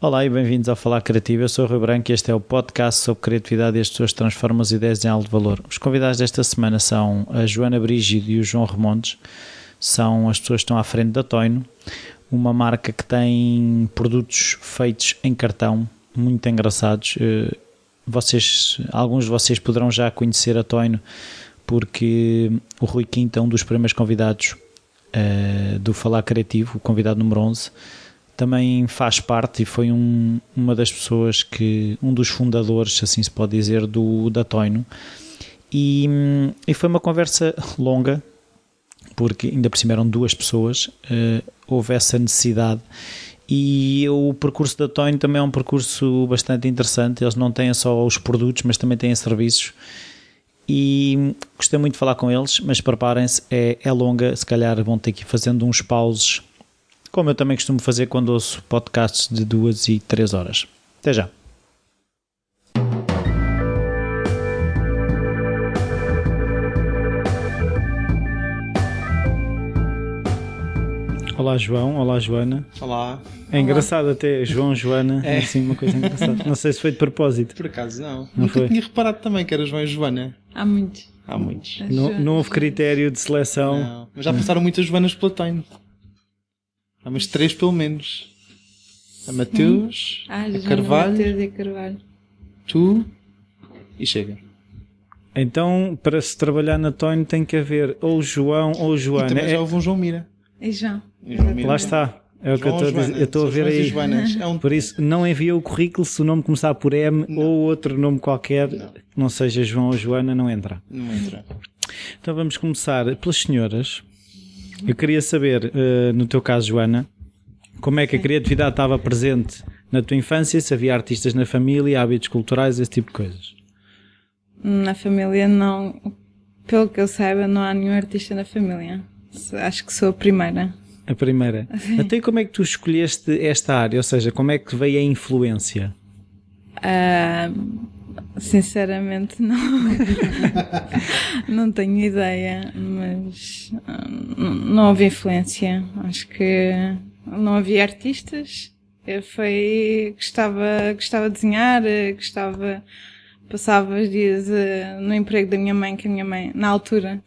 Olá e bem-vindos ao Falar Criativo. Eu sou o Rui Branco e este é o podcast sobre criatividade e as pessoas transformam as ideias em alto valor. Os convidados desta semana são a Joana Brígido e o João Remontes. São as pessoas que estão à frente da Toino, uma marca que tem produtos feitos em cartão, muito engraçados. Eh, vocês, alguns de vocês poderão já conhecer a Toino porque o Rui Quinta, um dos primeiros convidados uh, do Falar Criativo, o convidado número 11, também faz parte e foi um, uma das pessoas que, um dos fundadores, assim se pode dizer, do, da Toino. E, e foi uma conversa longa, porque ainda por cima eram duas pessoas, uh, houve essa necessidade. E o percurso da Toino também é um percurso bastante interessante. Eles não têm só os produtos, mas também têm serviços. E gostei muito de falar com eles, mas preparem-se, é, é longa. Se calhar vão ter que ir fazendo uns pauses como eu também costumo fazer quando ouço podcasts de duas e três horas. Até já. Olá João, olá Joana. Olá. É engraçado até João, Joana, é assim uma coisa engraçada. Não sei se foi de propósito. Por acaso não. Não Nunca foi? tinha reparado também que era João e Joana. Há muitos. Há muitos. Não, não houve critério de seleção. Não. Mas já passaram muitas Joanas pela Toino. Há umas três pelo menos. A Mateus, Ah, a Carvalho, não ter de Carvalho. tu e chega. Então, para se trabalhar na Toino tem que haver ou João ou E Joana. também É- já houve um João Mira. E João. E João Mira. lá está. É o que eu João estou a dizer. Joana. Eu estou a ver e aí. É um... Por isso, não envia o currículo se o nome começar por M ou outro nome qualquer, Não. que não seja João ou Joana, não entra. Não entra. Então vamos começar pelas senhoras. Eu queria saber, eh, no teu caso, Joana, como é que a criatividade estava presente na tua infância, se havia artistas na família, hábitos culturais, esse tipo de coisas. Na família não. Pelo que eu saiba, não há nenhum artista na família. Acho que sou a primeira. A primeira. Até como é que tu escolheste esta área? Ou seja, como é que veio a influência? Ah, sinceramente, não. não tenho ideia, mas n- não houve influência. Acho que não havia artistas. Eu foi, gostava, gostava de desenhar, gostava, passava os dias eh, no emprego da minha mãe, que a minha mãe, na altura,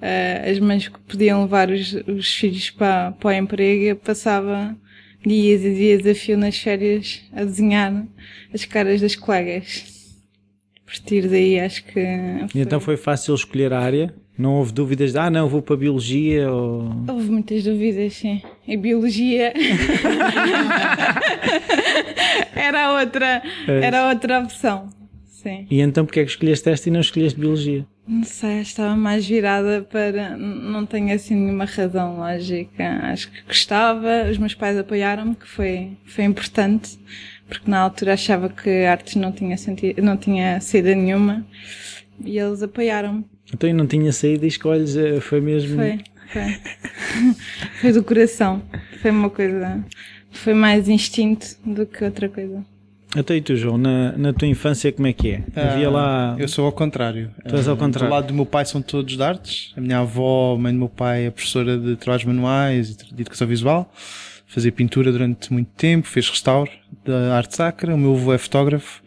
eh, as mães que podiam levar os, os filhos para, para o emprego, eu passava dias e dias a fio nas férias a desenhar as caras das colegas. Partir daí acho que. E então foi fácil escolher a área? Não houve dúvidas de, ah não, vou para a Biologia ou... Houve muitas dúvidas, sim. Em biologia. era outra, era outra opção. Sim. E então porque é que escolheste esta e não escolheste Biologia? Não sei, estava mais virada para. Não tenho assim nenhuma razão lógica. Acho que gostava, os meus pais apoiaram-me, que foi, foi importante, porque na altura achava que artes não tinha, sentido, não tinha saída nenhuma e eles apoiaram-me. Então eu não tinha saído e escolhes, eh, foi mesmo... Foi, foi. foi do coração. Foi uma coisa. Foi mais instinto do que outra coisa. Até e tu, João, na, na tua infância como é que é? Havia lá... Ah, Eu sou ao contrário. Tu és ao Ah, contrário. Do lado do meu pai são todos de artes. A minha avó, a mãe do meu pai, é professora de trabalhos manuais e de educação visual. Fazia pintura durante muito tempo, fez restauro da arte sacra. O meu avô é fotógrafo.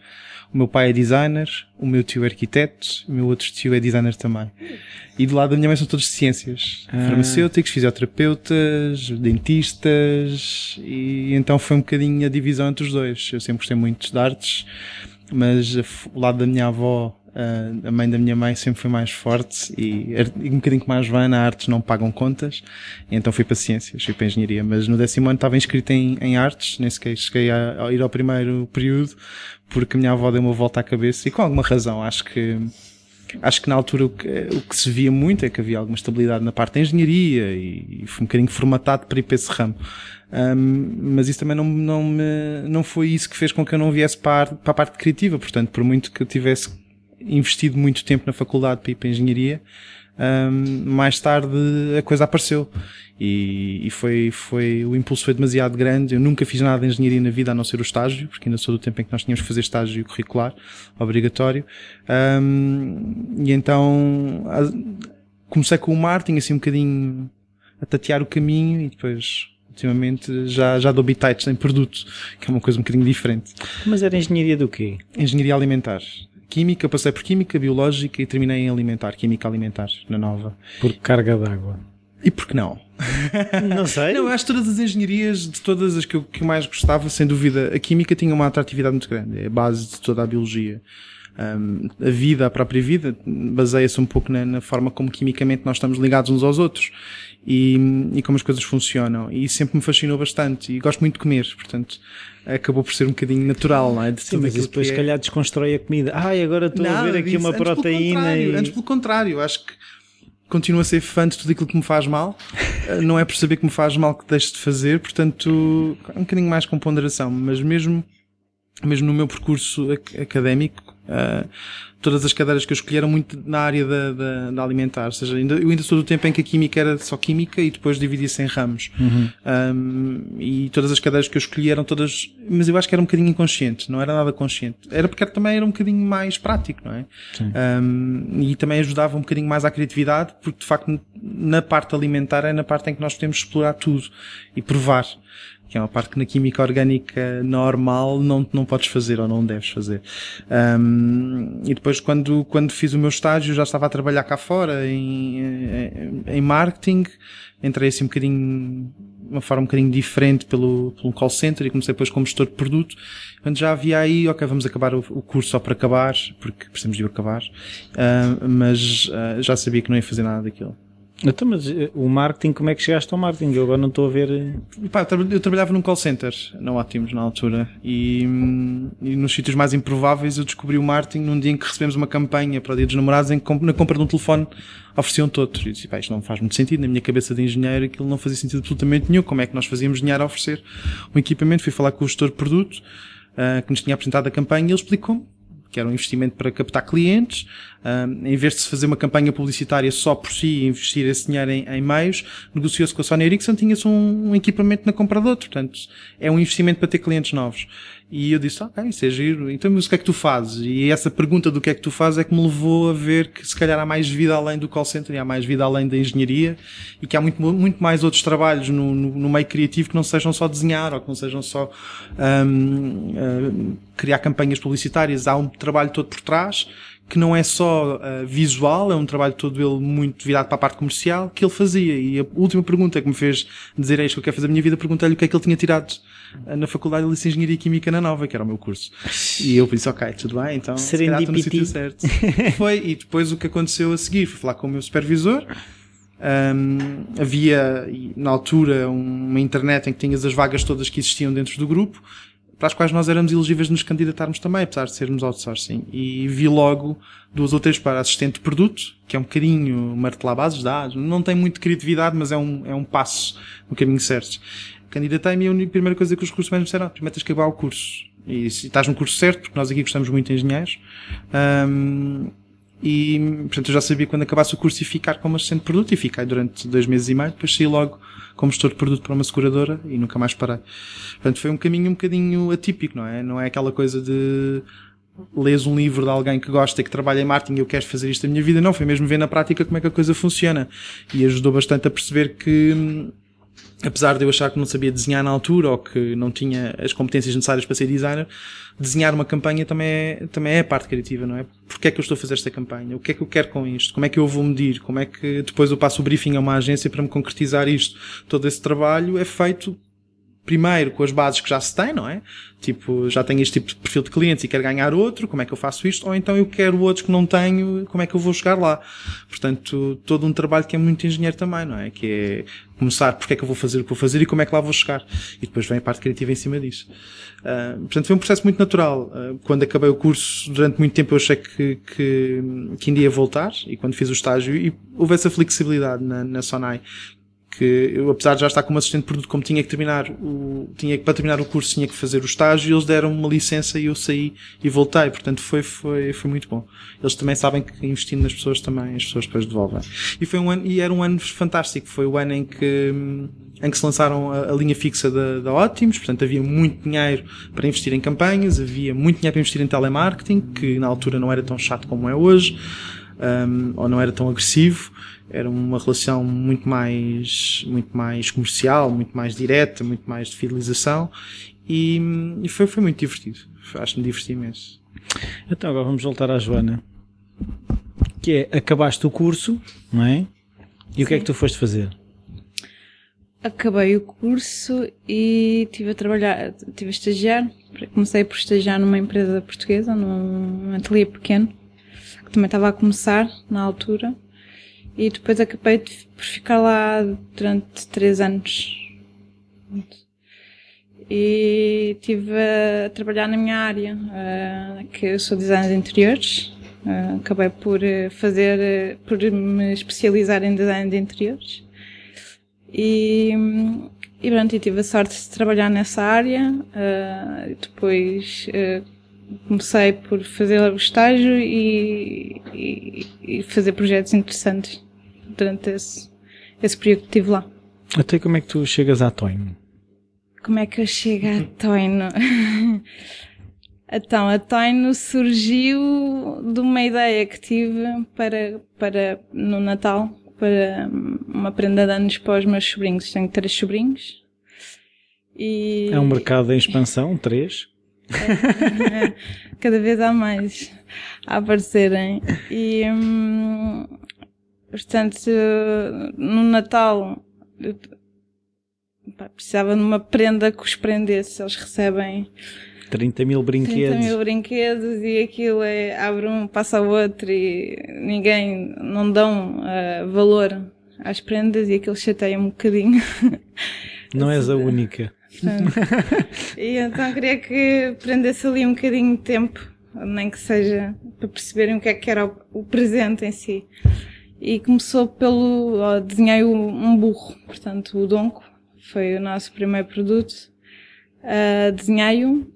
O meu pai é designer. O meu tio é arquiteto. O meu outro tio é designer também. E do lado da minha mãe são todos ciências. Ah. Farmacêuticos, fisioterapeutas, dentistas. E então foi um bocadinho a divisão entre os dois. Eu sempre gostei muito de artes mas o lado da minha avó, a- a mãe da minha mãe sempre foi mais forte e, e um bocadinho mais vana, artes não pagam contas, então fui para ciências, fui para engenharia, mas no décimo ano estava inscrito em, em artes, nem sequer cheguei a, a ir ao primeiro período, porque a minha avó deu uma volta à cabeça, e com alguma razão, acho que Acho que na altura o que, o que se via muito é que havia alguma estabilidade na parte da engenharia e, e fui um bocadinho formatado para ir para esse ramo. Ahm, mas isso também não, não, me, não foi isso que fez com que eu não viesse para para a parte criativa. Portanto, por muito que eu tivesse investido muito tempo na faculdade para ir para a engenharia, ahm, mais tarde a coisa apareceu. E, e foi, foi, o impulso foi demasiado grande. Eu nunca fiz nada de engenharia na vida a não ser o estágio, porque ainda sou do tempo em que nós tínhamos que fazer estágio curricular, obrigatório. Ahm, e então, a- comecei com o mar, tinha assim um bocadinho a tatear o caminho e depois Ultimamente já, já dou bitites em produto, que é uma coisa um bocadinho diferente. Mas era engenharia do quê? Engenharia alimentar. Química, passei por Química, Biológica e terminei em Alimentar, Química Alimentar, na Nova. Por carga d'água. E por que não? Não sei. Não, acho que todas as engenharias, de todas as que eu, que eu mais gostava, sem dúvida, a Química tinha uma atratividade muito grande. É a base de toda a Biologia. Um, a vida, a própria vida, baseia-se um pouco na, na, forma como quimicamente nós estamos ligados uns aos outros e, e, como as coisas funcionam. E sempre me fascinou bastante. E gosto muito de comer, portanto, acabou por ser um bocadinho natural, não é? De Sim, mas depois, se é... calhar, desconstrói a comida. Ai, agora estou a ver aqui disso. uma antes proteína. Pelo e... Antes pelo contrário, acho que continuo a ser fã de tudo aquilo que me faz mal. Eh, não é por saber que me faz mal que deixo de fazer, portanto, um bocadinho mais com ponderação. Mas mesmo, mesmo no meu percurso académico, uh, todas as cadeiras que eu escolhi eram muito na área da, da, da alimentar. Ou seja, ainda, eu ainda sou do tempo em que a química era só química e depois dividia-se em ramos. Uhum. Um, e todas as cadeiras que eu escolhi eram todas, mas eu acho que era um bocadinho inconsciente, não era nada consciente. Era porque também era um bocadinho mais prático, não é? Um, e também ajudava um bocadinho mais à criatividade, porque de facto na parte alimentar é na parte em que nós podemos explorar tudo e provar que é uma parte que na química orgânica normal não, não podes fazer ou não deves fazer. Um, e depois quando, quando fiz o meu estágio já estava a trabalhar cá fora em, em, em marketing, entrei assim um bocadinho, uma forma um bocadinho diferente pelo, pelo call center e comecei depois como gestor de produto. Quando já havia aí, ok, vamos acabar o, o curso só para acabar, porque precisamos de o acabar, uh, mas uh, já sabia que não ia fazer nada daquilo. Então, mas eh, o marketing, como é que chegaste ao marketing? Eu agora não estou a ver. Eh, Pá, eu trabalhava num call center, na Ótimos, na altura, e, e, nos sítios mais improváveis eu descobri o marketing num dia em que recebemos uma campanha para o Dia dos Namorados em que na compra de um telefone ofereciam-te outro. E disse, pá, isto não faz muito sentido. Na minha cabeça de engenheiro aquilo não fazia sentido absolutamente nenhum. Como é que nós fazíamos dinheiro a oferecer um equipamento? Fui falar com o gestor de produto, uh, que nos tinha apresentado a campanha e ele explicou-me que era um investimento para captar clientes, um, em vez de se fazer uma campanha publicitária só por si e investir esse dinheiro em, em meios, negociou-se com a Sony Ericsson, tinha-se um, um, equipamento na compra de outro. Portanto, é um investimento para ter clientes novos. E eu disse, ok, isso é giro. Então, mas o que é que tu fazes? E essa pergunta do que é que tu fazes é que me levou a ver que se calhar há mais vida além do call center e há mais vida além da engenharia e que há muito, muito mais outros trabalhos no, no, no meio criativo que não sejam só desenhar ou que não sejam só um, criar campanhas publicitárias. Há um trabalho todo por trás que não é só uh, visual, é um trabalho todo ele muito virado para a parte comercial que ele fazia. E a última pergunta que me fez dizer é isto que eu quero fazer a minha vida, perguntei-lhe o que é que ele tinha tirado uh, na Faculdade de Engenharia Química na Nova, que era o meu curso. E eu disse, ok, tudo bem, então se no sítio certo. Foi, e depois o que aconteceu a seguir, foi falar com o meu supervisor, um, havia na altura uma internet em que tinhas as vagas todas que existiam dentro do grupo para as quais nós éramos elegíveis de nos candidatarmos também, apesar de sermos outsourcing. E vi logo duas ou três para assistente de produto, que é um bocadinho martelar bases de dados, não tem muito criatividade, mas é um, é um passo no caminho certo. Candidatei-me e a primeira coisa que os recursos humanos me disseram, primeiro tens que acabar o curso. E se estás no curso certo, porque nós aqui gostamos muito de engenheiros, e, portanto, eu já sabia quando acabasse o curso e ficar como assistente de produto e fiquei durante dois meses e meio, depois saí logo como gestor de produto para uma seguradora e nunca mais parei. Portanto, foi um caminho um bocadinho atípico, não é? Não é aquela coisa de lês um livro de alguém que gosta e que trabalha em marketing e eu quero fazer isto na minha vida. Não, foi mesmo ver na prática como é que a coisa funciona. E ajudou bastante a perceber que, apesar de eu achar que não sabia desenhar na altura ou que não tinha as competências necessárias para ser designer, desenhar uma campanha também é, também é a parte criativa, não é? Porque é que eu estou a fazer esta campanha? O que é que eu quero com isto? Como é que eu vou medir? Como é que depois eu passo o briefing a uma agência para me concretizar isto? Todo esse trabalho é feito primeiro com as bases que já se tem, não é? Tipo, já tenho este tipo de perfil de clientes e quero ganhar outro, como é que eu faço isto? Ou então eu quero outros que não tenho, como é que eu vou chegar lá? Portanto, todo um trabalho que é muito engenheiro também, não é? Que é começar porque é que eu vou fazer o que vou fazer e como é que lá vou chegar. E depois vem a parte criativa em cima disso. Uh, portanto, foi um processo muito natural. Uh, quando acabei o curso, durante muito tempo eu achei que, que, que ainda ia voltar e quando fiz o estágio e houve essa flexibilidade na, na Sonai que eu, apesar de já estar como assistente de produto, como tinha que terminar o, tinha que, para terminar o curso, tinha que fazer o estágio, eles deram uma licença e eu saí e voltei. Portanto, foi, foi, foi muito bom. Eles também sabem que investindo nas pessoas também, as pessoas depois devolvem. E foi um ano, e era um ano fantástico. Foi o ano em que, em que se lançaram a, a linha fixa da, da Optimus, portanto havia muito dinheiro para investir em campanhas, havia muito dinheiro para investir em telemarketing, que na altura não era tão chato como é hoje. um, ou não era tão agressivo. Era uma relação muito mais, muito mais comercial, muito mais direta, muito mais de fidelização e, e foi, foi muito divertido. Acho-me diverti imenso. Então agora vamos voltar à Joana. Que é, acabaste o curso, não é? E Sim. o que é que tu foste fazer? Acabei o curso e estive a trabalhar, estive a estagiar. Comecei por estagiar numa empresa portuguesa, num ateliê pequeno, que também estava a começar na altura. E depois acabei por ficar lá durante três anos. E estive a trabalhar na minha área, que eu sou designer de interiores. acabei por fazer, por me especializar em design de interiores e, e pronto, e tive a sorte de trabalhar nessa área. Depois comecei por fazer estágio e, e, e, fazer projetos interessantes durante esse, esse período que estive lá. Até como é que tu chegas à Toino? Como é que eu chego à Toino? Então, a Toino surgiu de uma ideia que tive para, para no Natal, para uma prenda de anos para os meus sobrinhos. Tenho três sobrinhos. E... É um mercado em expansão, três? É, cada vez há mais a aparecerem. E, hum, portanto, no Natal, pá, precisava de uma prenda que os prendesse. Eles recebem 30 mil brinquedos. 30 mil brinquedos e aquilo é, abre um, passa o outro e ninguém, não dão uh, valor às prendas e aquilo chateia um bocadinho. Não és a única. e então queria que prendesse ali um bocadinho de tempo, nem que seja para perceberem o que é que era o, o presente em si. E começou pelo, ó, desenhei um burro, portanto o Donco foi o nosso primeiro produto. Uh, desenhei-o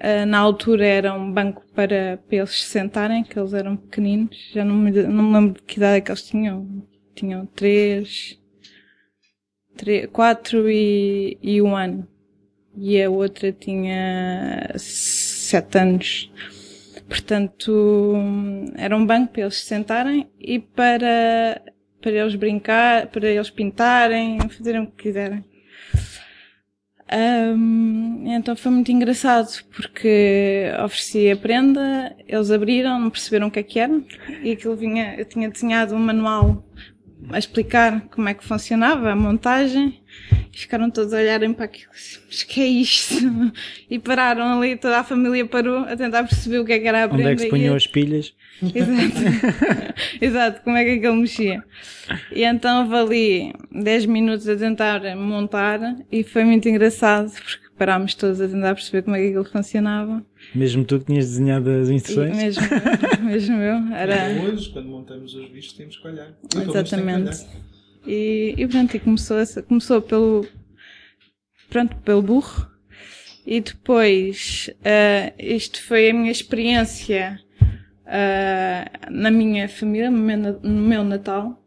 Uh, na altura era um banco para, para eles se sentarem, que eles eram pequeninos. Já não me, não me lembro de que idade é que eles tinham. Tinham três, três quatro e, e um ano. E a outra tinha sete anos. Portanto, era um banco para eles se sentarem e para, para eles brincar, para eles pintarem, fazerem o que quiserem. Um, então foi muito engraçado porque ofereci a prenda, eles abriram, não perceberam o que é que era e aquilo vinha, eu tinha desenhado um manual a explicar como é que funcionava a montagem e ficaram todos a olharem para aquilo mas que é isto? E pararam ali, toda a família parou a tentar perceber o que é que era a prenda. Onde é que se punham as pilhas? Exato. Exato, como é que aquilo mexia. E então houve ali 10 minutos a tentar montar e foi muito engraçado porque parámos todos a tentar perceber como é que aquilo funcionava. Mesmo tu que tinhas desenhado as instruções? E mesmo, mesmo eu. Era... Hoje, quando montamos os bichos, temos que olhar. Eu, Exatamente. E, e pronto, e começou, começou pelo, pronto, pelo burro. E depois, uh, isto foi a minha experiência uh, na minha família, no meu, no meu Natal,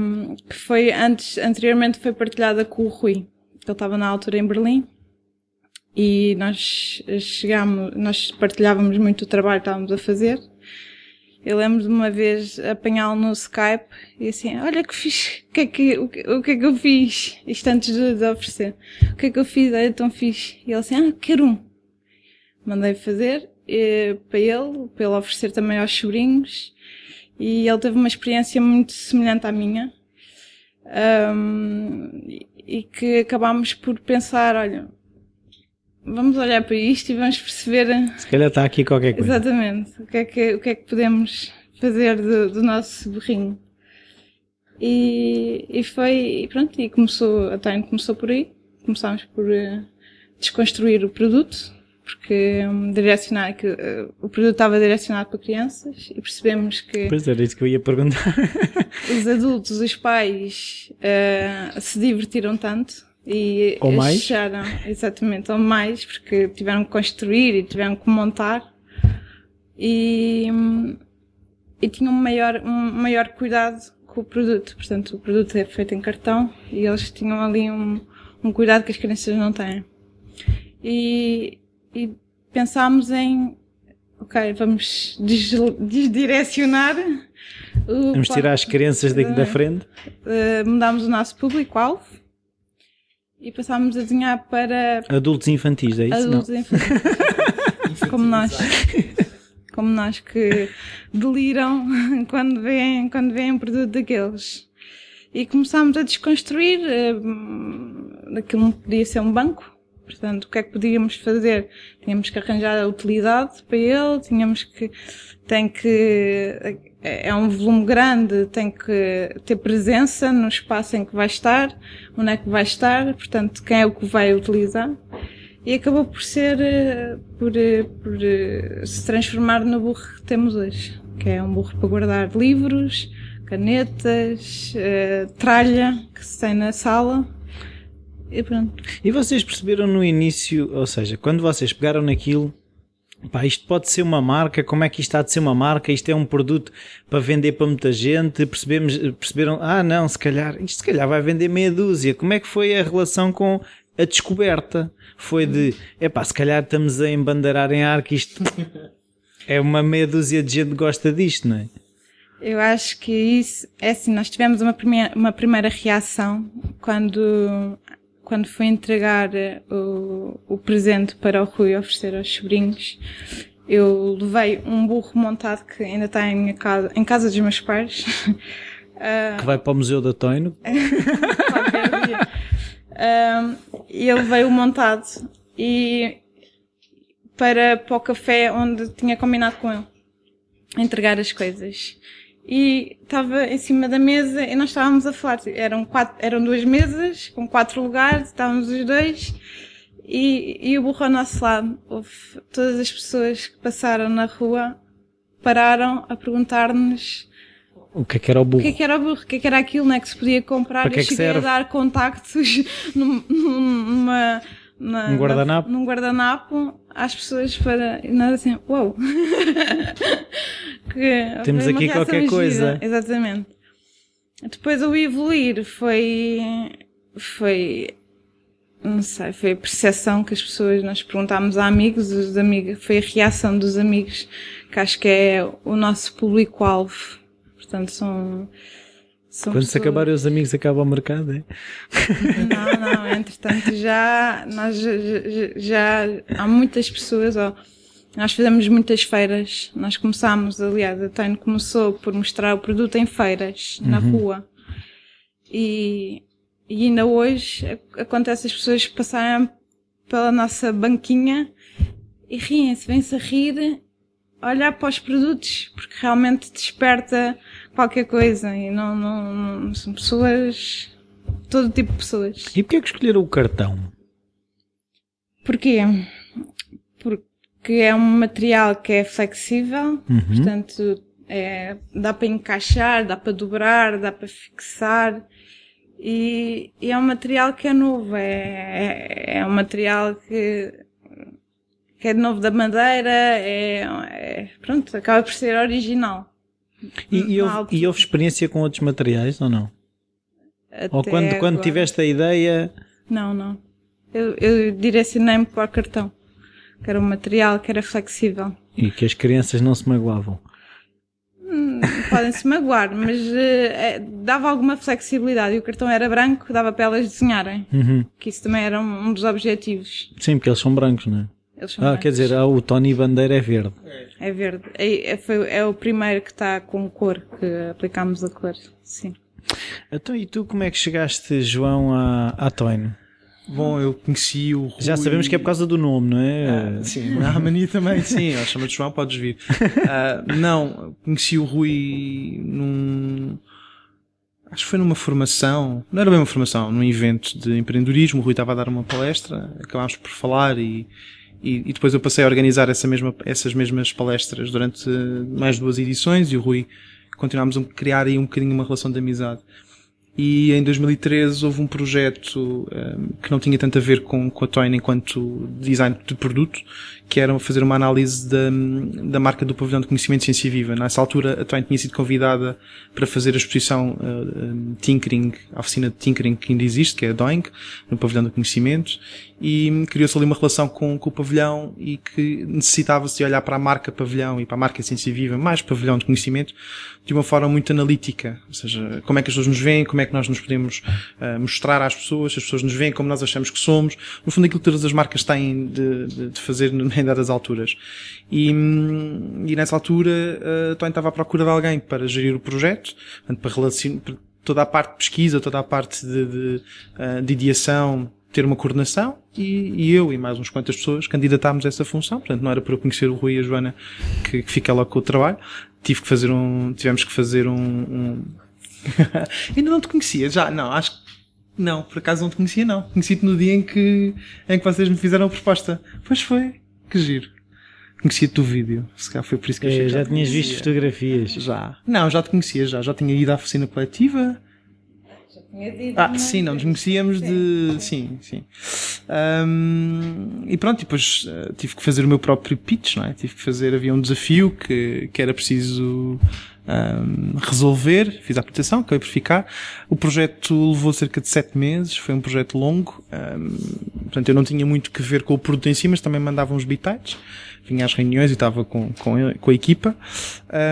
um, que foi antes, anteriormente foi partilhada com o Rui. Ele estava na altura em Berlim e nós chegámos, nós partilhávamos muito o trabalho que estávamos a fazer. Eu lembro de uma vez apanhá-lo no Skype e assim, olha que fiz, o que é que, o que, o que, é que eu fiz? Isto antes de, de oferecer. O que é que eu fiz? Olha, tão fixe. E ele assim, ah, quero um. Mandei fazer eh, para ele, para ele oferecer também aos sobrinhos, e ele teve uma experiência muito semelhante à minha, um, e que acabámos por pensar, olha, vamos olhar para isto e vamos perceber... Se calhar está aqui qualquer coisa. Exatamente, o que é que, o que, é que podemos fazer do, do nosso burrinho. E, e foi, pronto, e começou, a Time começou por aí. Começámos por uh, desconstruir o produto, porque um, direcionar, que uh, o produto estava direcionado para crianças e percebemos que. Pois era isso que eu ia perguntar. os adultos, os pais, uh, se divertiram tanto e ou mais? acharam, exatamente, ou mais, porque tiveram que construir e tiveram que montar e, um, e tinham um maior, um maior cuidado com o produto. Portanto, o produto é feito em cartão e eles tinham ali um, um cuidado que as crianças não têm. E, e pensámos em ok, vamos desdirecionar. vamos tirar as crianças daqui da frente. Uh, mudámos o nosso público-alvo e passámos a desenhar para adultos infantis, é isso? Adultos infantis. como nós. Como nós que deliram quando veem, quando veem um produto daqueles. E começámos a desconstruir, uh, aquilo não podia ser um banco, Portanto, o que é que podíamos fazer? Tínhamos que arranjar a utilidade para ele, tínhamos que, tem que, é um volume grande, tem que ter presença no espaço em que vai estar, onde é que vai estar, portanto, quem é o que vai utilizar. E acabou por ser, eh, por, eh, por eh, se transformar no burro que temos hoje, que é um burro para guardar livros, canetas, tralha que se tem na sala e pronto. E vocês perceberam no início, ou seja, quando vocês pegaram naquilo, pá, isto pode ser uma marca, como é que isto há de ser uma marca, isto é um produto para vender para muita gente, percebemos, perceberam, ah não, se calhar, isto se calhar vai vender meia dúzia, como é que foi a relação com a descoberta? Foi de, é pá, se calhar estamos a embandeirar em ar que isto é uma meia dúzia de gente que gosta disto, não é? Eu acho que isso, é assim, nós tivemos uma primeira, uma primeira reação quando quando foi entregar eh, o, o presente para o Rui oferecer aos sobrinhos, eu levei um burro montado que ainda está em minha casa, em casa dos meus pais. que vai para o Museu da Toino. e eu levei-o montado e para, para o café onde tinha combinado com ele entregar as coisas e estava em cima da mesa e nós estávamos a falar. Eram, quatro, eram duas mesas com quatro lugares, estávamos os dois e, e o burro ao nosso lado. Houve todas as pessoas que passaram na rua pararam a perguntar-nos o que é que era o burro? O que é que era o burro? O que é que era aquilo né, que se podia comprar? Para que é que cheguei serve? a dar contactos num, numa na, um guardanapo? Na, num guardanapo às pessoas para. E nós assim, uau! que Temos aqui qualquer coisa. Exatamente. Depois o evoluir foi. Foi. Não sei, foi a percepção que as pessoas, nós perguntámos a amigos, os amigos, foi a reação dos amigos, que acho que é o nosso público-alvo. Portanto, são são Quando pessoas... se acabarem os amigos, acaba o mercado, é? Não, não, entretanto já, nós já, já, há muitas pessoas, ó, nós fizemos muitas feiras, nós começámos, aliás, a Tane começou por mostrar o produto em feiras, uhum. na rua. E, e ainda hoje acontece as pessoas passarem pela nossa banquinha e riem-se, vêm-se a rir, olhar para os produtos, porque realmente desperta qualquer coisa e não, não, não, são pessoas todo tipo de pessoas. E porquê que escolheram o cartão? Porquê? Porque é um material que é flexível, uhum. portanto é, dá para encaixar, dá para dobrar, dá para fixar e, e é um material que é novo, é, é, é um material que, que é de novo da madeira, é, é, pronto, acaba por ser original. E, e, houve, e houve experiência com outros materiais ou não? Até ou quando, quando tiveste a ideia. Não, não. Eu, eu direcionei-me para o cartão, que era um material que era flexível. E que as crianças não se magoavam. Hum, podem se magoar, mas uh, dava alguma flexibilidade. E o cartão era branco, dava para elas desenharem. Uhum. Que isso também era um, um dos objetivos. Sim, porque eles são brancos, não é? Eles são ah, quer dizer, ah, o Tony Bandeira é verde. É verde. É, é, foi, é o primeiro que está com cor, que aplicámos a cor. Sim. Então, e tu como é que chegaste, João, à, à Toine? Bom, eu conheci o Rui... Já sabemos que é por causa do nome, não é? Ah, sim, a mania também, sim. Chama-te João, podes vir. Uh, não, conheci o Rui num... Acho que foi numa formação, não era bem uma formação, num evento de empreendedorismo. O Rui estava a dar uma palestra, acabámos por falar e e, e, depois eu passei a organizar essa mesma, essas mesmas palestras durante mais duas edições e o Rui continuámos a criar aí um bocadinho uma relação de amizade. e em 2013 houve um projeto um, que não tinha tanto a ver com, com a Toyn enquanto design de produto, que era fazer uma análise da, da marca do pavilhão de conhecimento Ciência Viva. Nessa altura a Toyn tinha sido convidada para fazer a exposição uh, um, Tinkering, a oficina de Tinkering que ainda existe, que é a Doink, no pavilhão do conhecimento, e criou-se ali uma relação com, com o pavilhão e que necessitava-se de olhar para a marca pavilhão e para a marca Ciência Viva, mais pavilhão de conhecimento, de uma forma muito analítica. Ou seja, como é que as pessoas nos veem, como é que nós nos podemos uh, mostrar às pessoas, as pessoas nos veem como nós achamos que somos. No fundo, aquilo que todas as marcas têm de, de, de fazer em dadas alturas. E, e nessa altura, uh, também estava à procura de alguém para gerir o projeto, para relacionar, toda a parte de pesquisa, toda a parte de, de, uh, de ideação, ter uma coordenação e, e, eu e mais uns quantas pessoas candidatámos a essa função. Portanto, não era para eu conhecer o Rui e a Joana que, que fica lá com o trabalho. Tive que fazer um, tivemos que fazer um, um... ainda não te conhecia, já, não, acho que não, por acaso não te conhecia não. Conheci-te no dia em que, em que vocês me fizeram a proposta. Pois foi, que giro. Conhecia-te do vídeo, se calhar foi por isso que eu é, achei Já, já tinhas visto fotografias? Já. Não, já te conhecia, já. Já tinha ido à oficina coletiva ah, sim, não nos conhecíamos de. Sim, sim. Um, e pronto, depois uh, tive que fazer o meu próprio pitch, não é? Tive que fazer. Havia um desafio que, que era preciso resolver. Fiz a aplicação, acabei por ficar. O projeto levou cerca de sete meses, foi um projeto longo. Um, portanto, eu não tinha muito que ver com o produto em si, mas também mandava uns bitites vinha às reuniões e estava com, com, com a equipa.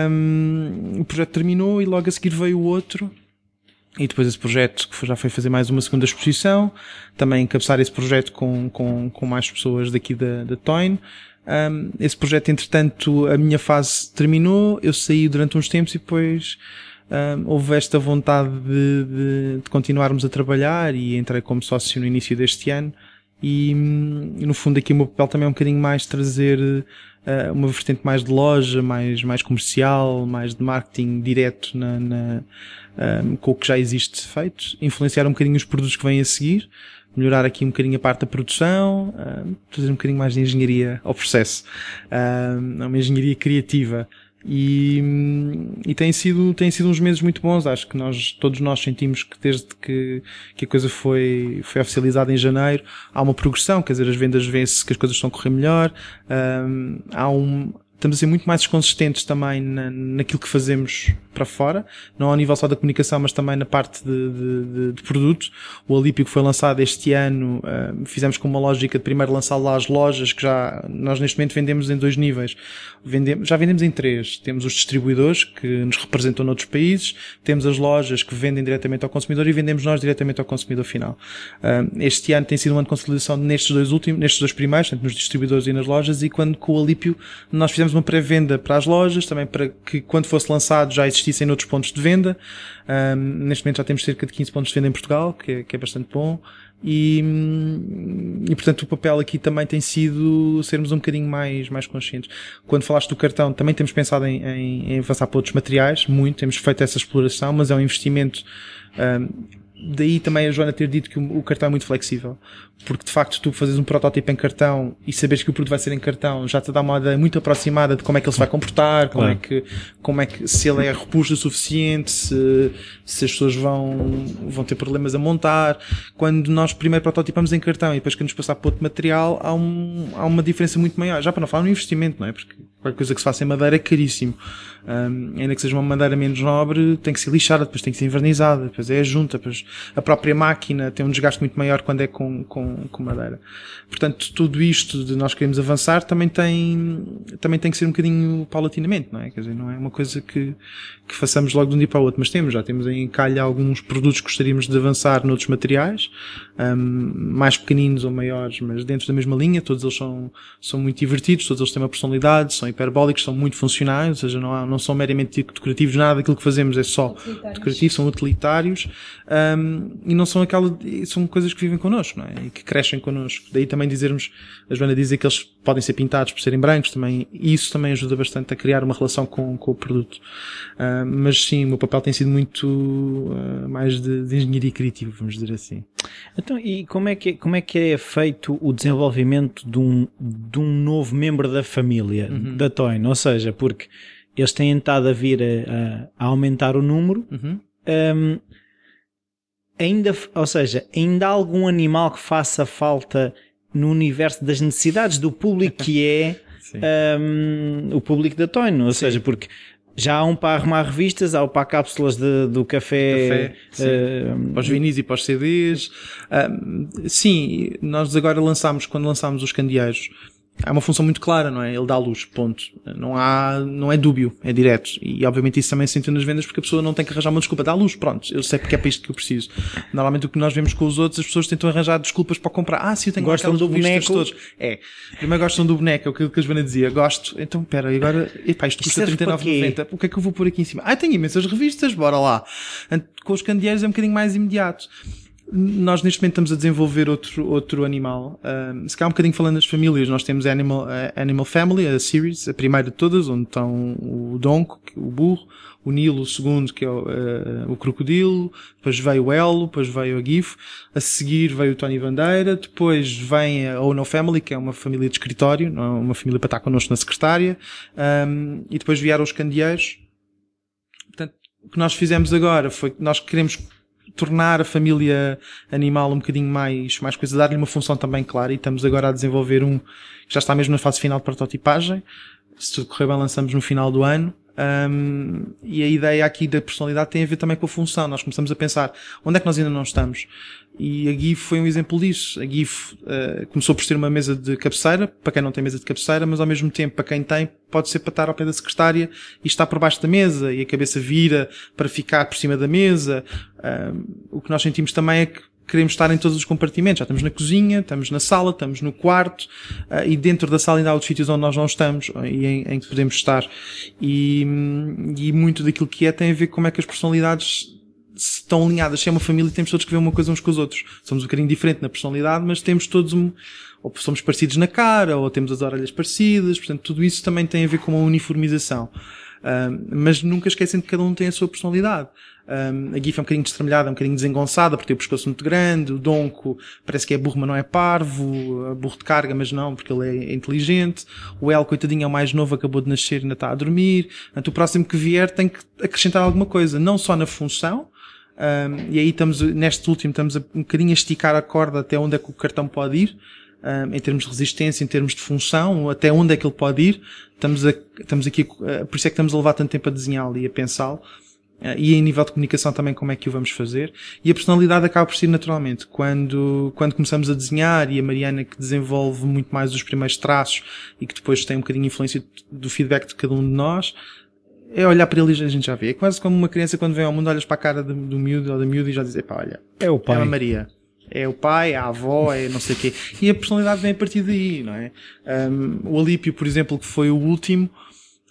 Um, o projeto terminou e logo a seguir veio o outro, e depois esse projeto que já foi fazer mais uma segunda exposição, também encabeçar esse projeto com, com, com mais pessoas daqui da, da Toyn. Um, esse projeto, entretanto, a minha fase terminou, eu saí durante uns tempos e depois um, houve esta vontade de, de, de, continuarmos a trabalhar e entrei como sócio no início deste ano. E, no fundo, aqui o meu papel também é um bocadinho mais trazer uh, uma vertente mais de loja, mais, mais comercial, mais de marketing direto na, na um, com o que já existe feito, influenciar um bocadinho os produtos que vêm a seguir, melhorar aqui um bocadinho a parte da produção, um, fazer um bocadinho mais de engenharia ao processo, um, uma engenharia criativa. E, e tem sido, tem sido uns meses muito bons. Acho que nós, todos nós sentimos que desde que, que a coisa foi, foi oficializada em janeiro, há uma progressão, quer dizer, as vendas vê-se que as coisas estão a correr melhor, um, há um, estamos a ser muito mais consistentes também na, naquilo que fazemos para fora, não ao nível só da comunicação, mas também na parte de, de, de, produto. O que foi lançado este ano, uh, fizemos com uma lógica de primeiro lançar lá as lojas, que já nós neste momento vendemos em dois níveis. Vendemos, já vendemos em três. Temos os distribuidores que nos representam noutros países, temos as lojas que vendem diretamente ao consumidor e vendemos nós diretamente ao consumidor final. Uh, este ano tem sido um ano de consolidação nestes dois últimos, nestes dois primeiros, portanto, nos distribuidores e nas lojas, e quando com o Alípio nós fizemos uma pré-venda para as lojas, também para que quando fosse lançado já existissem noutros pontos de venda. Um, neste momento já temos cerca de 15 pontos de venda em Portugal, que é, que é bastante bom. E, e portanto o papel aqui também tem sido sermos um bocadinho mais, mais conscientes. Quando falaste do cartão, também temos pensado em, em, em avançar para outros materiais, muito, temos feito essa exploração, mas é um investimento um, daí também a Joana ter dito que o, cartão é muito flexível. Porque de facto tu fazes um protótipo em cartão e saberes que o produto vai ser em cartão já te dá uma ideia muito aproximada de como é que ele se vai comportar, como claro. é que, como é que, se ele é robusto o suficiente, se, se as pessoas vão, vão ter problemas a montar. Quando nós primeiro prototipamos em cartão e depois que nos passar para outro material, há, um, há uma diferença muito maior. Já para não falar no investimento, não é? Porque qualquer coisa que se faça em madeira é caríssimo. Um, ainda que seja uma madeira menos nobre, tem que ser lixada, depois tem que ser invernizada, depois é a junta, depois a própria máquina tem um desgaste muito maior quando é com, com, com madeira. Portanto, tudo isto de nós queremos avançar também tem, também tem que ser um bocadinho paulatinamente, não é? Quer dizer, não é uma coisa que, que façamos logo de um dia para o outro, mas temos, já temos em calha alguns produtos que gostaríamos de avançar noutros materiais, um, mais pequeninos ou maiores, mas dentro da mesma linha, todos eles são, são muito divertidos, todos eles têm uma personalidade, são hiperbólicos, são muito funcionais, ou seja, não, há, não são meramente decorativos, nada daquilo que fazemos é só decorativo, são utilitários, um, e não são aquela, são coisas que vivem connosco, não é? E que crescem connosco. Daí também dizermos, a Joana dizer que eles podem ser pintados por serem brancos também, e isso também ajuda bastante a criar uma relação com, com o produto. Uh, mas sim, o meu papel tem sido muito uh, mais de, de, engenharia criativa, vamos dizer assim. Então, e como é que, como é, que é feito o desenvolvimento de um, de um novo membro da família uhum. da Toyn? Ou seja, porque eles têm estado a vir a, a aumentar o número. Uhum. Um, ainda, ou seja, ainda há algum animal que faça falta no universo das necessidades do público que é um, o público da Toino, ou Sim. seja, porque já há um para arrumar revistas, há um para cápsulas de, do café, café uh, para os vinis e para os CDs. Uh, sim, nós agora lançámos, quando lançámos os candeeiros, há uma função muito clara, não é? Ele dá luz, ponto. Não há, não é dúbio, é direto. E obviamente isso também se sente nas vendas porque a pessoa não tem que arranjar uma desculpa. Dá luz, pronto. Eu sei porque é para isto que eu preciso. Normalmente o que nós vemos com os outros, as pessoas tentam arranjar desculpas para comprar. Ah, sim, eu tenho Gostam do boneco. Todos. É. Primeiro gostam do boneco, é o que a Joana dizia. Gosto. Então, pera, agora, epá, isto custa 39,90. O que é que eu vou pôr aqui em cima? Ah, tenho imensas revistas, bora lá. Com os candeeiros é um bocadinho mais imediato nós neste momento estamos a desenvolver outro, outro animal. Uh, se calhar um bocadinho falando das famílias, nós temos Animal, uh, Animal Family, a series, a primeira de todas, onde estão o Donco, o burro, o Nilo, o segundo, que é o, uh, o crocodilo, depois veio o Elo, depois veio a GIF, a seguir veio o Tony Bandeira, depois vem a Ono Family, que é uma família de escritório, não é uma família para estar connosco na secretária, um, e depois vieram os candeeiros. Portanto, o que nós fizemos agora foi que nós queremos tornar a família animal um bocadinho mais, mais coisa, dar-lhe uma função também clara e estamos agora a desenvolver um que já está mesmo na fase final de prototipagem. Se tudo correr bem, lançamos no final do ano. Um, e a ideia aqui da personalidade tem a ver também com a função. Nós começamos a pensar onde é que nós ainda não estamos. E a GIF foi um exemplo disso. A GIF uh, começou por ser uma mesa de cabeceira, para quem não tem mesa de cabeceira, mas ao mesmo tempo, para quem tem, pode ser para estar ao pé da secretária e estar por baixo da mesa e a cabeça vira para ficar por cima da mesa. Uh, o que nós sentimos também é que queremos estar em todos os compartimentos. Já estamos na cozinha, estamos na sala, estamos no quarto, uh, e dentro da sala ainda há outros sítios onde nós não estamos e em, em que podemos estar. E, e muito daquilo que é tem a ver com como é que as personalidades estão alinhadas. Se é uma família, temos todos que ver uma coisa uns com os outros. Somos um bocadinho diferente na personalidade, mas temos todos um, ou somos parecidos na cara, ou temos as orelhas parecidas, portanto, tudo isso também tem a ver com a uniformização. Uh, mas nunca esquecem que cada um tem a sua personalidade. Um, a GIF é um bocadinho destrambelhada, um bocadinho desengonçada, porque tem o pescoço muito grande, o Donco parece que é burro, mas não é parvo, burro de carga, mas não, porque ele é inteligente, o El, coitadinho, é o mais novo, acabou de nascer e ainda está a dormir, portanto o próximo que vier tem que acrescentar alguma coisa, não só na função, um, e aí estamos, neste último, estamos a, um bocadinho a esticar a corda até onde é que o cartão pode ir, um, em termos de resistência, em termos de função, até onde é que ele pode ir. Estamos, a, estamos aqui, uh, por isso é que estamos a levar tanto tempo a desenhá-lo e a pensá-lo. Uh, e em nível de comunicação também como é que o vamos fazer. E a personalidade acaba por ser naturalmente. Quando, quando começamos a desenhar e a Mariana que desenvolve muito mais os primeiros traços e que depois tem um bocadinho influência do feedback de cada um de nós, é olhar para ele e a gente já vê. É quase como uma criança quando vem ao mundo, olhas para a cara do, do miúdo ou da miúda e já diz, pá, olha, é o pai. É a Maria. É o pai, é a avó, é não sei o quê. E a personalidade vem a partir daí, não é? Um, o Alípio, por exemplo, que foi o último,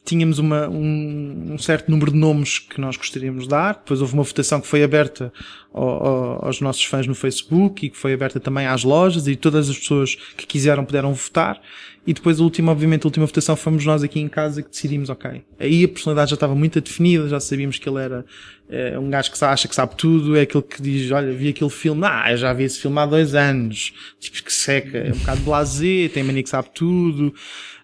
tínhamos uma, um, um, certo número de nomes que nós gostaríamos de dar. Depois houve uma votação que foi aberta ao, ao, aos nossos fãs no Facebook e que foi aberta também às lojas e todas as pessoas que quiseram puderam votar. E depois a última, obviamente, a última votação fomos nós aqui em casa que decidimos, ok. Aí a personalidade já estava muito definida, já sabíamos que ele era é, um gajo que acha que sabe tudo, é aquele que diz, olha, vi aquele filme, ah, eu já vi esse filme há dois anos. Tipo, que seca, é um bocado blasé, tem mania que sabe tudo.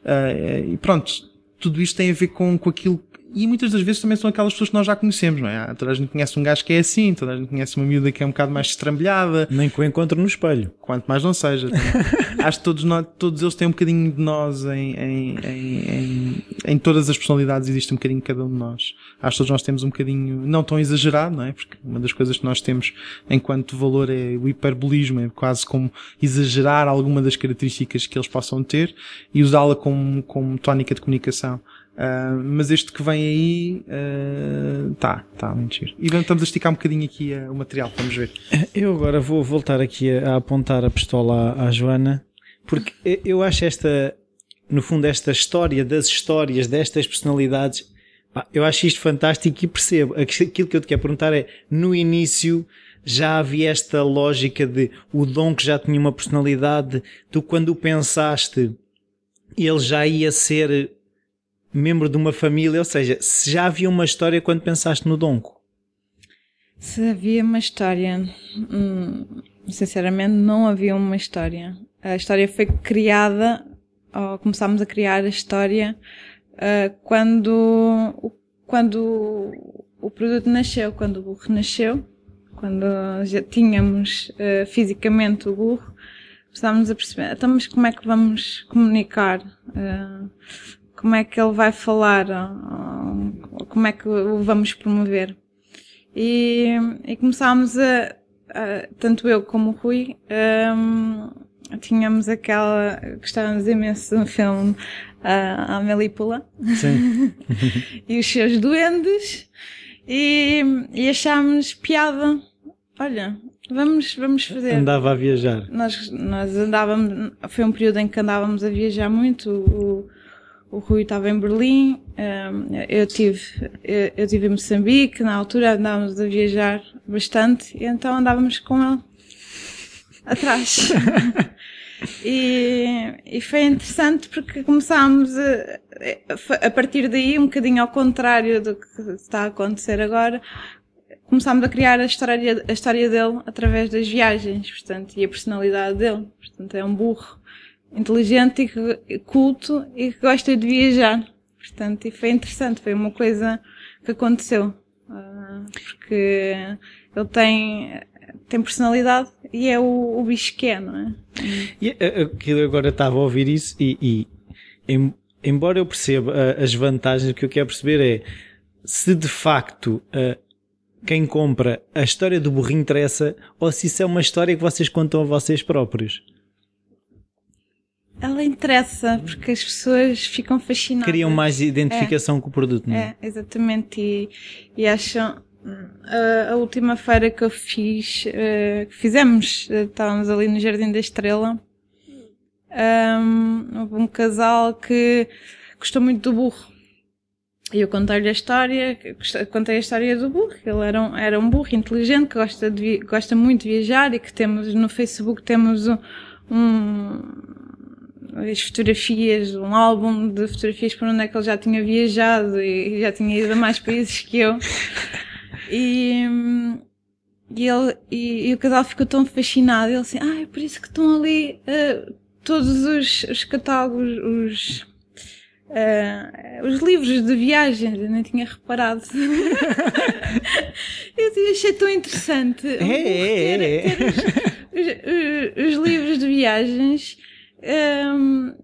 Uh, e pronto, tudo isto tem a ver com, com aquilo e muitas das vezes também são aquelas pessoas que nós já conhecemos, não é? Toda a gente conhece um gajo que é assim, toda a gente conhece uma miúda que é um bocado mais estrambelhada. Nem que o encontro no espelho. Quanto mais não seja. Acho que todos, nós, todos eles têm um bocadinho de nós em, em, em, em, todas as personalidades, existe um bocadinho de cada um de nós. Acho que todos nós temos um bocadinho, não tão exagerado, não é? Porque uma das coisas que nós temos enquanto valor é o hiperbolismo, é quase como exagerar alguma das características que eles possam ter e usá-la como, como tónica de comunicação. Uh, mas este que vem aí uh, tá, tá giro. E estamos a esticar um bocadinho aqui uh, o material, vamos ver. Eu agora vou voltar aqui a, a apontar a pistola à, à, Joana, porque eu acho esta, no fundo, esta história das histórias destas personalidades, pá, eu acho isto fantástico e percebo. Aquilo que eu te quero perguntar é, no início, já havia esta lógica de o Dom que já tinha uma personalidade, tu quando pensaste, ele já ia ser membro de uma família, ou seja, se já havia uma história quando pensaste no Donco? Se havia uma história, hum, sinceramente não havia uma história. A história foi criada, ou começámos a criar a história uh, quando, quando o produto nasceu, quando o burro nasceu. quando já tínhamos uh, fisicamente o burro, começámos a perceber, então, mas como é que vamos comunicar? Uh, como é que ele vai falar? Uh, como é que o vamos promover? E, e começámos a, a, tanto eu como o Rui, um, tínhamos aquela, gostávamos imenso do filme a Amélie Poulain e os seus duendes e, e achámos piada. Olha, vamos, vamos fazer. Andava a viajar. Nós, nós andávamos, foi um período em que andávamos a viajar muito. O, o Rui estava em Berlim, eu tive, eu tive em Moçambique, na altura andávamos a viajar bastante, e então andávamos com ele atrás. E, e foi interessante porque começámos a, a partir daí, um bocadinho ao contrário do que está a acontecer agora, começámos a criar a história, a história dele através das viagens, portanto, e a personalidade dele. Portanto, é um burro inteligente e culto e que gosta de viajar. Portanto, e foi interessante, foi uma coisa que aconteceu. Uh, porque ele tem, tem personalidade e é o, o bicho que é, não é? E eh, eh, eu agora estava a ouvir isso e, e em, embora eu perceba uh, as vantagens, o que eu quero perceber é se de facto quem compra a história do burrinho interessa ou se isso é uma história que vocês contam a vocês próprios. Ela interessa porque as pessoas ficam fascinadas. Criam mais identificação é. com o produto, não é? É, exatamente. E, e acham, a, a, última feira que eu fiz, uh, que fizemos, uh, estávamos ali no Jardim da Estrela, um, houve um casal que gostou muito do burro. E eu contei-lhe a história, contei a história do burro. Ele era um, era um burro inteligente que gosta, de, gosta muito de viajar e que temos no Facebook temos um, um as fotografias, um álbum de fotografias para onde é que ele já tinha viajado e já tinha ido a mais países que eu. E, e, ele, e, e, o casal ficou tão fascinado. Ele assim, ah, é por isso que estão ali uh, todos os, os catálogos, os, uh, os livros de viagens. Eu nem tinha reparado. eu achei tão interessante. É, é, é. Os, os, os, livros de viagens. Um,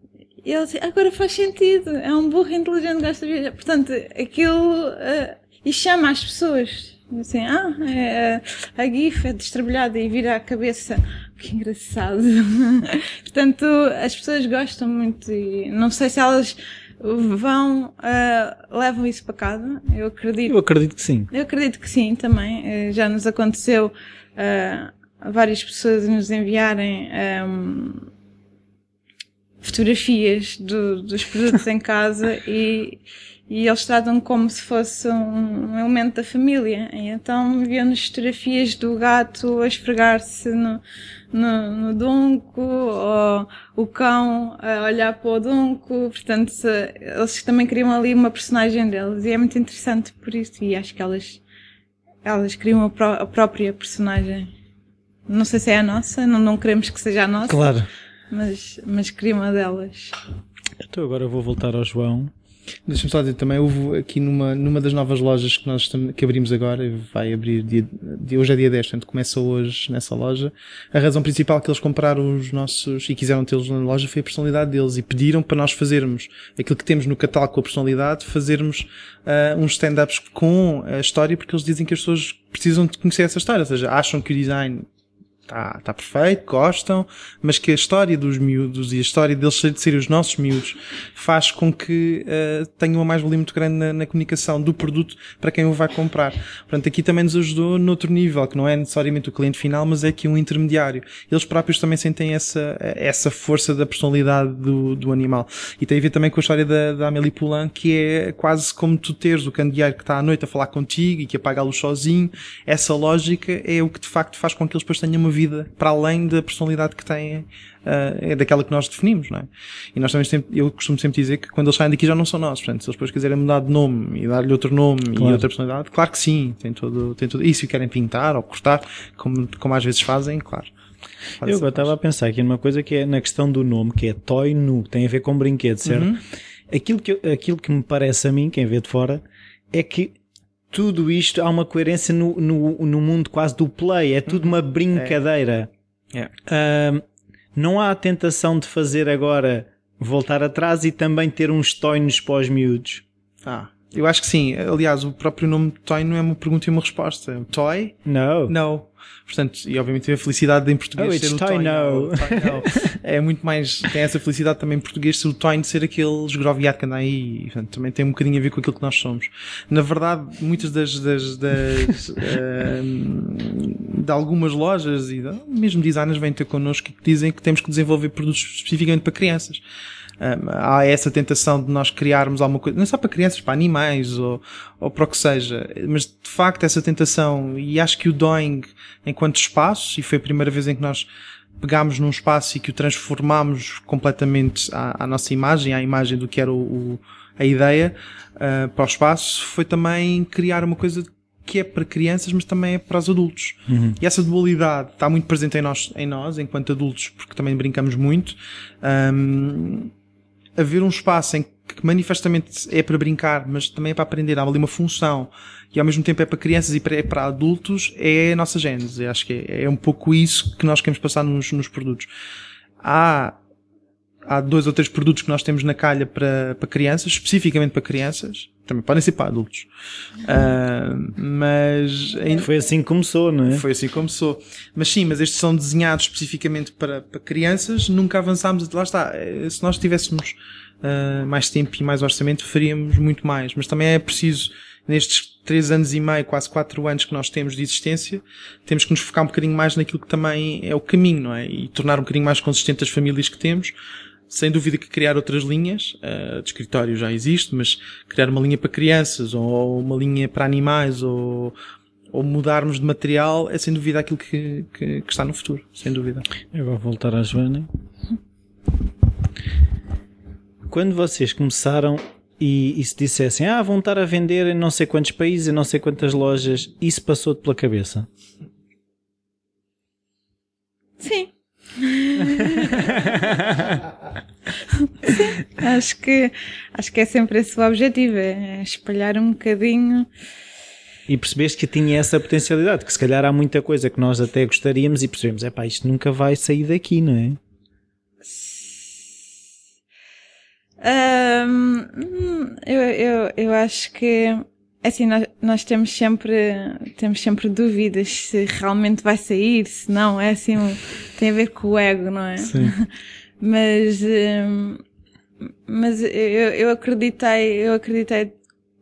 e ele assim, agora faz sentido. É um burro inteligente que gosta de viajar. Portanto, aquilo. Uh, e chama as pessoas Assim, ah, é, a GIF é destrabalhada e vira a cabeça. Que engraçado. Portanto, as pessoas gostam muito e não sei se elas vão, uh, levam isso para casa. Eu acredito. Eu acredito que sim. Eu acredito que sim também. Uh, já nos aconteceu uh, várias pessoas nos enviarem um, fotografias do, dos produtos em casa e e eles tratam como se fosse um, elemento da família. E então viam-nos fotografias do gato a esfregar-se no, no, no dunco, ou o cão a olhar para o dunco. Portanto, se, eles também criam ali uma personagem deles. E é muito interessante por isso. E acho que elas, elas criam a, pró a própria personagem. Não sei se é a nossa, não, não queremos que seja a nossa. Claro. Mas, mas criam a delas. Então agora vou voltar ao João Deixa-me só dizer também, houve aqui numa, numa das novas lojas que nós que abrimos agora, vai abrir dia, dia, hoje é dia 10, portanto começa hoje nessa loja. A razão principal que eles compraram os nossos e quiseram tê-los na loja foi a personalidade deles e pediram para nós fazermos aquilo que temos no catálogo com a personalidade, fazermos uh, uns stand-ups com a história porque eles dizem que as pessoas precisam de conhecer essa história, ou seja, acham que o design está tá perfeito, gostam, mas que a história dos miúdos e a história deles de serem os nossos miúdos faz com que uh, tenham uma mais-valia muito grande na, na, comunicação do produto para quem o vai comprar. Portanto, aqui também nos ajudou noutro nível, que não é necessariamente o cliente final, mas é aqui um intermediário. Eles próprios também sentem essa, essa força da personalidade do, do animal. E tem a ver também com a história da, da Amélie Poulain, que é quase como tu teres o candeeiro que está à noite a falar contigo e que apaga a luz sozinho. Essa lógica é o que de facto faz com que eles depois tenham uma vida para além da personalidade que têm, uh, é daquela que nós definimos, não é? E nós também sempre, eu costumo sempre dizer que quando eles saem daqui já não são nossos, portanto, se eles depois quiserem mudar de nome e dar-lhe outro nome claro. e outra personalidade, claro que sim, tem todo, tem tudo, e se querem pintar ou cortar, como, como às vezes fazem, claro. eu estava a pensar aqui numa coisa que é na questão do nome, que é Toy Nu, tem a ver com brinquedo, certo? Uhum. Aquilo, que, aquilo que me parece a mim, quem vê de fora, é que tudo isto há uma coerência no, no, no mundo quase do play, é tudo uma brincadeira. É. Ahm, não há a tentação de fazer agora voltar atrás e também ter uns toinos os miúdos. Ah, eu acho que sim. Aliás, o próprio nome Toy não é uma pergunta e uma resposta. Toy? Não. Não. Portanto, e obviamente tem a felicidade em português Oh, ser o toy Toy no. no. Toy no. É muito mais, tem essa felicidade também em português ser o Toy de ser aquele esgroviado que anda aí. Portanto, também tem um bocadinho a ver com aquilo que nós somos. Na verdade, muitas das, das, das ehm, de algumas lojas e de- mesmo designers vêm ter connosco que dizem que temos que desenvolver produtos especificamente para crianças. Um, há essa tentação de nós criarmos alguma coisa, não é só para crianças, para animais ou, ou para o que seja, mas de facto essa tentação, e acho que o Doing, enquanto espaço, e foi a primeira vez em que nós pegámos num espaço e que o transformámos completamente à, à nossa imagem, à imagem do que era o, o- a ideia uh, para o espaço, foi também criar uma coisa que é para crianças, mas também é para os adultos. E essa dualidade está muito presente em nós, em nós, enquanto adultos, porque também brincamos muito. Um, haver um espaço em que manifestamente é para brincar, mas também é para aprender, há ali uma função e ao mesmo tempo é para crianças e para, é para adultos, é a nossa gênese. Acho que é, é um pouco isso que nós queremos passar nos, nos produtos. Há, há dois ou três produtos que nós temos na calha para, para crianças, especificamente para crianças, também podem ser para adultos. Ah, mas ainda, Foi assim que começou, não é? foi assim que começou. Mas sim, mas estes são desenhados especificamente para, para crianças. Nunca avançámos. Lá está. eh, Se nós tivéssemos ah, mais tempo e mais orçamento, faríamos muito mais. Mas também é preciso, nestes três anos e meio, quase quatro anos que nós temos de existência, temos que nos focar um bocadinho mais naquilo que também é o caminho, não é? E tornar um bocadinho mais consistente as famílias que temos. Sem dúvida que criar outras linhas, ah, de escritório já existe, mas criar uma linha para crianças, ou uma linha para animais, ou, ou mudarmos de material é sem dúvida aquilo que, que, que está no futuro, sem dúvida. Eu vou voltar à Joana. Quando vocês começaram e, e se dissessem, ah, vão estar a vender em não sei quantos países, em não sei quantas lojas, isso passou-te pela cabeça? Sim. acho que acho que é sempre esse o objetivo, é espalhar um bocadinho. E percebeste que tinha essa potencialidade, que se calhar há muita coisa que nós até gostaríamos e percebemos, é pá, isto nunca vai sair daqui, não é? Hum, eu, eu, eu acho que assim nós, nós temos sempre temos sempre dúvidas se realmente vai sair, se não, é assim tem a ver com o ego, não é? Sim. mas hum, mas eu, eu acreditei eu acreditei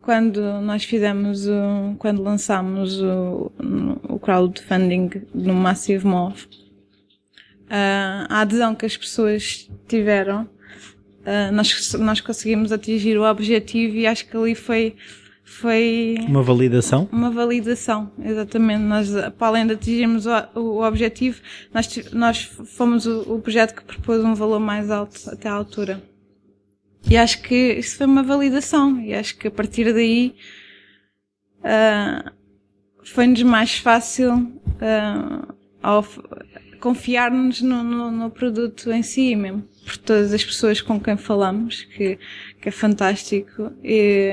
quando nós fizemos o quando lançámos o, o crowdfunding no Massive Move ah, a adesão que as pessoas tiveram ah, nós, nós conseguimos atingir o objetivo e acho que ali foi foi Uma validação? uma validação, exatamente. Nós, para além de atingirmos o, o objetivo, nós, nós fomos o, o projeto que propôs um valor mais alto até à altura. E acho que isso foi uma validação. E acho que a partir daí ah, foi-nos mais fácil ah, ao confiar-nos no, no, no produto em si mesmo. Por todas as pessoas com quem falamos, que, que é fantástico. E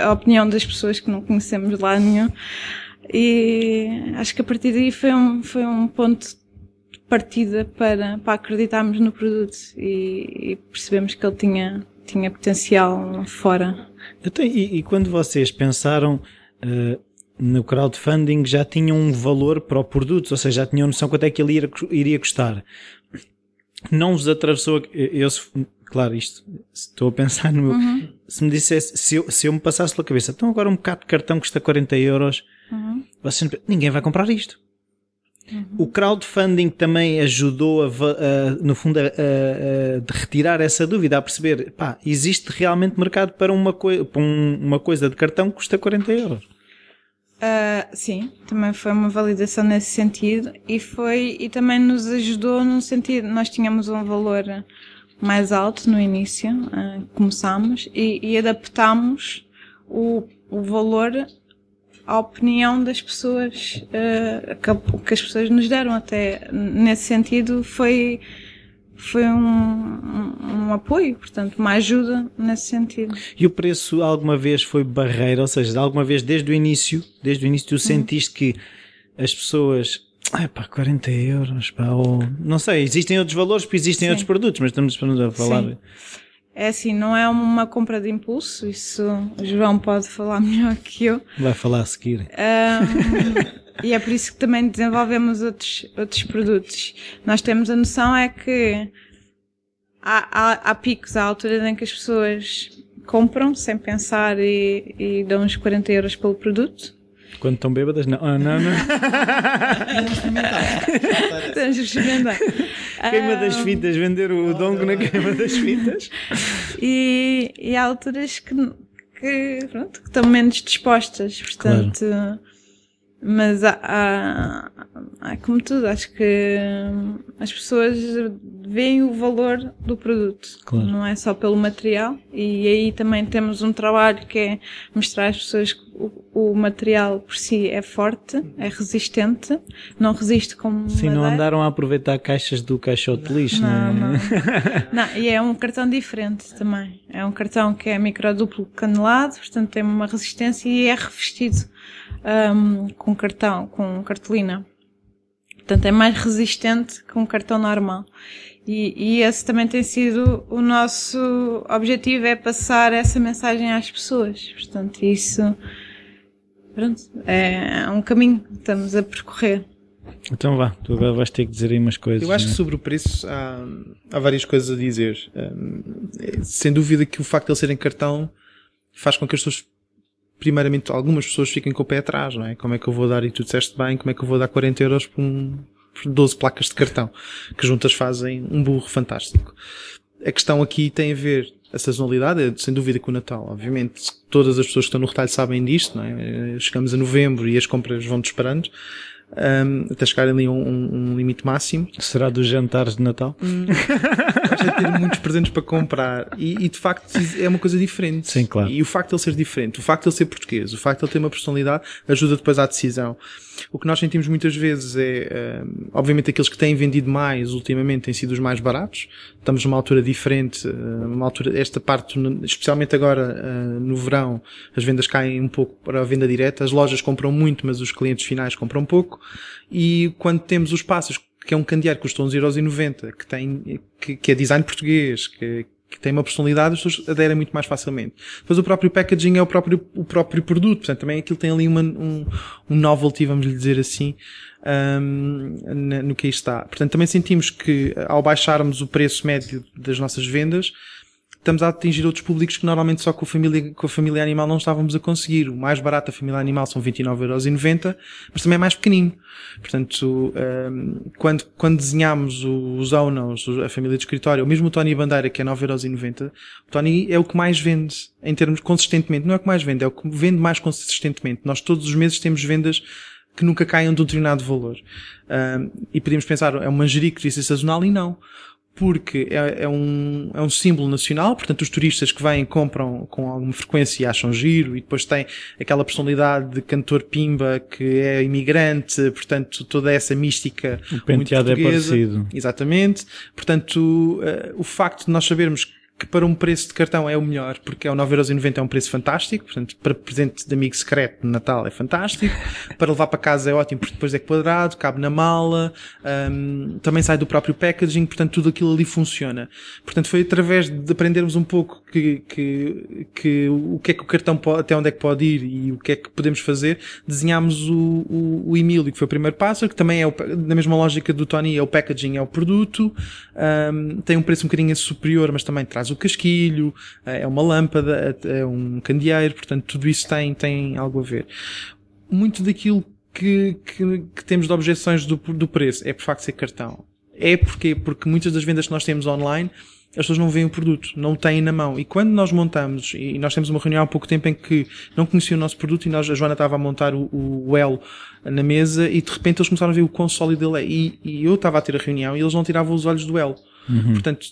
a opinião das pessoas que não conhecemos lá nenhum. E acho que a partir daí foi um, foi um ponto de partida para, para acreditarmos no produto e, e percebemos que ele tinha, tinha potencial fora. Então, e, e quando vocês pensaram eh, no crowdfunding, já tinham um valor para o produto, ou seja, já tinham noção quanto é que ele iria, iria custar. Não vos atravessou, eu, claro, isto, estou a pensar no meu, se me dissesse, se eu, se eu me passasse pela cabeça, então agora um bocado de cartão custa 40 euros, vocês, ninguém vai comprar isto. O crowdfunding também ajudou, a, a, no fundo, a, a- retirar essa dúvida, a perceber, pá, existe realmente mercado para uma, coi para um- uma coisa de cartão que custa 40 euros. Ah, sim, também foi uma validação nesse sentido e foi e também nos ajudou no sentido nós tínhamos um valor mais alto no início, ah, começámos e, e adaptámos o, o valor à opinião das pessoas ah, que, as pessoas nos deram. Até nesse sentido foi foi um, um, um, apoio, portanto, uma ajuda nesse sentido. E o preço alguma vez foi barreira, ou seja, alguma vez desde o início, desde o início tu sentiste que as pessoas ah, pá, 40 euros, pá, ou não sei, existem outros valores porque existem Sim. outros produtos, mas estamos a falar. Sim. É assim, não é uma compra de impulso, isso o João pode falar melhor que eu. Vai falar a seguir. Um, e é por isso que também desenvolvemos outros, outros produtos. Nós temos a noção é que há, há, há picos, há alturas em que as pessoas compram sem pensar e, e dão uns 40 euros pelo produto. Quando estão bêbadas, não. Ah, não, não. Temos de experimentar. Queima das fitas, vender o dongo na queima das fitas. E, e há alturas que, que, pronto, que estão menos dispostas, portanto. Claro. Mas há, há, há, como tudo, acho que as pessoas veem o valor do produto, claro. não é só pelo material. E aí também temos um trabalho que é mostrar às pessoas que o, o material por si é forte, é resistente, não resiste como. Sim, madeira. não andaram a aproveitar caixas do caixote lixo, não, não, é? não. não. E é um cartão diferente também. É um cartão que é micro duplo canelado, portanto tem uma resistência e é revestido um, com cartão, com cartolina. Portanto, é mais resistente que um cartão normal. E, e, esse também tem sido o nosso objetivo, é passar essa mensagem às pessoas. Portanto, isso, pronto, é um caminho que estamos a percorrer. Então vá, tu agora vais ter que dizer aí umas coisas. Eu acho né? que sobre o preço há, há várias coisas a dizer. Um, sem dúvida que o facto de ele ser em cartão faz com que as pessoas primeiramente algumas pessoas fiquem com o pé atrás, não é? Como é que eu vou dar, e tu disseste bem, como é que eu vou dar 40 euros por, um, por 12 placas de cartão, que juntas fazem um burro fantástico. A questão aqui tem a ver, a sazonalidade é sem dúvida com o Natal, obviamente. Todas as pessoas que estão no retalho sabem disto, não é? Chegamos a novembro e as compras vão disparando um, até chegar ali a um, um, limite máximo. Será dos jantares de Natal? Hum, já ter muitos presentes para comprar e, e, de facto é uma coisa diferente. Sim, claro. E o facto de ele ser diferente, o facto de ele ser português, o facto de ele ter uma personalidade ajuda depois à decisão. O que nós sentimos muitas vezes é, uh, obviamente, aqueles que têm vendido mais ultimamente têm sido os mais baratos. Estamos numa altura diferente, uh, uma altura, esta parte, especialmente agora uh, no verão, as vendas caem um pouco para a venda direta. As lojas compram muito, mas os clientes finais compram pouco. E quando temos os passos, que é um candeeiro que custa 11,90€, que tem, que, que é design português, que, que tem uma personalidade, as pessoas aderem muito mais facilmente. Depois o próprio packaging é o próprio, o próprio produto, portanto também aquilo tem ali uma, um, um novelty, vamos lhe dizer assim, um, no que aí está. Portanto também sentimos que ao baixarmos o preço médio das nossas vendas, estamos a atingir outros públicos que normalmente só com a família, com a família animal não estávamos a conseguir. O mais barato da família animal são 29,90€, mas também é mais pequenino. Portanto, um, quando, quando desenhámos os Onos, a família de escritório, ou mesmo o Tony Bandeira, que é 9,90€, o Tony é o que mais vende, em termos consistentemente. Não é o que mais vende, é o que vende mais consistentemente. Nós todos os meses temos vendas que nunca caiam de um determinado valor. Um, e podemos pensar, é um manjerico de sazonal e não porque é, é, um, é um símbolo nacional, portanto os turistas que vêm compram com alguma frequência e acham giro, e depois tem aquela personalidade de cantor pimba que é imigrante, portanto toda essa mística o penteado muito é parecido. Exatamente. Portanto, uh, o facto de nós sabermos que para um preço de cartão é o melhor, porque é o 9,90€ é um preço fantástico, portanto, para presente de amigo secreto de Natal é fantástico, para levar para casa é ótimo, porque depois é quadrado, cabe na mala, um, também sai do próprio packaging, portanto, tudo aquilo ali funciona. Portanto, foi através de aprendermos um pouco que, que, que o que é que o cartão pode, até onde é que pode ir e o que é que podemos fazer, desenhámos o, o, o Emílio, que foi o primeiro passo, que também é o, na mesma lógica do Tony, é o packaging, é o produto, um, tem um preço um bocadinho superior, mas também traz o casquilho, eh, é uma lâmpada, é um candeeiro, portanto tudo isso tem, tem algo a ver. Muito daquilo que, que, que temos de objeções do, do preço é por facto ser cartão. É porque, porque muitas das vendas que nós temos online as pessoas não veem o produto, não o têm na mão. E quando nós montamos, e nós temos uma reunião há pouco tempo em que não conheciam o nosso produto e nós, a Joana estava a montar o, o elo na mesa e de repente eles começaram a ver o quão sólido ele é. E, e eu estava a ter a reunião e eles não tiravam os olhos do elo. Uhum. Portanto,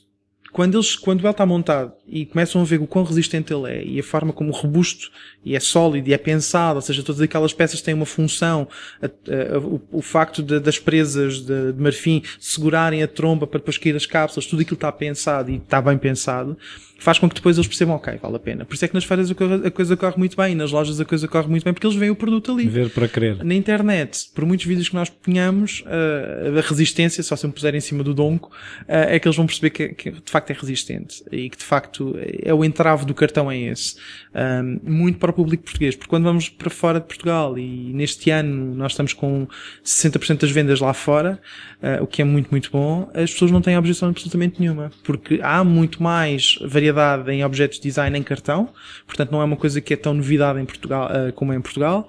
quando, eles, quando ele está montado e começam a ver o quão resistente ele é e a forma como robusto e é sólido e é pensado, ou seja, todas aquelas peças têm uma função, a, a, o, o, facto de, das presas de, de, marfim segurarem a tromba para depois cair as cápsulas, tudo aquilo está pensado e está bem pensado, faz com que depois eles percebam, ok, vale a pena. Por isso é que nas feiras a coisa corre muito bem, nas lojas a coisa corre muito bem, porque eles veem o produto ali. Ver para crer. Na internet, por muitos vídeos que nós ponhamos, a resistência, só se me puser em cima do donco, é que eles vão perceber que, que, de facto é resistente e que de facto é o entrave do cartão é esse. muito para o público português, porque quando vamos para fora de Portugal e neste ano nós estamos com 60% das vendas lá fora, uh, o que é muito, muito bom, as pessoas não têm objeção absolutamente nenhuma, porque há muito mais variedade em objetos de design em cartão, portanto não é uma coisa que é tão novidade em Portugal uh, como é em Portugal.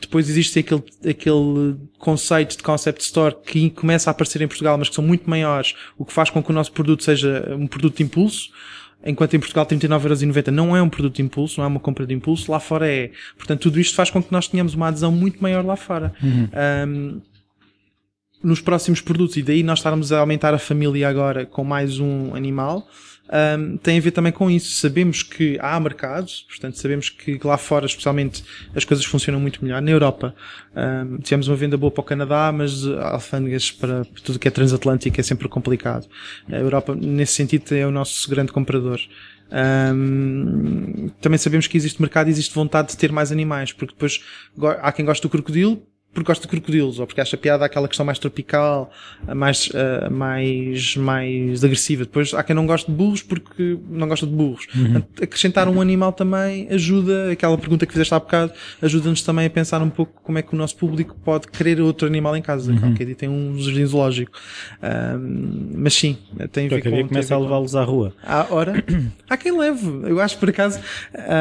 Depois existe aquele, aquele conceito de concept store que começa a aparecer em Portugal, mas que são muito maiores, o que faz com que o nosso produto seja um produto de impulso enquanto em Portugal 39,90€ não é um produto de impulso, não é uma compra de impulso, lá fora é. Portanto, tudo isto faz com que nós tenhamos uma adesão muito maior lá fora. Uhum. Um, nos próximos produtos, e daí nós estarmos a aumentar a família agora com mais um animal, um, tem a ver também com isso. Sabemos que há mercados, portanto, sabemos que lá fora, especialmente, as coisas funcionam muito melhor. Na Europa, um, tivemos uma venda boa para o Canadá, mas alfândegas para tudo que é transatlântico é sempre complicado. A Europa, nesse sentido, é o nosso grande comprador. Um, também sabemos que existe mercado e existe vontade de ter mais animais, porque depois há quem goste do crocodilo, porque gosta de crocodilos, ou porque acha piada aquela questão mais tropical, mais, uh, mais, mais agressiva. Depois há quem não gosta de burros porque não gosta de burros. Uhum. Acrescentar um animal também ajuda, aquela pergunta que fizeste há bocado, ajuda-nos também a pensar um pouco como é que o nosso público pode querer outro animal em casa. Uhum. Okay, tem um jardim zoológico. mas sim, tem a ver com... começa a levá-los à rua. À hora, há quem leve. Eu acho, por acaso,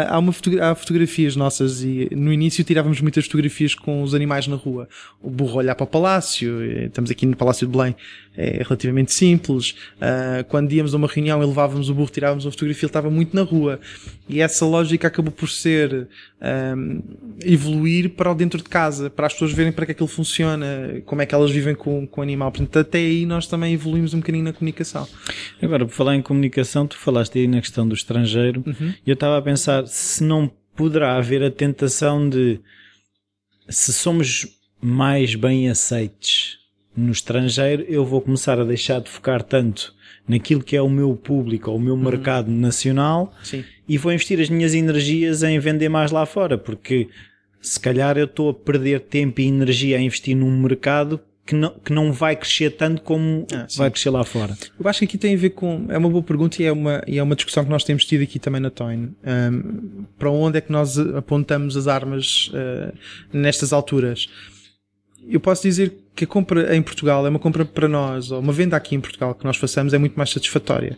há, uma fotogra há fotografias nossas e no início tirávamos muitas fotografias com os animais na rua. O burro olhar para o palácio, eh, estamos aqui no Palácio de Belém, é relativamente simples. Uh, quando íamos a uma reunião e levávamos o burro, tirávamos uma fotografia, ele estava muito na rua. E essa lógica acabou por ser um, evoluir para o dentro de casa, para as pessoas verem para que aquilo funciona, como é que elas vivem com, com o animal. Portanto, até aí nós também evoluímos um bocadinho na comunicação. Agora, por falar em comunicação, tu falaste aí na questão do estrangeiro, uhum. e eu estava a pensar se não poderá haver a tentação de se somos mais bem aceites no estrangeiro, eu vou começar a deixar de focar tanto naquilo que é o meu público ou o meu uhum. mercado nacional Sim. e vou investir as minhas energias em vender mais lá fora, porque se calhar eu estou a perder tempo e energia a investir num mercado que não, que não vai crescer tanto como ah, vai crescer lá fora. Eu acho que aqui tem a ver com. É uma boa pergunta e é uma, e é uma discussão que nós temos tido aqui também na Toyn. Um, para onde é que nós apontamos as armas uh, nestas alturas? eu posso dizer que a compra em Portugal é uma compra para nós, ou uma venda aqui em Portugal que nós façamos é muito mais satisfatória.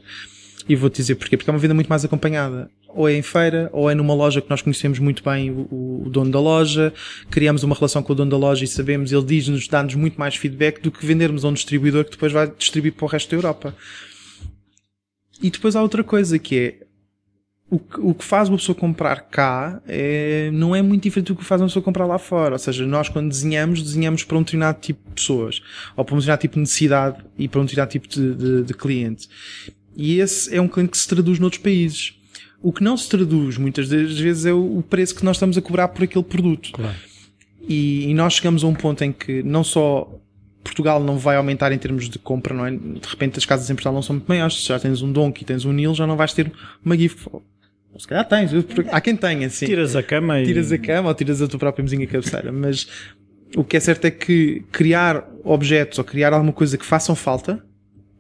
E vou-te dizer porquê. Porque é uma venda muito mais acompanhada. Ou é em feira, ou é numa loja que nós conhecemos muito bem o, o dono da loja, criamos uma relação com o dono da loja e sabemos, ele diz-nos, dá-nos muito mais feedback do que vendermos a um distribuidor que depois vai distribuir para o resto da Europa. E depois há outra coisa que é, o que, o que faz uma pessoa comprar cá é, não é muito diferente do que faz uma pessoa comprar lá fora. Ou seja, nós quando desenhamos, desenhamos para um determinado tipo de pessoas, ou para um determinado tipo de necessidade e para um determinado tipo de, de, de cliente. E esse é um cliente que se traduz noutros países. O que não se traduz muitas das vezes é o preço que nós estamos a cobrar por aquele produto. Claro. E, e nós chegamos a um ponto em que não só Portugal não vai aumentar em termos de compra, não é? De repente as casas em Portugal não são muito maiores. Se já tens um Donk e tens um Nil, já não vais ter uma GIF se calhar tens, há quem tenha, assim. Tiras a cama e. Tiras a cama ou tiras a tua própria mesinha cabeceira. Mas o que é certo é que criar objetos ou criar alguma coisa que façam falta,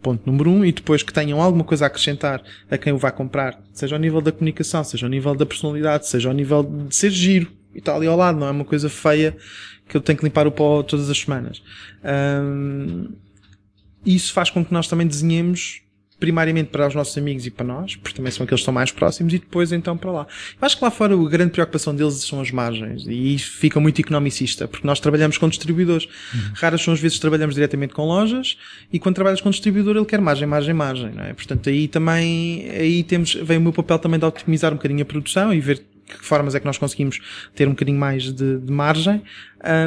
ponto número um, e depois que tenham alguma coisa a acrescentar a quem o vai comprar, seja ao nível da comunicação, seja ao nível da personalidade, seja ao nível de ser giro e está ali ao lado, não é uma coisa feia que eu tenho que limpar o pó todas as semanas. isso faz com que nós também desenhemos primariamente para os nossos amigos e para nós, porque também são aqueles que estão mais próximos, e depois então para lá. Eu acho que lá fora a grande preocupação deles são as margens, e isso fica muito economicista, porque nós trabalhamos com distribuidores. Uhum. Raras são as vezes que trabalhamos diretamente com lojas, e quando trabalhas com distribuidor ele quer margem, margem, margem, não é? Portanto aí também, aí temos, vem o meu papel também de otimizar um bocadinho a produção e ver que formas é que nós conseguimos ter um bocadinho mais de, de margem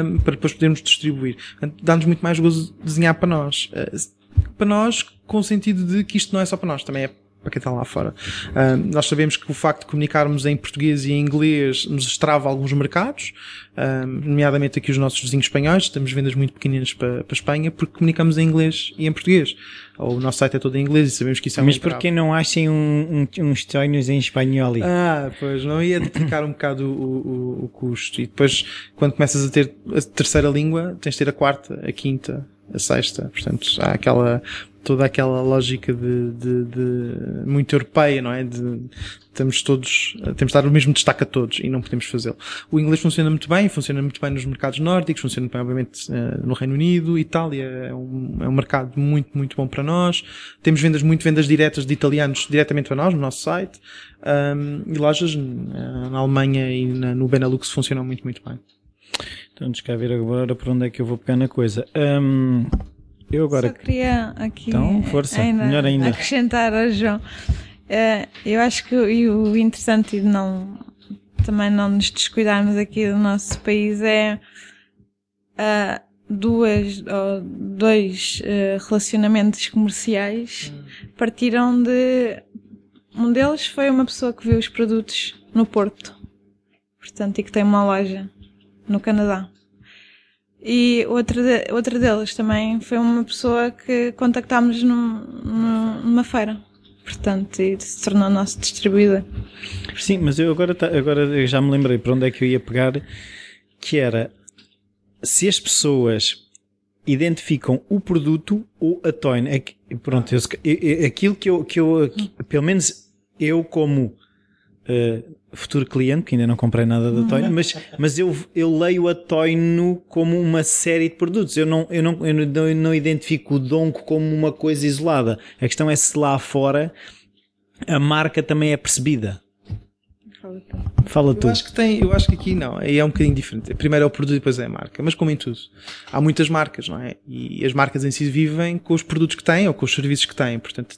um, para depois podermos distribuir. Dá-nos muito mais gozo desenhar para nós. Uh, para nós com o sentido de que isto não é só para nós, também é para quem está lá fora. Uh, nós sabemos que o facto de comunicarmos em português e em inglês nos estrava alguns mercados, uh, nomeadamente aqui os nossos vizinhos espanhóis, temos vendas muito pequeninas para, para a Espanha porque comunicamos em inglês e em português. O nosso site é todo em inglês e sabemos que isso é Mas um por que não achem um, um, uns tónios em espanhol? Ah, pois, não ia duplicar um bocado o, o, o custo. E depois, quando começas a ter a terceira língua, tens de ter a quarta, a quinta, a sexta. Portanto, há aquela, toda aquela lógica de, de, de muito europeia, não é? De, temos todos, temos de dar o mesmo destaque a todos e não podemos fazê-lo. O inglês funciona muito bem, funciona muito bem nos mercados nórdicos, funciona muito bem, obviamente, eh, no Reino Unido, Itália é um, é um mercado muito, muito bom para nós. Temos vendas, muito vendas diretas de italianos diretamente para nós, no nosso site. Um, e lojas eh, na Alemanha e na, no Benelux funcionam muito, muito bem. Então, deixa cá ver agora por onde é que eu vou pegar na coisa. Um, eu agora. Só queria aqui Então, força, melhor ainda. acrescentar a João. Uh, eu acho que o, o interessante de não também não nos descuidarmos aqui do nosso país é uh, duas ou dois uh, relacionamentos comerciais partiram de um deles foi uma pessoa que viu os produtos no Porto portanto e que tem uma loja no Canadá e outra, de, outra deles também foi uma pessoa que contactámos num, num, numa feira portanto, e se tornou nosso distribuidor. Sim, mas eu agora, agora eu já me lembrei para onde é que eu ia pegar, que era se as pessoas identificam o produto ou a toin. É que, pronto, eu, aquilo que eu, que eu, pelo menos eu como uh, futuro cliente, que ainda não comprei nada da Toino, mas, mas eu, eu leio a Toino como uma série de produtos. Eu não, eu não, eu não, eu não identifico o Donko como uma coisa isolada. A questão é se lá fora a marca também é percebida. Fala tu. Eu acho que tem, eu acho que aqui não, aí é um bocadinho diferente. Primeiro é o produto e depois é a marca, mas como em tudo. Há muitas marcas, não é? E as marcas em si vivem com os produtos que têm ou com os serviços que têm. Portanto,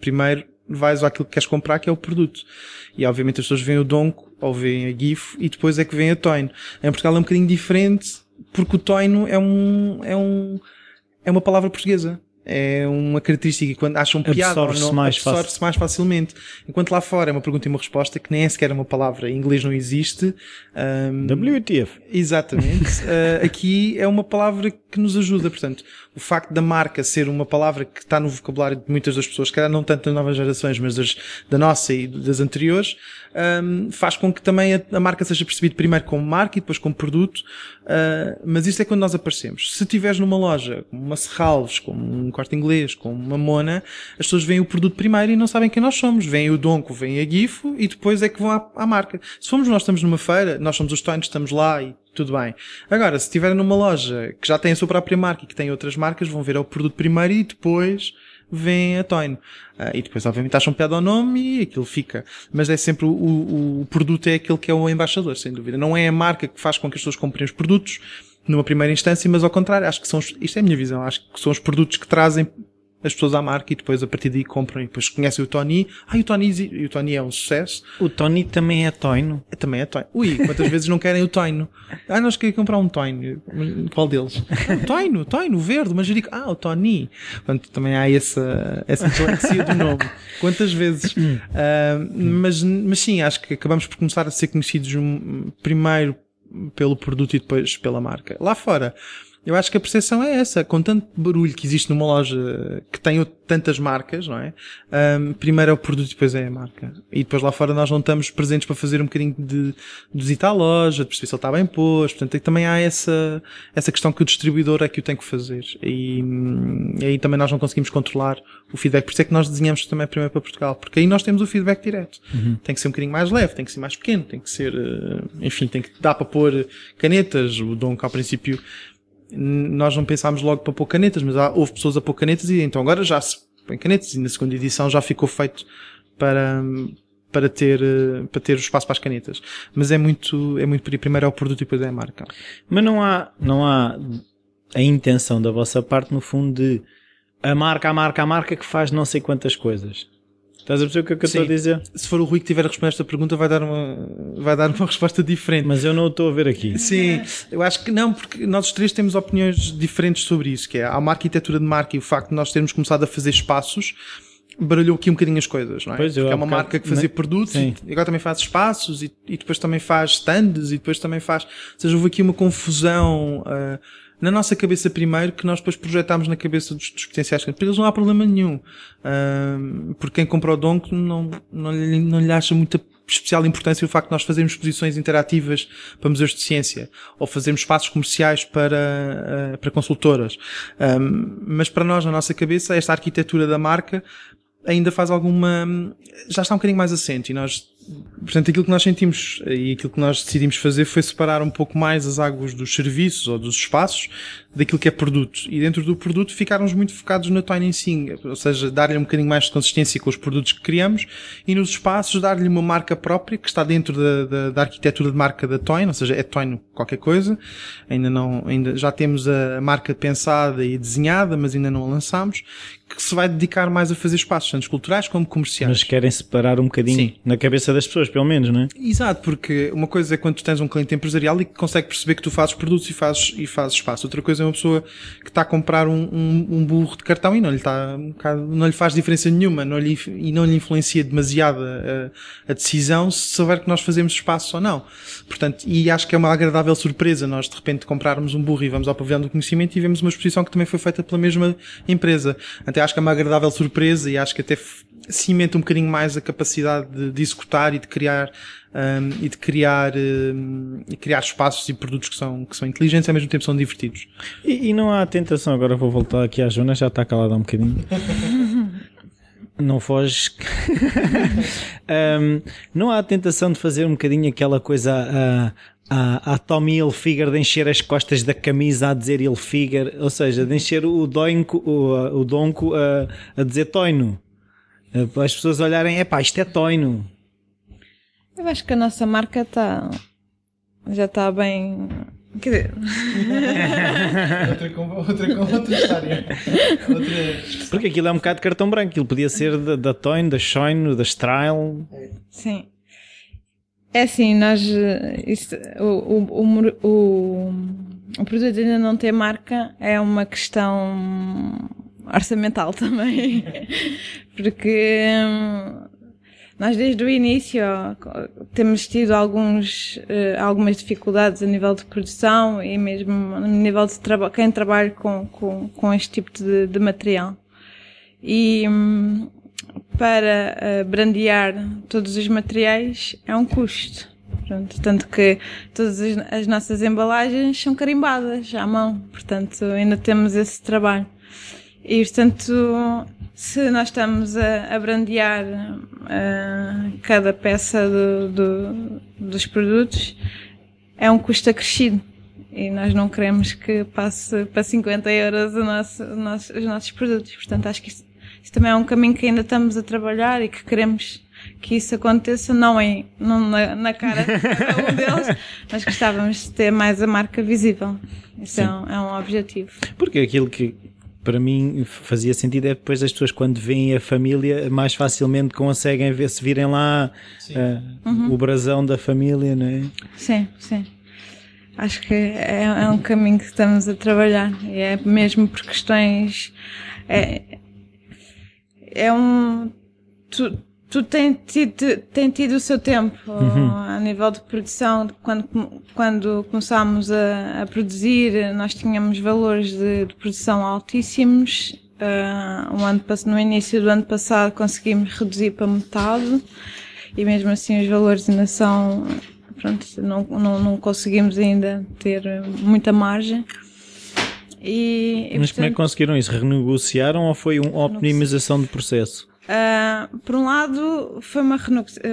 primeiro vais àquilo que queres comprar, que é o produto. E obviamente as pessoas veem o Donko ou veem a GIF e depois é que vem a Toino. Em Portugal é um bocadinho diferente porque o Toino é um, é um, é uma palavra portuguesa é uma característica que quando acham piada absorve-se mais, absorve mais facilmente. Enquanto lá fora é uma pergunta e uma resposta que nem é sequer uma palavra em inglês não existe. Um, WTF. Exatamente. uh, aqui é uma palavra que nos ajuda. Portanto, o facto da marca ser uma palavra que está no vocabulário de muitas das pessoas, que calhar não tanto das novas gerações, mas das, da nossa e das anteriores, um, faz com que também a, a, marca seja percebida primeiro como marca e depois como produto. Uh, mas isso é quando nós aparecemos. Se estiveres numa loja, como uma Serralves, como um corte inglês, como uma Mona, as pessoas veem o produto primeiro e não sabem quem nós somos. Vêm o Donco, vêm a Gifo e depois é que vão à, à marca. Se formos nós estamos numa feira, nós somos os Tones, estamos lá e tudo bem. Agora, se estiverem numa loja que já tem a sua própria marca e que tem outras marcas, vão ver o produto primeiro e depois vem a Toino. Uh, e depois, obviamente, acham piada ao nome e aquilo fica. Mas é sempre o, o, produto é aquele que é o embaixador, sem dúvida. Não é a marca que faz com que as pessoas comprem os produtos numa primeira instância, mas ao contrário, acho que são, isto é a minha visão, acho que são os produtos que trazem as pessoas à marca e depois a partir daí compram e depois conhecem o Tony. Ah, o Tony, e o Tony é um sucesso. O Tony também é Toino? É, também é Toino. Ui, quantas vezes não querem o Toino? Ah, nós queremos comprar um Toino. Qual deles? Ah, Toino, Toino, verde, manjerico. Ah, o Tony. Portanto, também há essa, essa dislexia do nome. Quantas vezes? Uh, mas, mas sim, acho que acabamos por começar a ser conhecidos primeiro pelo produto e depois pela marca. Lá fora, eu acho que a percepção é essa. Com tanto barulho que existe numa loja que tem tantas marcas, não é? Um, primeiro é o produto e depois é a marca. E depois lá fora nós não estamos presentes para fazer um bocadinho de, de visitar a loja, de perceber se ele está bem posto. Portanto, também há essa, essa questão que o distribuidor é que o tem que fazer. E, e aí também nós não conseguimos controlar o feedback. Por isso é que nós desenhamos também primeiro para Portugal. Porque aí nós temos o feedback direto. Uhum. Tem que ser um bocadinho mais leve, tem que ser mais pequeno, tem que ser, eh, enfim, tem que dar para pôr canetas. O Dom que ao princípio nós não pensámos logo para pôr canetas, mas há, houve pessoas a pôr canetas e então agora já se põe canetas e na segunda edição já ficou feito para, para ter, para ter o espaço para as canetas. Mas é muito, é muito, primeiro é o produto e depois é a marca. Mas não há, não há a intenção da vossa parte no fundo de a marca, a marca, a marca que faz não sei quantas coisas. Estás a perceber o que, é que eu estou a dizer? Se for o Rui que tiver a responder esta pergunta, vai dar uma, vai dar uma resposta diferente. Mas eu não o estou a ver aqui. Sim, eu acho que não, porque nós os três temos opiniões diferentes sobre isso, que é há uma arquitetura de marca e o facto de nós termos começado a fazer espaços baralhou aqui um bocadinho as coisas, não é? Pois, eu Porque é uma bocado- marca que fazia né? produtos Sim. e agora também faz espaços e, e depois também faz stands e depois também faz. Ou seja, houve aqui uma confusão ah, na nossa cabeça primeiro que nós depois projetámos na cabeça dos, dos potenciais clientes. Para eles não há problema nenhum. Ah, porque quem compra o Donk não, não, lhe, não lhe acha muita especial importância o facto de nós fazermos exposições interativas para museus de ciência ou fazermos espaços comerciais para, ah, para consultoras. Mas para nós, na nossa cabeça, esta arquitetura da marca ainda faz alguma. já está um bocadinho mais assente e nós. Portanto, aquilo que nós sentimos e aquilo que nós decidimos fazer foi separar um pouco mais as águas dos serviços ou dos espaços daquilo que é produto. E dentro do produto ficarmos muito focados na Toyn em si, ou seja, dar-lhe um bocadinho mais de consistência com os produtos que criamos e nos espaços dar-lhe uma marca própria que está dentro da, da, da arquitetura de marca da Toyn, ou seja, é Toyn qualquer coisa. Ainda não, ainda já temos a marca pensada e desenhada, mas ainda não a lançámos, que se vai dedicar mais a fazer espaços, tanto culturais como comerciais. Mas querem separar um bocadinho Sim. na cabeça das pessoas, pelo menos, não é? Exato, porque uma coisa é quando tu tens um cliente empresarial e que consegue perceber que tu fazes produtos e fazes, e fazes espaço. Outra coisa é uma pessoa que está a comprar um, um, um burro de cartão e não lhe, está, um bocado- não lhe faz diferença nenhuma não lhe, e não lhe influencia demasiado a, a decisão se souber que nós fazemos espaço ou não. Portanto, e acho que é uma agradável surpresa nós de repente comprarmos um burro e vamos ao pavilhão do conhecimento e vemos uma exposição que também foi feita pela mesma empresa. Até acho que é uma agradável surpresa e acho que até cimenta um bocadinho mais a capacidade de, de executar e de criar hum, e de criar hum, e criar espaços e produtos que são que são inteligentes e ao mesmo tempo são divertidos. E, e não há tentação, agora vou voltar aqui à Joana, já está calada há um bocadinho. Não foges. Ahm, não há a tentação de fazer um bocadinho aquela coisa a, a, Tommy Hilfiger de encher as costas da camisa a dizer Hilfiger, ou seja, de encher o doinco, o, o donco a, a dizer toino. Eh, Para as pessoas olharem, epá, isto é toino. Eu acho que a nossa marca está. já está bem. Quer dizer, outra com outra com outra história. Outra... Porque aquilo é um bocado de cartão branco, aquilo podia ser da, da Toino, da Shoino, da Style. sim. É assim, nós. Isso, o, o, o, o, produto ainda não ter marca é uma questão orçamental também. Porque. hum, Nós desde o início temos tido alguns, eh, algumas dificuldades a nível de produção e mesmo a nível de traba quem trabalha com, com, com este tipo de, de material. E hum, para eh, brandear todos os materiais é um custo. Pronto, tanto que todas as, as nossas embalagens são carimbadas à mão, portanto ainda temos esse trabalho. E portanto, se nós estamos a, a brandear eh, cada peça do- do- dos produtos, é um custo acrescido. E nós não queremos que passe para 50 euros o nosso- o nosso- os nossos produtos. Portanto, acho que isso, isso também é um caminho que ainda estamos a trabalhar e que queremos que isso aconteça, não, em, não na, na cara de cada um deles, mas gostávamos de ter mais a marca visível. Isso é um, é um objetivo. Porque aquilo que para mim fazia sentido é depois as pessoas quando veem a família mais facilmente conseguem ver se virem lá eh, o brasão da família, não é? Sim, sim. Acho que é, é um caminho que estamos a trabalhar. E é mesmo por questões. É, é um. Tu, tu tem, tido, tem tido o seu tempo a nível de produção. Quando, quando começámos a, a produzir, nós tínhamos valores de, de produção altíssimos. Ah, um ano, no início do ano passado conseguimos reduzir para metade e mesmo assim os valores ainda são pronto, não, não, não conseguimos ainda ter muita margem e, e, Mas como é que portanto, conseguiram isso? Renegociaram ou foi uma optimização de processo? Ah, por um lado foi uma,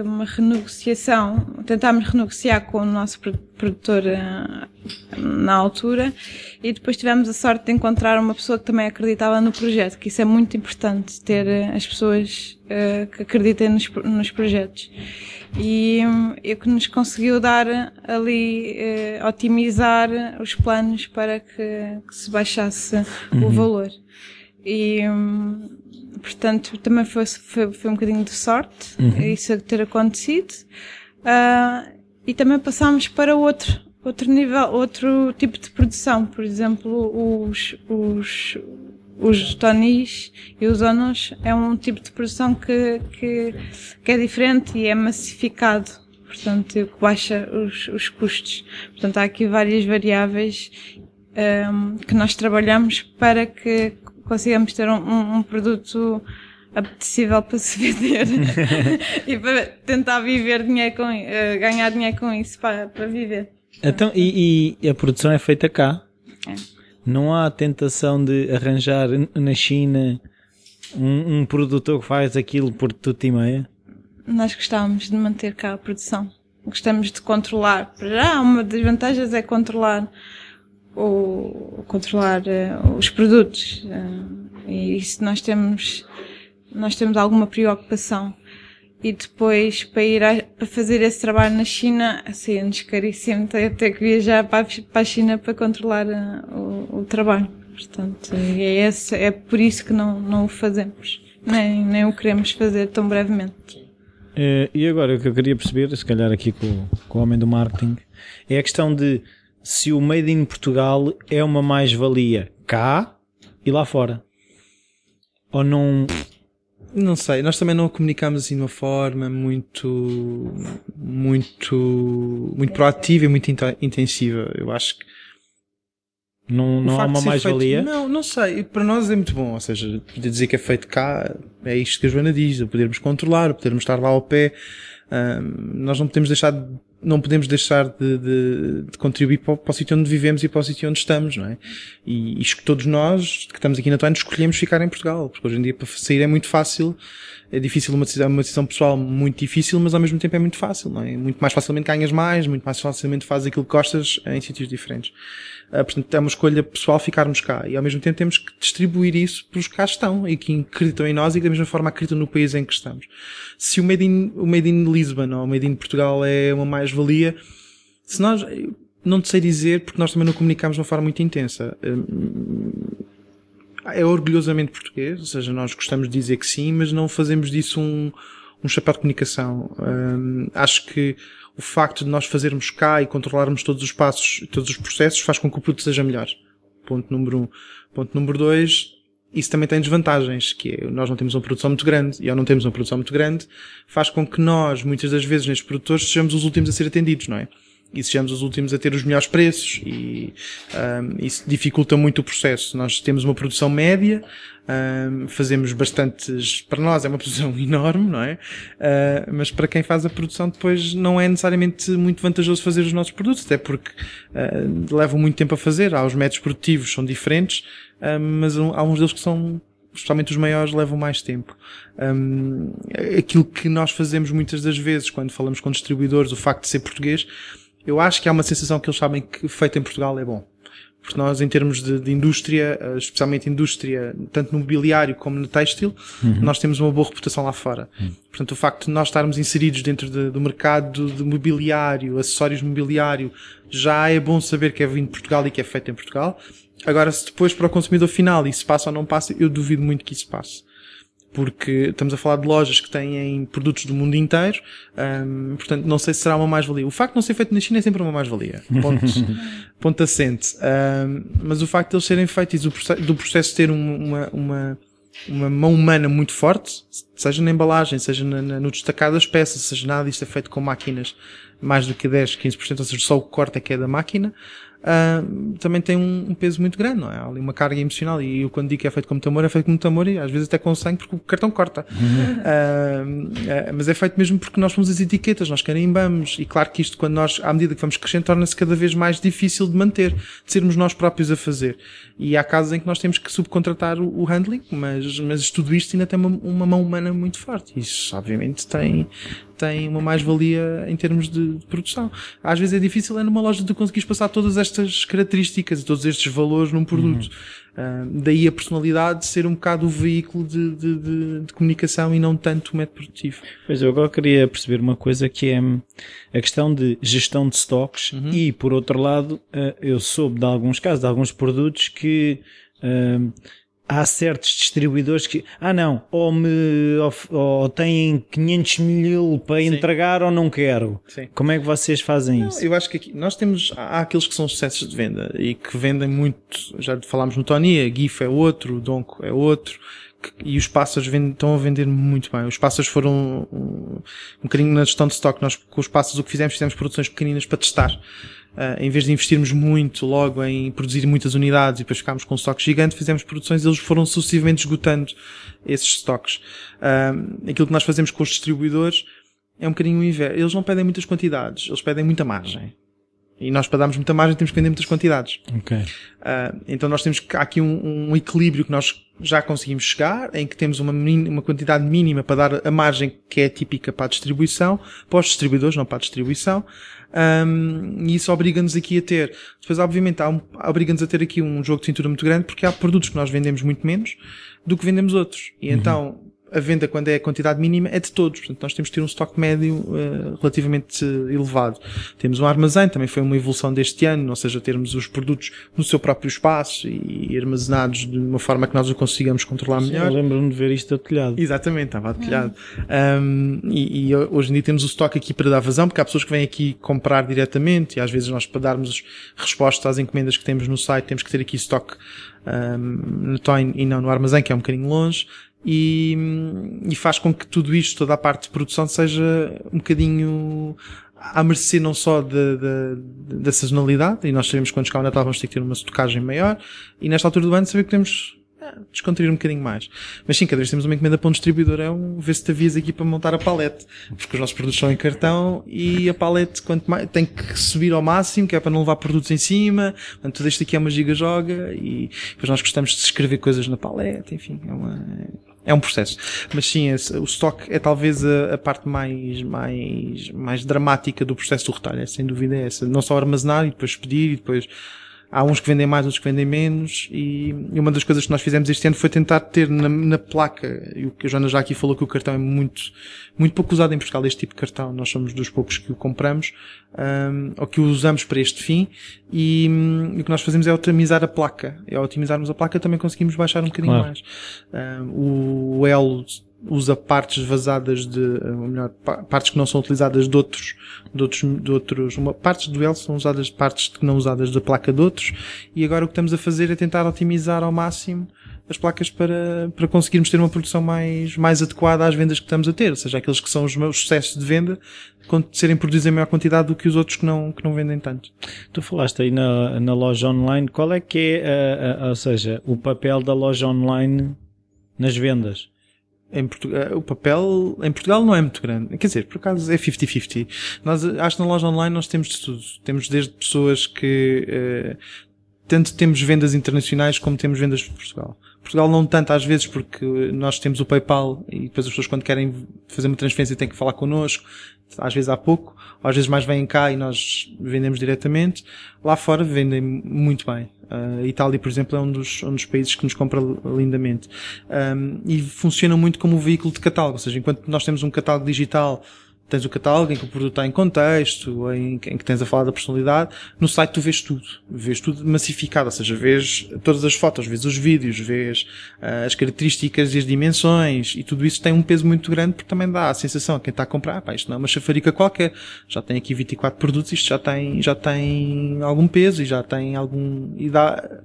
uma renegociação tentámos renegociar com o nosso pro- produtor ah, na altura e depois tivemos a sorte de encontrar uma pessoa que também acreditava no projeto que isso é muito importante ter ah, as pessoas que acreditem nos, nos projetos e, e que nos conseguiu dar ali, otimizar os planos para que, que se baixasse o valor. E, hum, portanto, também foi, foi, foi um bocadinho de sorte isso ter acontecido. Ah, e também passámos para outro, outro nível, outro tipo de produção. Por exemplo, os, os, os tonis e os onos é um tipo de produção que, que, que é diferente e é massificado. Portanto, que baixa os, os custos. Portanto, há aqui várias variáveis um, que nós trabalhamos para que consigamos ter um, um produto apetecível para se vender e para tentar viver dinheiro com, uh, ganhar dinheiro com isso para, para viver. Então, e, e a produção é feita cá? É. Não há tentação de arranjar na China um, um produtor que faz aquilo por tudo e meia? Nós gostávamos de manter cá a produção. Gostamos de controlar. Para já, uma das vantagens é controlar o, controlar uh, os produtos. Uh, e isso nós temos, nós temos alguma preocupação. E depois, para ir a, para fazer esse trabalho na China, assim, caríssimo ter, ter que viajar para, para a China para controlar uh, o, o, trabalho. Portanto, é, esse, é por isso que não, não o fazemos. Nem, nem o queremos fazer tão brevemente. e agora, o que eu queria perceber, se calhar aqui com, com o homem do marketing, é a questão de se o Made in Portugal é uma mais-valia cá e lá fora. Ou não. Não sei, nós também não comunicamos assim de uma forma muito, muito, muito proativa e muito intensiva. Eu acho que não, não há uma mais-valia? Não, não sei. Para nós é muito bom. Ou seja, poder dizer que é feito cá é isto que a Joana diz, podermos controlar, podermos estar lá ao pé. Um, nós não podemos deixar de não podemos deixar de, de, de contribuir para, para, o sítio onde vivemos e para o sítio onde estamos, não é? E que todos nós que estamos aqui na Tuane escolhemos ficar em Portugal, porque hoje em dia para sair é muito fácil, é difícil uma decisão, uma decisão pessoal muito difícil, mas ao mesmo tempo é muito fácil, não é? Muito mais facilmente ganhas mais, muito mais facilmente fazes aquilo que gostas em sítios diferentes. Uh, portanto, é uma escolha pessoal ficarmos cá e ao mesmo tempo temos que distribuir isso para os que cá estão e que acreditam em nós e que da mesma forma acreditam no país em que estamos. Se o Made in, o Made in Lisbon ou o Made in Portugal é uma mais-valia, se nós, não te sei dizer porque nós também não comunicamos de uma forma muito intensa. É orgulhosamente português, ou seja, nós gostamos de dizer que sim, mas não fazemos disso um, um chapéu de comunicação. Um, acho que o facto de nós fazermos cá e controlarmos todos os passos, todos os processos, faz com que o produto seja melhor. Ponto número um. Ponto número dois, isso também tem desvantagens, que é, nós não temos uma produção muito grande, e ao não termos uma produção muito grande, faz com que nós, muitas das vezes, nestes produtores, sejamos os últimos a ser atendidos, não é? e sejamos os últimos a ter os melhores preços e um, isso dificulta muito o processo. Nós temos uma produção média, um, fazemos bastantes, para nós é uma produção enorme, não é? Uh, mas para quem faz a produção depois não é necessariamente muito vantajoso fazer os nossos produtos, até porque uh, levam muito tempo a fazer, há os métodos produtivos são diferentes, mas há uns deles que são especialmente os maiores levam mais tempo. Um, aquilo que nós fazemos muitas das vezes quando falamos com distribuidores, o facto de ser português, eu acho que há uma sensação que eles sabem que feito em Portugal é bom. Porque nós, em termos de, de indústria, eh, especialmente indústria, tanto no mobiliário como no têxtil, uhum. nós temos uma boa reputação lá fora. Uhum. Portanto, o facto de nós estarmos inseridos dentro de, do mercado de mobiliário, acessórios mobiliário, já é bom saber que é vindo de Portugal e que é feito em Portugal. Agora, se depois para o consumidor final isso passa ou não passa, eu duvido muito que isso passe porque estamos a falar de lojas que têm produtos do mundo inteiro, um, portanto não sei se será uma mais-valia. O facto de não ser feito na China é sempre uma mais-valia. Ponto, ponto assente. Um, mas o facto de eles serem feitos e do processo, ter uma, uma, uma mão humana muito forte, seja na embalagem, seja na, na, no destacar das peças, seja nada disto é feito com máquinas mais do que 10, 15%, ou seja, só o corte é que é da máquina, uh, também tem um, um, peso muito grande, não é? Há ali uma carga emocional. E eu quando digo que é feito com muito amor, é feito com muito amor e às vezes até com sangue porque o cartão corta. Uh, mas é feito mesmo porque nós fomos as etiquetas, nós carimbamos. E claro que isto, quando nós, à medida que vamos crescendo, torna-se cada vez mais difícil de manter, de sermos nós próprios a fazer. E há casos em que nós temos que subcontratar o, o handling, mas, mas tudo isto ainda tem uma, uma mão humana muito forte. Isso, obviamente, tem, tem uma mais-valia em termos de, de, produção. Às vezes é difícil é numa loja de conseguires passar todas estas características e todos estes valores num produto. Uhum. Uh, daí a personalidade ser um bocado o veículo de, de, de, de, comunicação e não tanto o método produtivo. Pois eu agora queria perceber uma coisa que é hum, a questão de gestão de stocks uhum. e, por outro lado, uh, eu soube de alguns casos, de alguns produtos que uh, há certos distribuidores que, ah não, ou, me, ou, ou têm 500 mil para Sim. entregar ou não quero. Sim. Como é que vocês fazem não, isso? Eu acho que aqui, nós temos, há aqueles que são sucessos de venda e que vendem muito, já falámos no Tony, a GIF é outro, o Donko é outro, e os pássaros vendem, estão a vender muito bem. Os pássaros foram um, um, um bocadinho na gestão de stock. Nós, com os pássaros, o que fizemos, fizemos produções pequeninas para testar. Uh, em vez de investirmos muito logo em produzir muitas unidades e depois ficarmos com um estoque gigante, fizemos produções eles foram sucessivamente esgotando esses estoques. Uh, aquilo que nós fazemos com os distribuidores é um bocadinho o inverso. Eles não pedem muitas quantidades, eles pedem muita margem. E nós, para darmos muita margem, temos que vender muitas quantidades. Okay. Uh, então nós temos há aqui um, um, equilíbrio que nós já conseguimos chegar, em que temos uma, uma quantidade mínima para dar a margem que é típica para a distribuição, para os distribuidores, não para a distribuição. Um, e isso obriga-nos aqui a ter. Depois, obviamente, um, obriga-nos a ter aqui um jogo de cintura muito grande, porque há produtos que nós vendemos muito menos do que vendemos outros. E uhum. então, a venda, quando é a quantidade mínima, é de todos. Portanto, nós temos que ter um estoque médio uh, relativamente elevado. Temos um armazém, também foi uma evolução deste ano, ou seja, termos os produtos no seu próprio espaço e armazenados de uma forma que nós o consigamos controlar melhor. Eu lembro-me de ver isto telhado. Exatamente, estava telhado. Um, e, e, hoje em dia temos o estoque aqui para dar vazão, porque há pessoas que vêm aqui comprar diretamente e às vezes nós, para darmos respostas às encomendas que temos no site, temos que ter aqui estoque um, no Toyn e não no armazém, que é um bocadinho longe e, e faz com que tudo isto, toda a parte de produção, seja um bocadinho à mercê não só de, de, da sazonalidade, e nós sabemos que quando chegar o Natal vamos ter que ter uma estocagem maior, e nesta altura do ano saber que temos descontrair um bocadinho mais. Mas sim, cada vez temos uma encomenda para um distribuidor, é um ver se te avias aqui para montar a palete. Porque os nossos produtos são em cartão e a palete quanto mais, tem que subir ao máximo, que é para não levar produtos em cima. Portanto, tudo isto aqui é uma giga joga e depois nós gostamos de escrever coisas na palete, enfim, é uma, é um processo. Mas sim, esse, o stock é talvez a, a, parte mais, mais, mais dramática do processo do retalho, é, sem dúvida é essa. Não só armazenar e depois pedir e depois Há uns que vendem mais, outros que vendem menos, e, uma das coisas que nós fizemos este ano foi tentar ter na, na, placa, e o que a Joana já aqui falou que o cartão é muito, muito pouco usado em Portugal, este tipo de cartão, nós somos dos poucos que o compramos, um, ou que o usamos para este fim, e, um, o que nós fazemos é otimizar a placa, e ao otimizarmos a placa também conseguimos baixar um bocadinho claro. mais. Um, o Elo usa partes vazadas de, ou melhor, partes que não são utilizadas de outros, de outros, de outros, uma, partes do L são usadas, partes que não usadas da placa de outros, e agora o que estamos a fazer é tentar otimizar ao máximo as placas para, para conseguirmos ter uma produção mais, mais adequada às vendas que estamos a ter, ou seja, aqueles que são os meus sucessos de venda, serem produzidos em maior quantidade do que os outros que não, que não vendem tanto. Tu falaste aí na, na loja online, qual é que é, ou seja, o papel da loja online nas vendas? Em Portugal, eh, o papel em Portugal não é muito grande. Quer dizer, por acaso é 50-50. Nós, acho que na loja online nós temos de tudo. Temos desde pessoas que, uh, tanto temos vendas internacionais como temos vendas de Portugal. Portugal não tanto às vezes porque nós temos o PayPal e depois as pessoas quando querem fazer uma transferência têm que falar connosco. Às vezes há pouco, às vezes mais vêm cá e nós vendemos diretamente. Lá fora vendem muito bem. Uh, Itália, por exemplo, é um dos, um dos países que nos compra lindamente. Um, e funciona muito como um veículo de catálogo, ou seja, enquanto nós temos um catálogo digital tens o catálogo em que o produto está em contexto, em, em, que tens a falar da personalidade, no site tu vês tudo. Vês tudo massificado, ou seja, vês todas as fotos, vês os vídeos, vês uh, as características e as dimensões, e tudo isso tem um peso muito grande porque também dá a sensação a quem está a comprar, pá, isto não é uma chafarica qualquer, já tem aqui 24 produtos, isto já tem, já tem algum peso e já tem algum, e dá,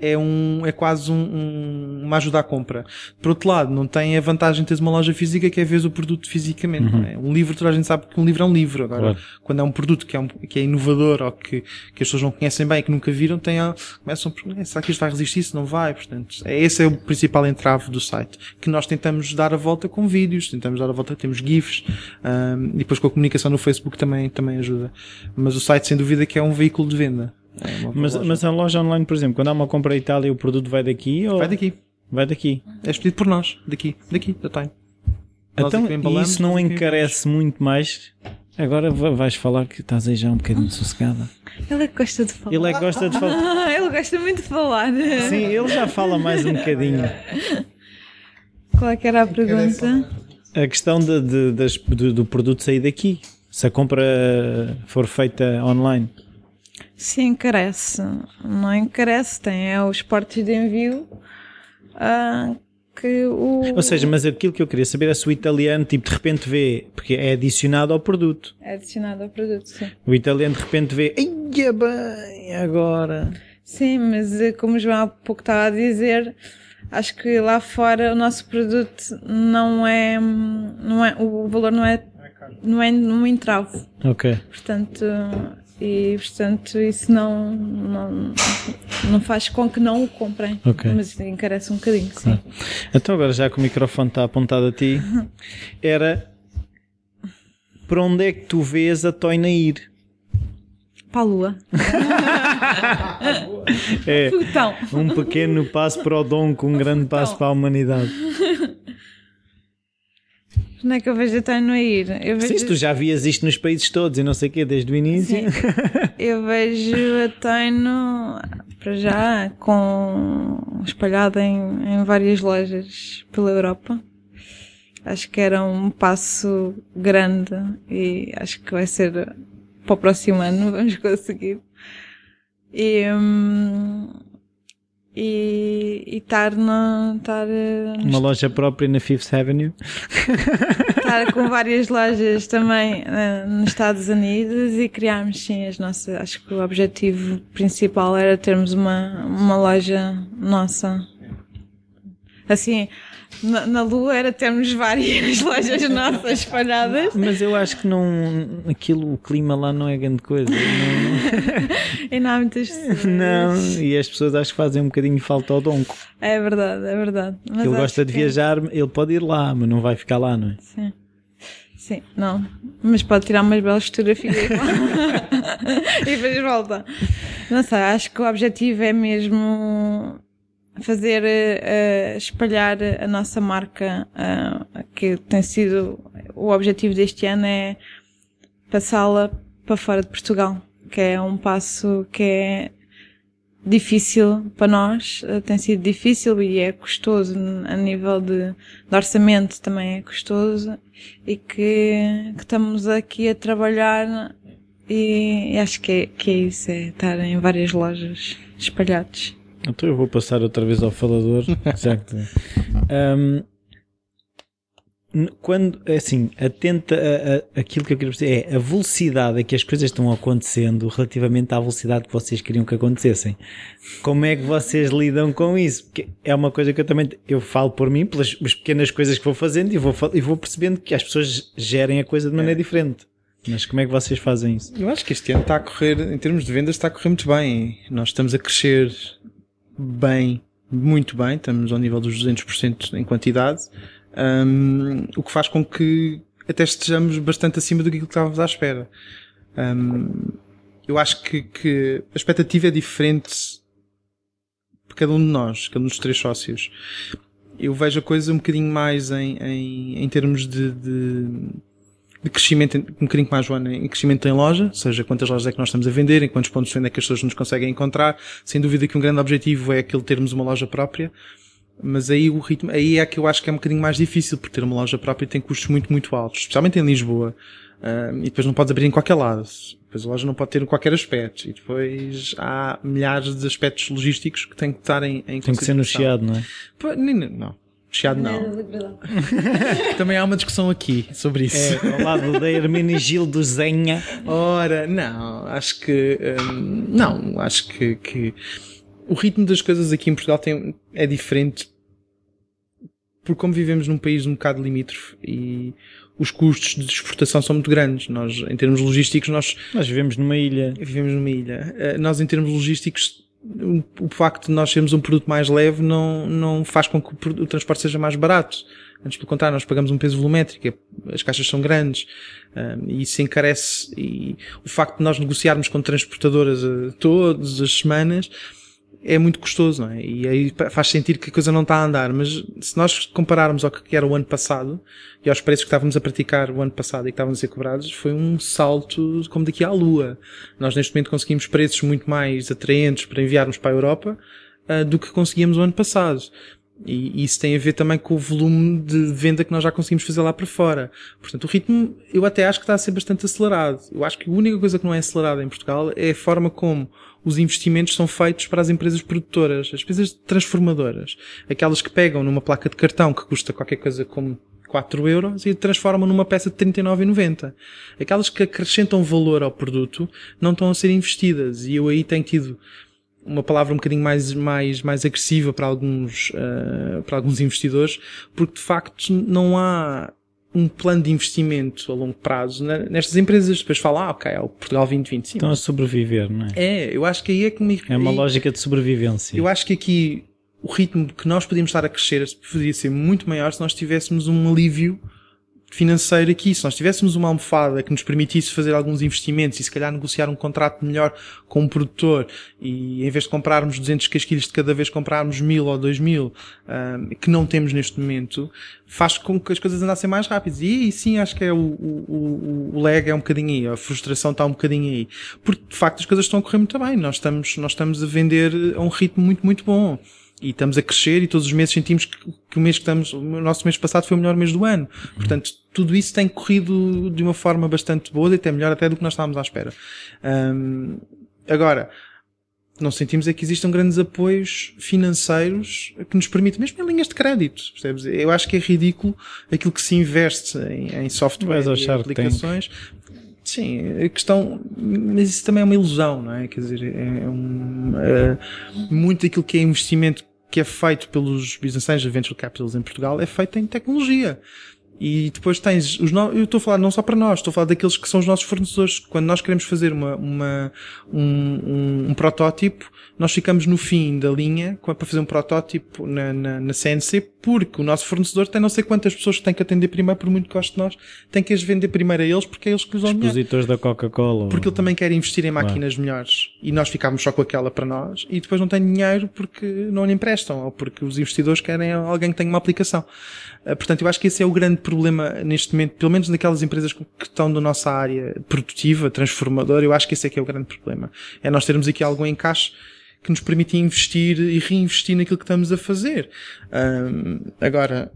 é, um, é quase um, um, uma ajuda à compra. Por outro lado, não tem a vantagem de teres uma loja física que é ver o produto fisicamente. Uhum. É? Um livro, toda a gente sabe que um livro é um livro. Agora, claro. quando é um produto que é, um, que é inovador ou que, que as pessoas não conhecem bem, que nunca viram, tem a, começam a será que isto vai resistir? Se não vai? Portanto, é, esse é o principal entrave do site. Que nós tentamos dar a volta com vídeos, tentamos dar a volta, temos GIFs, um, e depois com a comunicação no Facebook também, também ajuda. Mas o site, sem dúvida, que é um veículo de venda. É mas, mas a loja online, por exemplo, quando há uma compra em Itália, o produto vai daqui? Ou... Vai daqui. Vai daqui. É expedido por nós, daqui, daqui, da Time. Então, e isso não encarece muito mais? Agora vais falar que estás aí já um bocadinho sossegada. Ele é que gosta de falar. Ele é que gosta de falar. ele gosta muito de falar. Sim, ele já fala mais um bocadinho. Qual é que era a pergunta? A questão de, de, de, do produto sair daqui. Se a compra for feita online. Se encarece, não encarece, tem é os portos de envio uh, que o. Ou seja, mas aquilo que eu queria saber é se o italiano, tipo, de repente vê, porque é adicionado ao produto. É adicionado ao produto, sim. O italiano de repente vê, ia bem, agora. Sim, mas eh, como o João há pouco estava a dizer, acho que lá fora o nosso produto não é. Não é o valor não é. Não é num entrave. Ok. Portanto, e portanto isso não, não, não faz com que não o comprem. Ok. Mas encarece um bocadinho, sim. Então agora já que o microfone está apontado a ti, era para onde é que tu vês a Toina ir? Para a lua. É um pequeno passo para o dom com um grande passo para a humanidade. onde é que eu vejo a ir? Eu vejo, Sim, se tu já vias isto nos países todos e não sei o quê desde o início. Sim. eu vejo a Tânia para já com espalhada em, em várias lojas pela Europa. Acho que era um passo grande e acho que vai ser para o próximo ano, vamos conseguir. E, hum, e, estar na, estar, eh, Uma loja própria na Fifth Avenue. estar com várias lojas também eh, nos Estados Unidos e criarmos sim as nossas. Acho que o objetivo principal era termos uma, uma loja nossa. Assim, na, na Lua era termos várias lojas nossas espalhadas Mas eu acho que não. Aquilo, o clima lá não é grande coisa. Não, e não há muitas pessoas. não. e as pessoas acho que fazem um bocadinho falta ao donco. É verdade, é verdade. Mas ele gosta de viajar, ele pode ir lá, mas não vai ficar lá, não é? Sim. Sim, não. Mas pode tirar umas belas fotografias e depois volta. Não sei, acho que o objetivo é mesmo fazer, eh, espalhar a nossa marca, eh, que tem sido, o objetivo deste ano é passá-la para fora de Portugal, que é um passo que é difícil para nós, eh, tem sido difícil e é custoso a nível de, de orçamento também é custoso e que, que estamos aqui a trabalhar e acho que é, que é isso, é estar em várias lojas espalhados. Então eu vou passar outra vez ao falador. já que- Ahm, n- quando, é assim, atenta a, a- aquilo que eu quero dizer é a velocidade a que as coisas estão acontecendo relativamente à velocidade que vocês queriam que acontecessem. Como é que vocês lidam com isso? Porque é uma coisa que eu também eu falo por mim, pelas pequenas coisas que vou fazendo e vou, e vou percebendo que as pessoas gerem a coisa de maneira diferente. Mas como é que vocês fazem isso? Eu acho que este ano está a correr, em termos de vendas, está a correr muito bem. Nós estamos a crescer bem, muito bem. Estamos ao nível dos 200% em quantidade. Um, o que faz com que até estejamos bastante acima do que estávamos à espera. Um, eu acho que, que a expectativa é diferente para cada um de nós, cada um dos três sócios. Eu vejo a coisa um bocadinho mais em, em, em termos de, de, de crescimento, um bocadinho mais Joana, em crescimento em loja, ou seja, quantas lojas é que nós estamos a vender, em quantos pontos de venda é que as pessoas nos conseguem encontrar. Sem dúvida que um grande objetivo é aquele termos uma loja própria, mas aí o ritmo, aí é que eu acho que é um bocadinho mais difícil, porque ter uma loja própria tem custos muito, muito altos, especialmente em Lisboa. Ah, e depois não podes abrir em qualquer lado. Depois a loja não pode ter qualquer aspecto. E depois há milhares de aspectos logísticos que têm que estar em, em Tem que ser no chiado, não é? Nem- Não. Chiado não. Também há uma discussão aqui sobre isso. É, ao lado da Hermenegildo Zenha. Ora, não, acho que hum, não, acho que, que o ritmo das coisas aqui em Portugal tem, é diferente porque como vivemos num país um bocado limítrofe e os custos de exportação são muito grandes. Nós, em termos logísticos, nós Nós vivemos numa ilha. vivemos numa ilha. Eh, Nós, em termos logísticos, o facto de nós sermos um produto mais leve não, não faz com que o transporte seja mais barato. Antes, pelo contrário, nós pagamos um peso volumétrico, é- as caixas são grandes, ah, e isso encarece, e o facto de nós negociarmos com transportadoras eh, todas as semanas é muito custoso, não é? E aí faz sentir que a coisa não está a andar, mas se nós compararmos ao que era o ano passado, e aos preços que estávamos a praticar o ano passado e que estavam a ser cobrados, foi um salto como daqui à lua. Nós neste momento conseguimos preços muito mais atraentes para enviarmos para a Europa ah, do que conseguíamos o ano passado. E isso tem a ver também com o volume de venda que nós já conseguimos fazer lá para fora. Portanto, o ritmo eu até acho que está a ser bastante acelerado. Eu acho que a única coisa que não é acelerada em Portugal é a forma como os investimentos são feitos para as empresas produtoras, as empresas transformadoras. Aquelas que pegam numa placa de cartão que custa qualquer coisa como 4 euros e transformam numa peça de 39,90. Aquelas que acrescentam valor ao produto não estão a ser investidas e eu aí tenho tido uma palavra um bocadinho mais, mais, mais agressiva para alguns, uh, para alguns investidores, porque de facto não há um plano de investimento a longo prazo nestas empresas. Depois falam, ah, ok, é o Portugal 2020. Sim, Estão a sobreviver, não é? É, eu acho que aí é que me... É uma lógica de sobrevivência. Eu acho que aqui o ritmo que nós podíamos estar a crescer poderia ser muito maior se nós tivéssemos um alívio financeiro aqui. Se nós tivéssemos uma almofada que nos permitisse fazer alguns investimentos e se calhar negociar um contrato melhor com um produtor e em vez de comprarmos 200 casquilhos de cada vez comprarmos 1000 ou 2000, um, que não temos neste momento, faz com que as coisas andassem mais rápidas. E aí sim acho que é o, o, o, o lag é um bocadinho aí, a frustração está um bocadinho aí. Porque de facto as coisas estão a correr muito bem. Nós estamos, nós estamos a vender a um ritmo muito, muito bom e estamos a crescer e todos os meses sentimos que, que, o mês que estamos, o nosso mês passado foi o melhor mês do ano. Portanto, tudo isso tem corrido de uma forma bastante boa e até melhor até do que nós estávamos à espera. Um, agora, não sentimos é que existam grandes apoios financeiros que nos permitem, mesmo em linhas de crédito, percebes? Eu acho que é ridículo aquilo que se investe em, em software e aplicações. Sim, a questão, mas isso também é uma ilusão, não é? Quer dizer, é, é um, é, muito daquilo que é investimento que é feito pelos business angels, venture capitals em Portugal, é feito em tecnologia. E depois tens os no... eu estou a falar não só para nós, estou a falar daqueles que são os nossos fornecedores. Quando nós queremos fazer uma, uma um, um, um, protótipo, nós ficamos no fim da linha para fazer um protótipo na, na, na, CNC, porque o nosso fornecedor tem não sei quantas pessoas que tem que atender primeiro, por muito que goste de nós, tem que as vender primeiro a eles, porque é eles que os dão Expositores da Coca-Cola. Porque ele também quer investir em máquinas claro. melhores. E nós ficamos só com aquela para nós, e depois não tem dinheiro porque não lhe emprestam, ou porque os investidores querem alguém que tenha uma aplicação. Uh, portanto, eu acho que esse é o grande problema neste momento, pelo menos naquelas empresas que estão na nossa área produtiva, transformadora, eu acho que esse é que é o grande problema. É nós termos aqui algo em caixa que nos permite investir e reinvestir naquilo que estamos a fazer. Um, agora,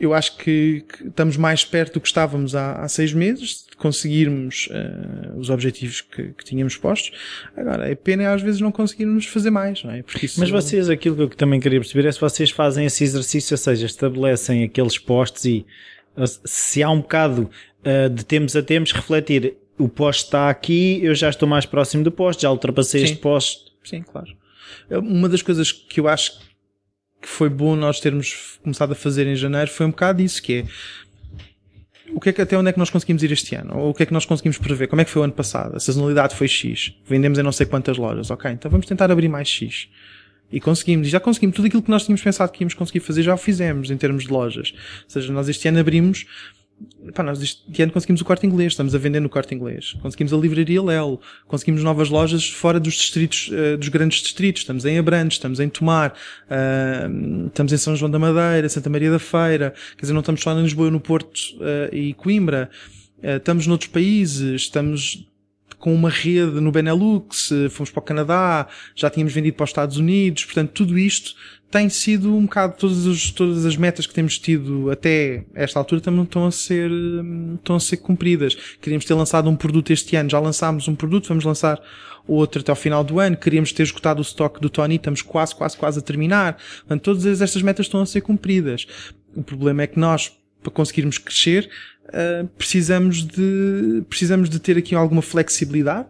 eu acho que, que, estamos mais perto do que estávamos há, há seis meses de conseguirmos uh, os objetivos que, que, tínhamos postos. Agora, a pena é às vezes não conseguirmos fazer mais, não é? Isso... Mas vocês, aquilo que eu também queria perceber é se vocês fazem esse exercício, ou seja, estabelecem aqueles postos e se há um bocado uh, de tempos a tempos refletir o posto está aqui, eu já estou mais próximo do posto, já ultrapassei Sim. este posto Sim, claro. Uma das coisas que eu acho que foi bom nós termos começado a fazer em janeiro foi um bocado isso, que é o que é que, até onde é que nós conseguimos ir este ano? Ou o que é que nós conseguimos prever? Como é que foi o ano passado? A sazonalidade foi X. Vendemos em não sei quantas lojas. Ok, então vamos tentar abrir mais X. E conseguimos, e já conseguimos. Tudo aquilo que nós tínhamos pensado que íamos conseguir fazer já o fizemos em termos de lojas. Ou seja, nós este ano abrimos Pá, nós este ano conseguimos o corte inglês, estamos a vender no corte inglês. Conseguimos a livraria Lelo, conseguimos novas lojas fora dos distritos, uh, dos grandes distritos. Estamos em Abrantes, estamos em Tomar, uh, estamos em São João da Madeira, Santa Maria da Feira. Quer dizer, não estamos só em Lisboa, no Porto uh, e Coimbra. estamos noutros países, estamos com uma rede no Benelux, fomos para o Canadá, já tínhamos vendido para os Estados Unidos. Portanto, tudo isto tem sido um bocado todas as, todas as metas que temos tido até esta altura também estão a ser, estão a ser cumpridas. Queríamos ter lançado um produto este ano, já lançámos um produto, vamos lançar outro até ao final do ano, queríamos ter esgotado o estoque do Tony, estamos quase, quase, quase a terminar. Portanto, todas estas metas estão a ser cumpridas. O problema é que nós, para conseguirmos crescer, uh, precisamos de, precisamos de ter aqui alguma flexibilidade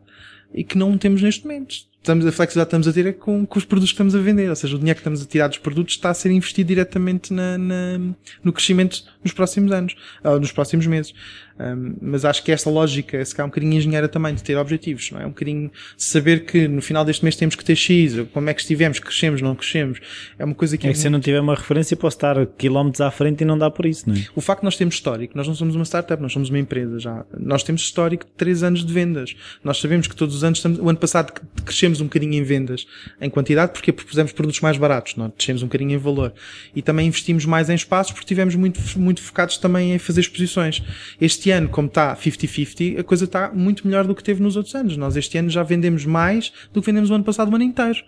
e que não temos neste momento estamos, a flexibilidade que estamos a ter é com, com os produtos que estamos a vender. Ou seja, o dinheiro que estamos a tirar dos produtos está a ser investido diretamente na, na no crescimento nos próximos anos, ou nos próximos meses. Um, mas acho que esta lógica, se calhar um bocadinho engenheira também, de ter objetivos, não é? Um bocadinho saber que no final deste mês temos que ter X, como é que estivemos, crescemos, não crescemos. É uma coisa que. É, é que se eu não tiver uma referência, posso estar quilómetros à frente e não dá por isso, não é? O facto de nós termos histórico, nós não somos uma startup, nós somos uma empresa já. Nós temos histórico de 3 anos de vendas. Nós sabemos que todos os anos estamos, o ano passado crescemos um bocadinho em vendas, em quantidade, porque propusemos produtos mais baratos, nós descemos um bocadinho em valor. E também investimos mais em espaços porque tivemos muito, muito focados também em fazer exposições. Este este ano, como está 50-50, a coisa está muito melhor do que teve nos outros anos. Nós este ano já vendemos mais do que vendemos o ano passado o ano inteiro.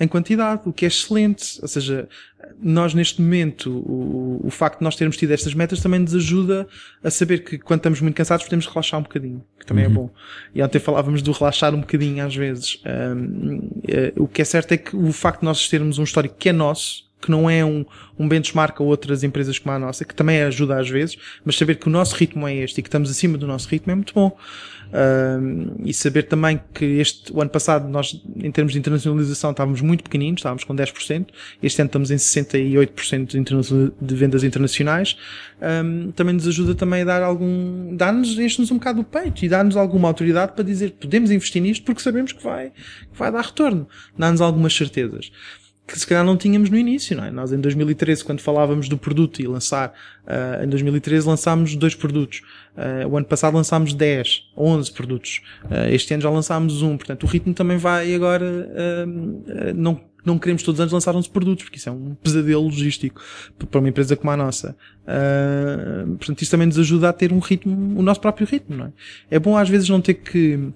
em quantidade, o que é excelente. Ou seja, nós neste momento, o, o facto de nós termos tido estas metas também nos ajuda a saber que quando estamos muito cansados podemos relaxar um bocadinho, que também é bom. E ontem falávamos do relaxar um bocadinho às vezes. Um, eh, o que é certo é que o facto de nós termos um histórico que é nosso, que não é um, um benchmark a outras empresas como a nossa, que também ajuda às vezes, mas saber que o nosso ritmo é este e que estamos acima do nosso ritmo é muito bom. Uh, e saber também que este, o ano passado nós, em termos de internacionalização, estávamos muito pequeninos, estávamos com 10%, este ano estamos em 68% de, de vendas internacionais, um, também nos ajuda também a dar algum, dá-nos, enche-nos um bocado o peito e dá-nos alguma autoridade para dizer podemos investir nisto porque sabemos que vai, que vai dar retorno, dá-nos algumas certezas que se calhar não tínhamos no início, não é? Nós em 2013, quando falávamos do produto e lançar, uh, em 2013 lançámos dois produtos. Uh, o ano passado lançámos 10, 11 produtos. Uh, este ano já lançámos um. Portanto, o ritmo também vai agora, não, não queremos todos os anos lançar 11 produtos, porque isso é um pesadelo logístico para uma empresa como a nossa. portanto, isso também nos ajuda a ter um ritmo, o nosso próprio ritmo, não é? É bom às vezes não ter que,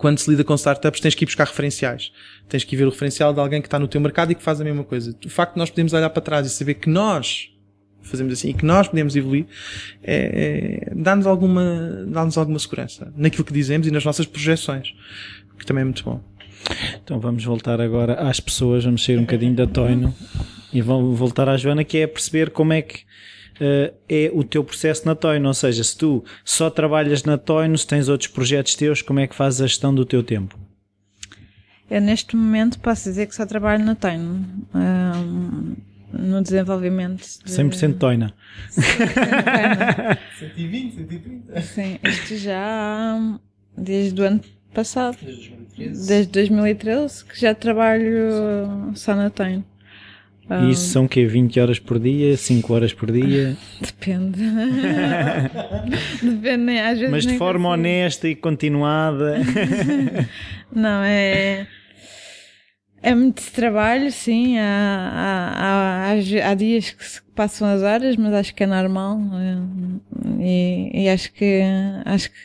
quando se lida com startups, tens que ir buscar referenciais. Tens que ir ver o referencial de alguém que está no teu mercado e que faz a mesma coisa. O facto de nós podermos olhar para trás e saber que nós fazemos assim e que nós podemos evoluir é, é, dá-nos alguma, dá-nos alguma segurança naquilo que dizemos e nas nossas projeções, que também é muito bom. Então vamos voltar agora às pessoas, vamos sair um bocadinho da Toino e vamos voltar à Joana, que é perceber como é que uh, é o teu processo na Toino, ou seja, se tu só trabalhas na Toino, se tens outros projetos teus, como é que fazes a gestão do teu tempo? Eu neste momento posso dizer que só trabalho na Toino. Um, no desenvolvimento de... 100% Toina 120, 130 sim, isto já desde o ano passado. Desde 2013, desde 2013 que já trabalho só na E isso são o quê? 20 horas por dia? 5 horas por dia? Depende. Depende, às vezes. Mas de forma consigo. honesta e continuada. Não, é. É muito trabalho, sim. Há, há, há, há, dias que se passam as horas, mas acho que é normal. É, e, e acho que acho que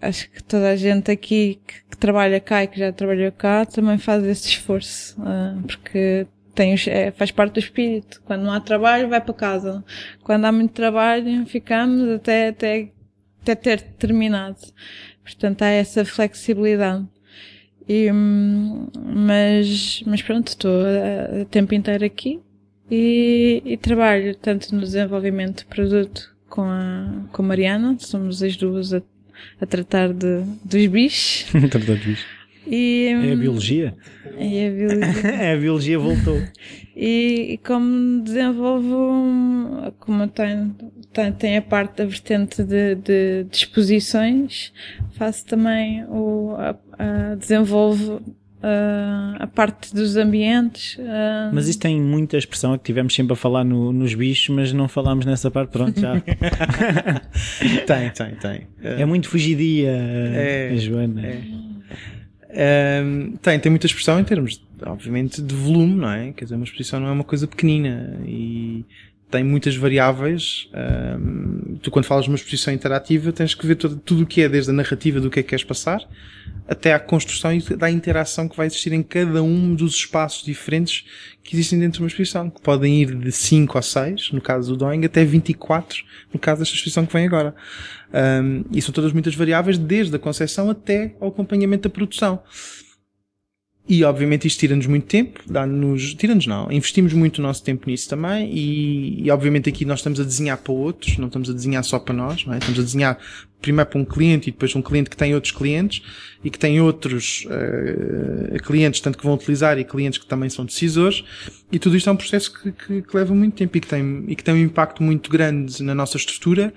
acho que toda a gente aqui que, que, trabalha cá e que já trabalhou cá também faz esse esforço, uh, porque tem, é, faz parte do espírito. Quando não há trabalho, vai para casa. Quando há muito trabalho, ficamos até, até, até ter terminado. Portanto, há essa flexibilidade. E, hum, mas, mas pronto, estou o tempo inteiro aqui e, e, trabalho tanto no desenvolvimento de produto com a, com a Mariana, somos as duas a, a tratar de, dos bichos. tratar dos bichos. E, é a biologia? É a biologia. a biologia voltou. E, e como desenvolvo, como tenho, tenho, tenho a parte da vertente de, de, de exposições, faço também o, a, a desenvolvo Uh, a parte dos ambientes. Uh... Mas isso tem muita expressão, é que tivemos sempre a falar no, nos bichos, mas não falámos nessa parte, pronto, já. tem, tem, tem. É muito fugidia, é, Joana. É. Um, tem, tem muita expressão em termos, obviamente, de volume, não é? Quer dizer, uma exposição não é uma coisa pequenina e tem muitas variáveis. Um, tu, quando falas de uma exposição interativa, tens que ver todo, tudo o que é, desde a narrativa do que é que queres passar, até à construção e da interação que vai existir em cada um dos espaços diferentes que existem dentro de uma exposição, que podem ir de 5 a 6, no caso do Doing, até 24, no caso desta exposição que vem agora. Um, e são todas muitas variáveis, desde a concepção até ao acompanhamento da produção. E obviamente isto tira-nos muito tempo, dá-nos, tira-nos não, investimos muito o nosso tempo nisso também e, e, obviamente aqui nós estamos a desenhar para outros, não estamos a desenhar só para nós, não é? Estamos a desenhar primeiro para um cliente e depois um cliente que tem outros clientes e que tem outros uh, clientes, tanto que vão utilizar e clientes que também são decisores e tudo isto é um processo que, que, que leva muito tempo e que tem, e que tem um impacto muito grande na nossa estrutura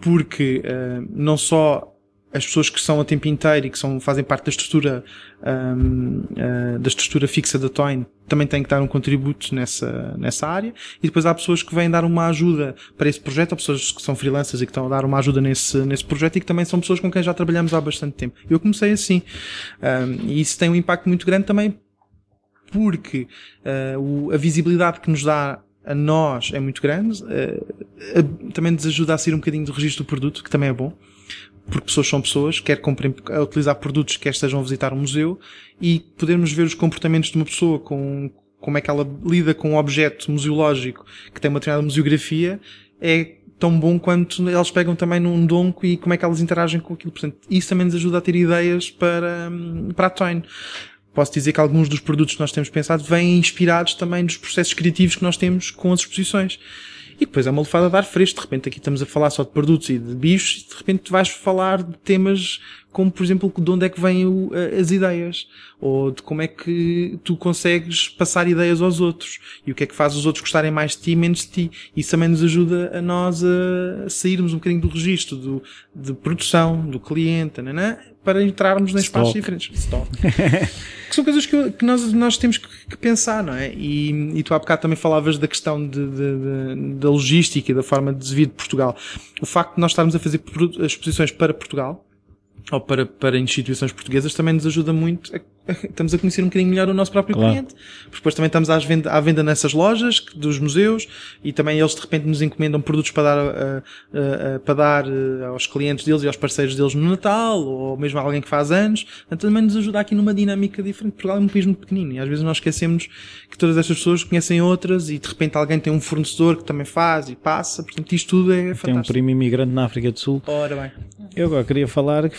porque uh, não só as pessoas que são a tempo inteiro e que são, fazem parte da estrutura, um, uh, da estrutura fixa da Toin também têm que dar um contributo nessa, nessa área. E depois há pessoas que vêm dar uma ajuda para esse projeto, há pessoas que são freelancers e que estão a dar uma ajuda nesse, nesse projeto e que também são pessoas com quem já trabalhamos há bastante tempo. Eu comecei assim. Um, e isso tem um impacto muito grande também porque uh, o, a visibilidade que nos dá a nós é muito grande, uh, também nos ajuda a sair um bocadinho do registro do produto, que também é bom porque pessoas são pessoas, quer comprem a utilizar produtos, quer estejam a visitar um museu, e podermos ver os comportamentos de uma pessoa com como é que ela lida com um objeto museológico que tem uma determinada museografia, é tão bom quanto eles pegam também num donco e como é que elas interagem com aquilo. Portanto, isso também nos ajuda a ter ideias para, para a Toyn. Posso dizer que alguns dos produtos que nós temos pensado vêm inspirados também dos processos criativos que nós temos com as exposições. E depois é uma lefada de ar fresco. De repente aqui estamos a falar só de produtos e de bichos e de repente tu vais falar de temas como, por exemplo, de onde é que vêm as ideias. Ou de como é que tu consegues passar ideias aos outros. E o que é que faz os outros gostarem mais de ti e menos de ti. Isso também nos ajuda a nós a sairmos um bocadinho do registro do, de produção, do cliente, nanã, para entrarmos em espaços diferentes. Stop. que são coisas que, que, nós, nós temos que, pensar, não é? E, e tu há bocado também falavas da questão de, de, de, da logística e da forma de vir de Portugal. O facto de nós estarmos a fazer exposições para Portugal, ou para, para instituições portuguesas também nos ajuda muito a estamos a conhecer um bocadinho melhor o nosso próprio claro. cliente. Porque depois também estamos à venda, à venda nessas lojas dos museus e também eles de repente nos encomendam produtos para dar, uh, uh, uh, para dar aos clientes deles e aos parceiros deles no Natal ou mesmo alguém que faz anos. Portanto, também nos ajuda aqui numa dinâmica diferente. Portugal é um país muito pequenino e às vezes nós esquecemos que todas estas pessoas conhecem outras e de repente alguém tem um fornecedor que também faz e passa. Portanto, isto tudo é fantástico. Tem um primo imigrante na África do Sul. Ora bem. Eu agora queria falar que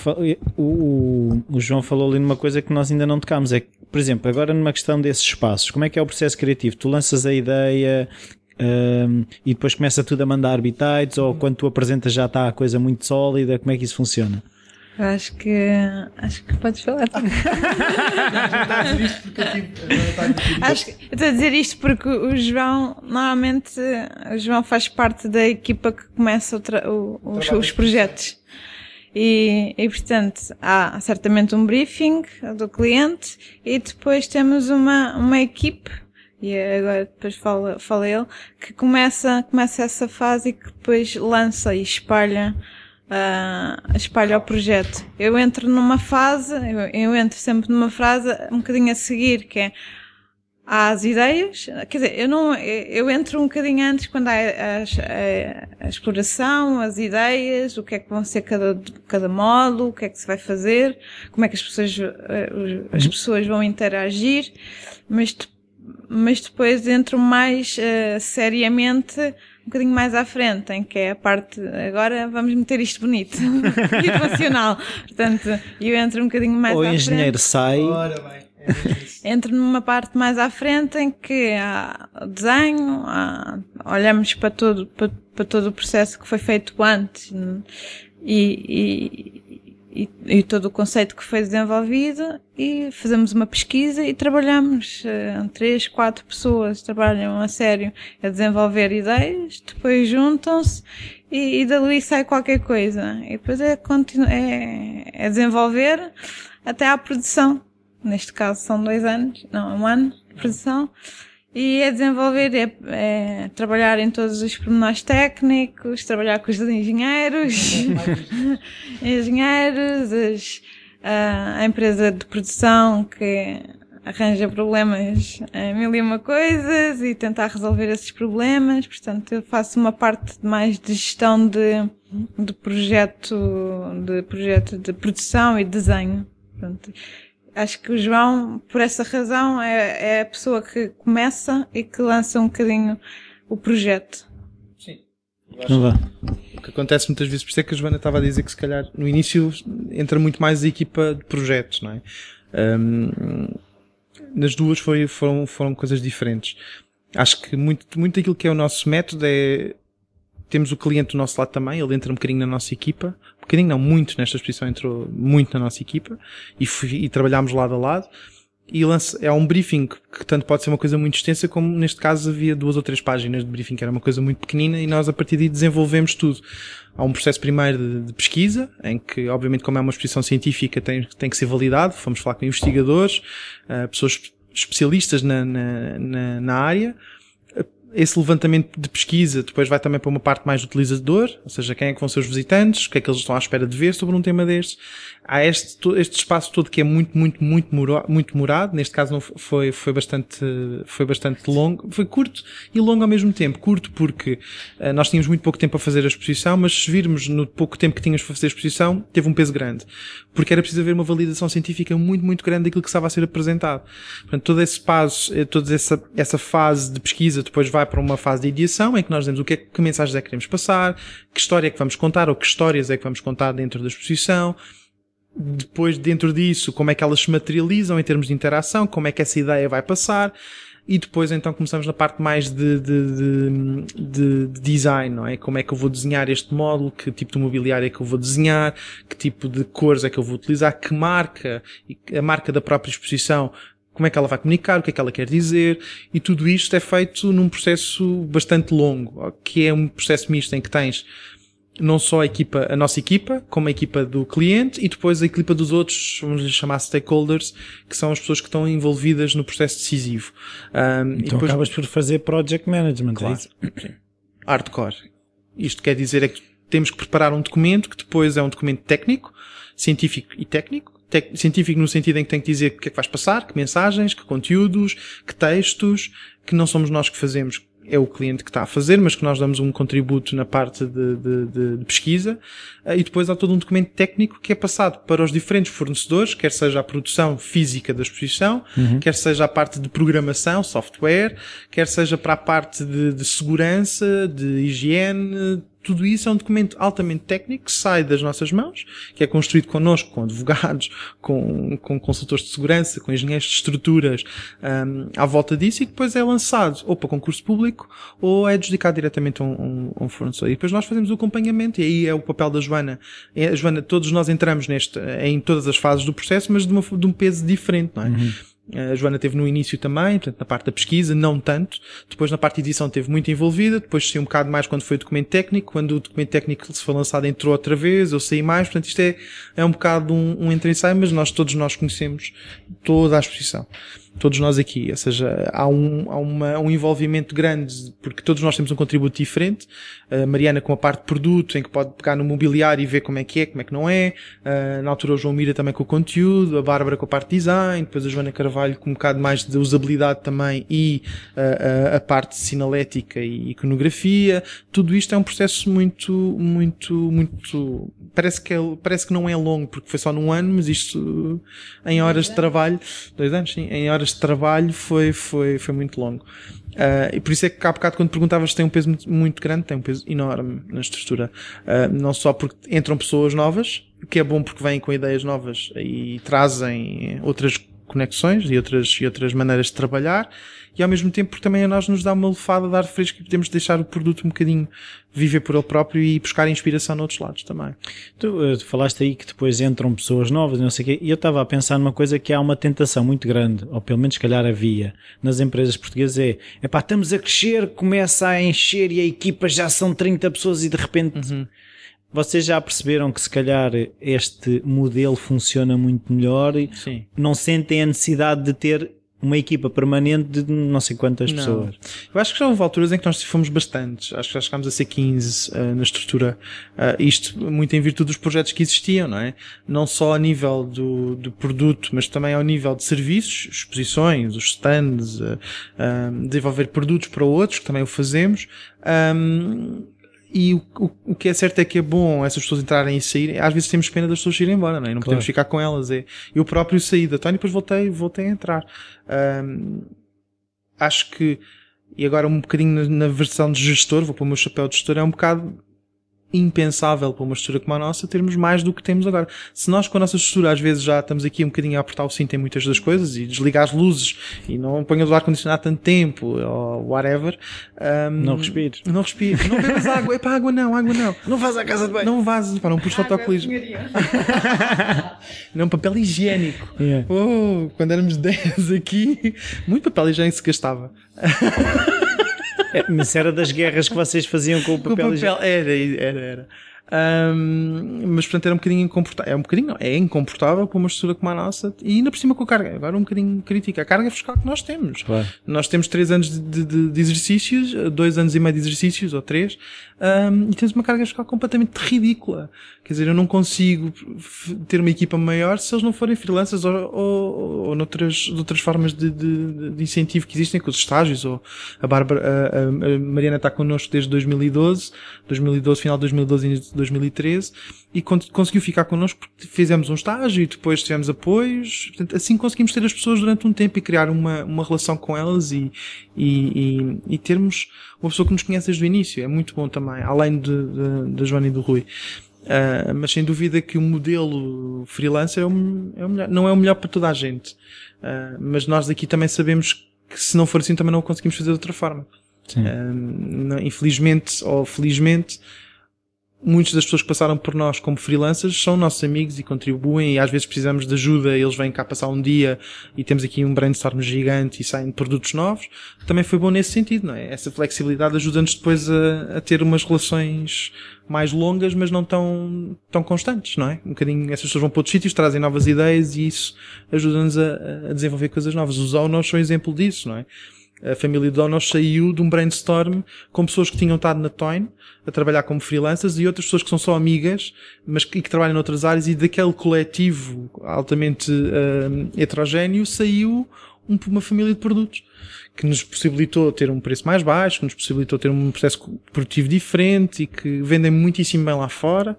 o, o, o João falou ali numa coisa que nós ainda não tocámos. É que, por exemplo, agora numa questão desses espaços, como é que é o processo criativo? Tu lanças a ideia um, e depois começa tudo a mandar bitites ou quando tu apresentas já está a coisa muito sólida? Como é que isso funciona? Eu acho que acho que podes falar. acho que, estou a dizer isto porque o João normalmente o João faz parte da equipa que começa o o, os, os projetos. E, e, portanto, há certamente um briefing do cliente e depois temos uma, uma equipe, e agora depois fala, fala ele, que começa, começa essa fase e que depois lança e espalha, uh, espalha o projeto. Eu entro numa fase, eu, eu entro sempre numa fase um bocadinho a seguir, que é, às ideias, quer dizer, eu não, eu entro um bocadinho antes quando há a, a, a, exploração, as ideias, o que é que vão ser cada, cada módulo, o que é que se vai fazer, como é que as pessoas, eh, as pessoas vão interagir, mas, mas depois entro mais uh, seriamente um bocadinho mais à frente, em que é a parte, agora vamos meter isto bonito e funcional. Portanto, eu entro um bocadinho mais Ou à frente. O engenheiro sai. Ora bem Entro numa parte mais à frente em que há desenho, há, olhamos para todo, para, para, todo o processo que foi feito antes e, e, e, e, todo o conceito que foi desenvolvido e fazemos uma pesquisa e trabalhamos. Uh, três, quatro pessoas trabalham a sério a desenvolver ideias, depois juntam-se e, e dali sai qualquer coisa. E depois é, é, é desenvolver até à produção neste caso são dois anos, não, um ano de produção, e é desenvolver, é, é trabalhar em todos os pormenores técnicos, trabalhar com os engenheiros, engenheiros, as, a, a empresa de produção que arranja problemas em mil e uma coisas e tentar resolver esses problemas. Portanto, eu faço uma parte mais de gestão de, de projeto, de projeto de produção e desenho. Portanto, acho que o João, por essa razão, é, é a pessoa que começa e que lança um bocadinho o projeto. Sim. Não vá. O que acontece muitas vezes, por isso é que a Joana estava a dizer que se calhar no início entra muito mais a equipa de projetos, não é? Um, nas duas foi, foram, foram coisas diferentes. Acho que muito, muito daquilo que é o nosso método é temos o cliente do nosso lado também, ele entra um bocadinho na nossa equipa, um bocadinho não, muito nesta exposição entrou muito na nossa equipa e, e trabalhámos lado a lado. E lança, é um briefing que tanto pode ser uma coisa muito extensa como neste caso havia duas ou três páginas de briefing que era uma coisa muito pequenina e nós a partir daí desenvolvemos tudo. Há um processo primeiro de, de pesquisa em que obviamente como é uma exposição científica tem, tem que ser validado, fomos falar com investigadores, uh, pessoas especialistas na, na, na, na área, esse levantamento de pesquisa depois vai também para uma parte mais do utilizador, ou seja, quem é que vão ser os visitantes, o que é que eles estão à espera de ver sobre um tema destes. Há este, este espaço todo que é muito, muito, muito, muito demorado. Neste caso não foi, foi bastante, foi bastante longo. Foi curto e longo ao mesmo tempo. Curto porque uh, nós tínhamos muito pouco tempo para fazer a exposição, mas se virmos no pouco tempo que tínhamos para fazer a exposição, teve um peso grande. Porque era preciso haver uma validação científica muito, muito grande daquilo que estava a ser apresentado. Portanto, todo esse passo, eh, toda essa, essa fase de pesquisa depois vai para uma fase de ideação em que nós dizemos o que é que mensagens é que queremos passar, que história é que vamos contar ou que histórias é que vamos contar dentro da exposição, depois dentro disso, como é que elas se materializam em termos de interação, como é que essa ideia vai passar, e depois então começamos na parte mais de, de, de, de, design, não é? Como é que eu vou desenhar este módulo, que tipo de mobiliário é que eu vou desenhar, que tipo de cores é que eu vou utilizar, que marca, a marca da própria exposição, como é que ela vai comunicar, o que é que ela quer dizer, e tudo isto é feito num processo bastante longo, que é um processo misto em que tens não só a equipa, a nossa equipa, como a equipa do cliente e depois a equipa dos outros, vamos lhe chamar stakeholders, que são as pessoas que estão envolvidas no processo decisivo. Um, então depois... acabas por fazer project management, é claro. é Hardcore. Isto quer dizer é que temos que preparar um documento que depois é um documento técnico, científico e técnico, científico no sentido em que tem que dizer o que é que vais passar, que mensagens, que conteúdos, que textos, que não somos nós que fazemos, é o cliente que está a fazer, mas que nós damos um contributo na parte de, de, de, pesquisa, eh, e depois há todo um documento técnico que é passado para os diferentes fornecedores, quer seja a produção física da exposição, uhum. quer seja a parte de programação, software, quer seja para a parte de, de segurança, de higiene, tudo isso é um documento altamente técnico que sai das nossas mãos, que é construído connosco, com advogados, com, com consultores de segurança, com engenheiros de estruturas, um, à volta disso, e depois é lançado ou para concurso público ou é adjudicado diretamente a um, um, fornecedor. E depois nós fazemos o acompanhamento, e aí é o papel da Joana. É, Joana, todos nós entramos neste, em todas as fases do processo, mas de, uma, de um peso diferente, não é? Uhum. A Joana teve no início também, portanto, na parte da pesquisa, não tanto. Depois na parte de edição teve muito envolvida. Depois saí um bocado mais quando foi o documento técnico. Quando o documento técnico se foi lançado entrou outra vez, eu saí mais. Portanto, isto é, é um bocado um, um entre sai, mas nós todos nós conhecemos toda a exposição todos nós aqui. Ou seja, há, um, há uma, um envolvimento grande, porque todos nós temos um contributo diferente. A Mariana com a parte de produto, em que pode pegar no mobiliário e ver como é que é, como é que não é. Na altura o João Mira também com o conteúdo, a Bárbara com a parte de design, depois a Joana Carvalho com um bocado mais de usabilidade também e a, a parte sinalética e iconografia. Tudo isto é um processo muito, muito, muito, parece que, é, parece que não é longo, porque foi só num ano, mas isto em horas de trabalho, dois anos sim, em horas de trabalho foi, foi, foi muito longo. Uh, e por isso é que há bocado quando perguntavas tem um peso muito, muito grande, tem um peso enorme na estrutura. Uh, não só porque entram pessoas novas, o que é bom porque vêm com ideias novas e trazem outras conexões e outras, e outras maneiras de trabalhar, e ao mesmo tempo porque também a nós nos dá uma lefada de ar fresco e podemos deixar o produto um bocadinho viver por ele próprio e buscar inspiração noutros lados também. Tu, eh, tu falaste aí que depois entram pessoas novas, não sei o quê, e eu estava a pensar numa coisa que há uma tentação muito grande, ou pelo menos calhar havia, nas empresas portuguesas é, é pá, estamos a crescer, começa a encher e a equipa já são 30 pessoas e de repente... Uhum. Vocês já perceberam que se calhar este modelo funciona muito melhor e Sim. não sentem a necessidade de ter uma equipa permanente de não sei quantas não. pessoas. Eu acho que já houve alturas em que nós fomos bastantes. Acho que já chegámos a ser 15 uh, na estrutura. Uh, isto muito em virtude dos projetos que existiam, não é? Não só a nível do, do produto, mas também ao nível de serviços, exposições, os stands, uh, desenvolver produtos para outros, que também o fazemos. Um, e o, o, o, que é certo é que é bom essas pessoas entrarem e saírem. Às vezes temos pena das pessoas irem embora, não é? Não claro. podemos ficar com elas. É. Eu próprio saí da Tony e depois voltei, voltei a entrar. Um, acho que, e agora um bocadinho na, na versão de gestor, vou pôr o meu chapéu de gestor, é um bocado impensável para uma estrutura como a nossa termos mais do que temos agora. Se nós com a nossa estrutura às vezes já estamos aqui um bocadinho a apertar o cinto em muitas das coisas e desligar as luzes e não ponhas o ar-condicionado tanto tempo ou whatever. Um, não respires. Não respires. Não bebas água. É para água não, água não. Não faz a casa de banho. Não vazes, para não pus fotocolismo. não, papel higiênico. Yeah. Oh, quando éramos 10 aqui, muito papel higiênico se gastava. Mas era das guerras que vocês faziam com o papel, com papel Era, era, era. Um, mas portanto era um bocadinho incomportável. É um bocadinho, não, é incomportável para uma estrutura como a nossa e ainda por cima com a carga. Agora um bocadinho crítica. A carga fiscal que nós temos. Claro. Nós temos três anos de, de, de, exercícios, dois anos e meio de exercícios, ou três, um, e temos uma carga fiscal completamente ridícula. Quer dizer, eu não consigo ter uma equipa maior se eles não forem freelancers ou, ou, ou noutras, outras formas de, de, de, incentivo que existem, com os estágios, ou a Bárbara, a, a Mariana está connosco desde 2012, 2012, final de 2012 e 2013, e conseguiu ficar connosco porque fizemos um estágio e depois tivemos apoios. Portanto, assim conseguimos ter as pessoas durante um tempo e criar uma, uma relação com elas e, e, e, e termos uma pessoa que nos conhece desde o início. É muito bom também, além da Joana e do Rui. Uh, mas sem dúvida que o modelo freelancer é o, é o melhor, não é o melhor para toda a gente. Uh, mas nós aqui também sabemos que se não for assim também não conseguimos fazer de outra forma. Uh, não, infelizmente ou felizmente, muitas das pessoas que passaram por nós como freelancers são nossos amigos e contribuem e às vezes precisamos de ajuda, eles vêm cá passar um dia e temos aqui um brainstorm gigante e saem produtos novos. Também foi bom nesse sentido, não é? Essa flexibilidade ajuda-nos depois a, a, ter umas relações mais longas, mas não tão, tão constantes, não é? Um bocadinho, essas pessoas vão para outros sítios, trazem novas ideias e isso ajuda-nos a, a desenvolver coisas novas. Os owners são exemplo disso, não é? A família Donos saiu de um brainstorm com pessoas que tinham estado na Toyn a trabalhar como freelancers e outras pessoas que são só amigas, mas que, que trabalham noutras áreas e daquele coletivo altamente uh, heterogéneo saiu um, uma família de produtos que nos possibilitou ter um preço mais baixo, que nos possibilitou ter um processo produtivo diferente e que vendem muitíssimo bem lá fora.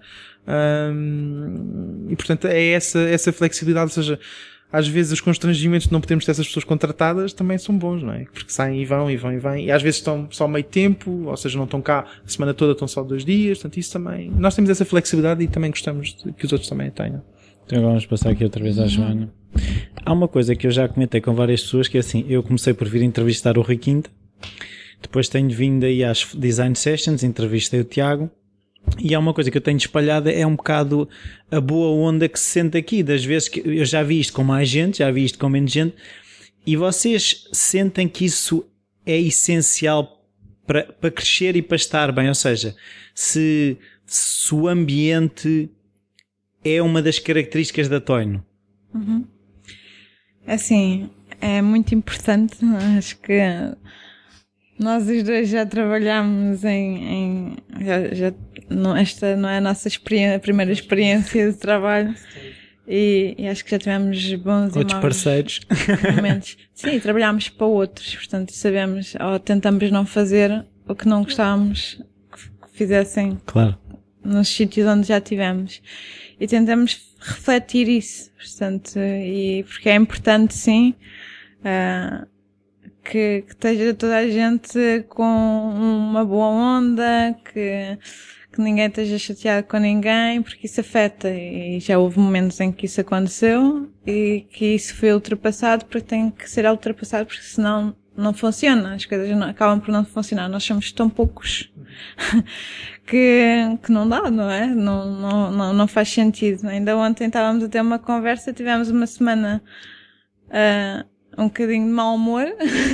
Um, e portanto é essa, essa flexibilidade, ou seja, às vezes os constrangimentos de não podermos ter essas pessoas contratadas também são bons, não é? Porque saem e vão e vão e vão. E às vezes estão só meio tempo, ou seja, não estão cá a semana toda, estão só dois dias. Portanto, isso também. Nós temos essa flexibilidade e também gostamos que os outros também tenham. Então vamos passar aqui outra vez à Joana. Há uma coisa que eu já comentei com várias pessoas que é assim, eu comecei por vir entrevistar o Rui Quinta, depois tenho vindo aí às design sessions, entrevistei o Tiago, e há uma coisa que eu tenho espalhada é um bocado a boa onda que se sente aqui, das vezes que eu já vi isto com mais gente, já vi isto com menos gente, e vocês sentem que isso é essencial para, para crescer e para estar bem, ou seja, se, se o ambiente é uma das características da Toino. Uhum. Assim, é muito importante, acho que nós os dois já trabalhamos em. em já, já, não, esta não é a nossa experiência, a primeira experiência de trabalho. E, e, acho que já tivemos bons outros e parceiros momentos. Sim, trabalhámos para outros, portanto sabemos, ou tentamos não fazer o que não gostávamos que fizessem claro. nos sítios onde já tivemos. E tentamos refletir isso, portanto, e porque é importante sim. Uh, que, que esteja toda a gente com uma boa onda, que, que ninguém esteja chateado com ninguém, porque isso afeta. E já houve momentos em que isso aconteceu e que isso foi ultrapassado porque tem que ser ultrapassado porque senão não funciona. As coisas não, acabam por não funcionar. Nós somos tão poucos que, que não dá, não é? Não, não, não, não faz sentido. Ainda ontem estávamos a ter uma conversa, tivemos uma semana, uh, um bocadinho de mau humor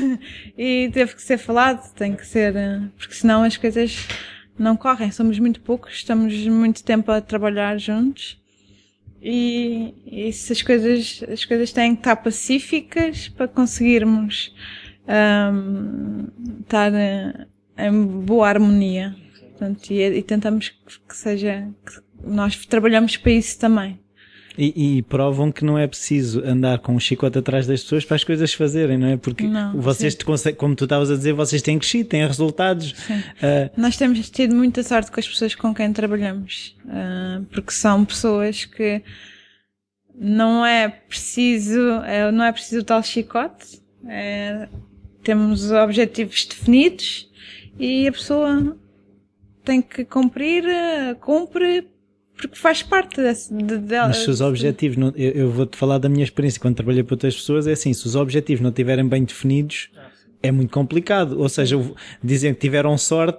e teve que ser falado, tem que ser, eh, porque senão as coisas não correm. Somos muito poucos, estamos muito tempo a trabalhar juntos e, e se as coisas, as coisas têm que estar pacíficas para conseguirmos um, estar eh, em boa harmonia. Portanto, e, e tentamos que seja, que nós trabalhamos para isso também. E, e, provam que não é preciso andar com um chicote atrás das pessoas para as coisas fazerem, não é? Porque não, vocês, te como tu estavas a dizer, vocês têm crescido, têm resultados. Uh... Nós temos tido muita sorte com as pessoas com quem trabalhamos, uh, porque são pessoas que não é preciso, é, não é preciso o tal chicote, é, temos objetivos definidos e a pessoa tem que cumprir, cumpre porque faz parte desse, de, dela. Mas se os objetivos, não, eu, eu vou-te falar da minha experiência quando trabalhei para outras pessoas, é assim, se os objetivos não estiverem bem definidos, é muito complicado. Ou seja, dizem que tiveram sorte,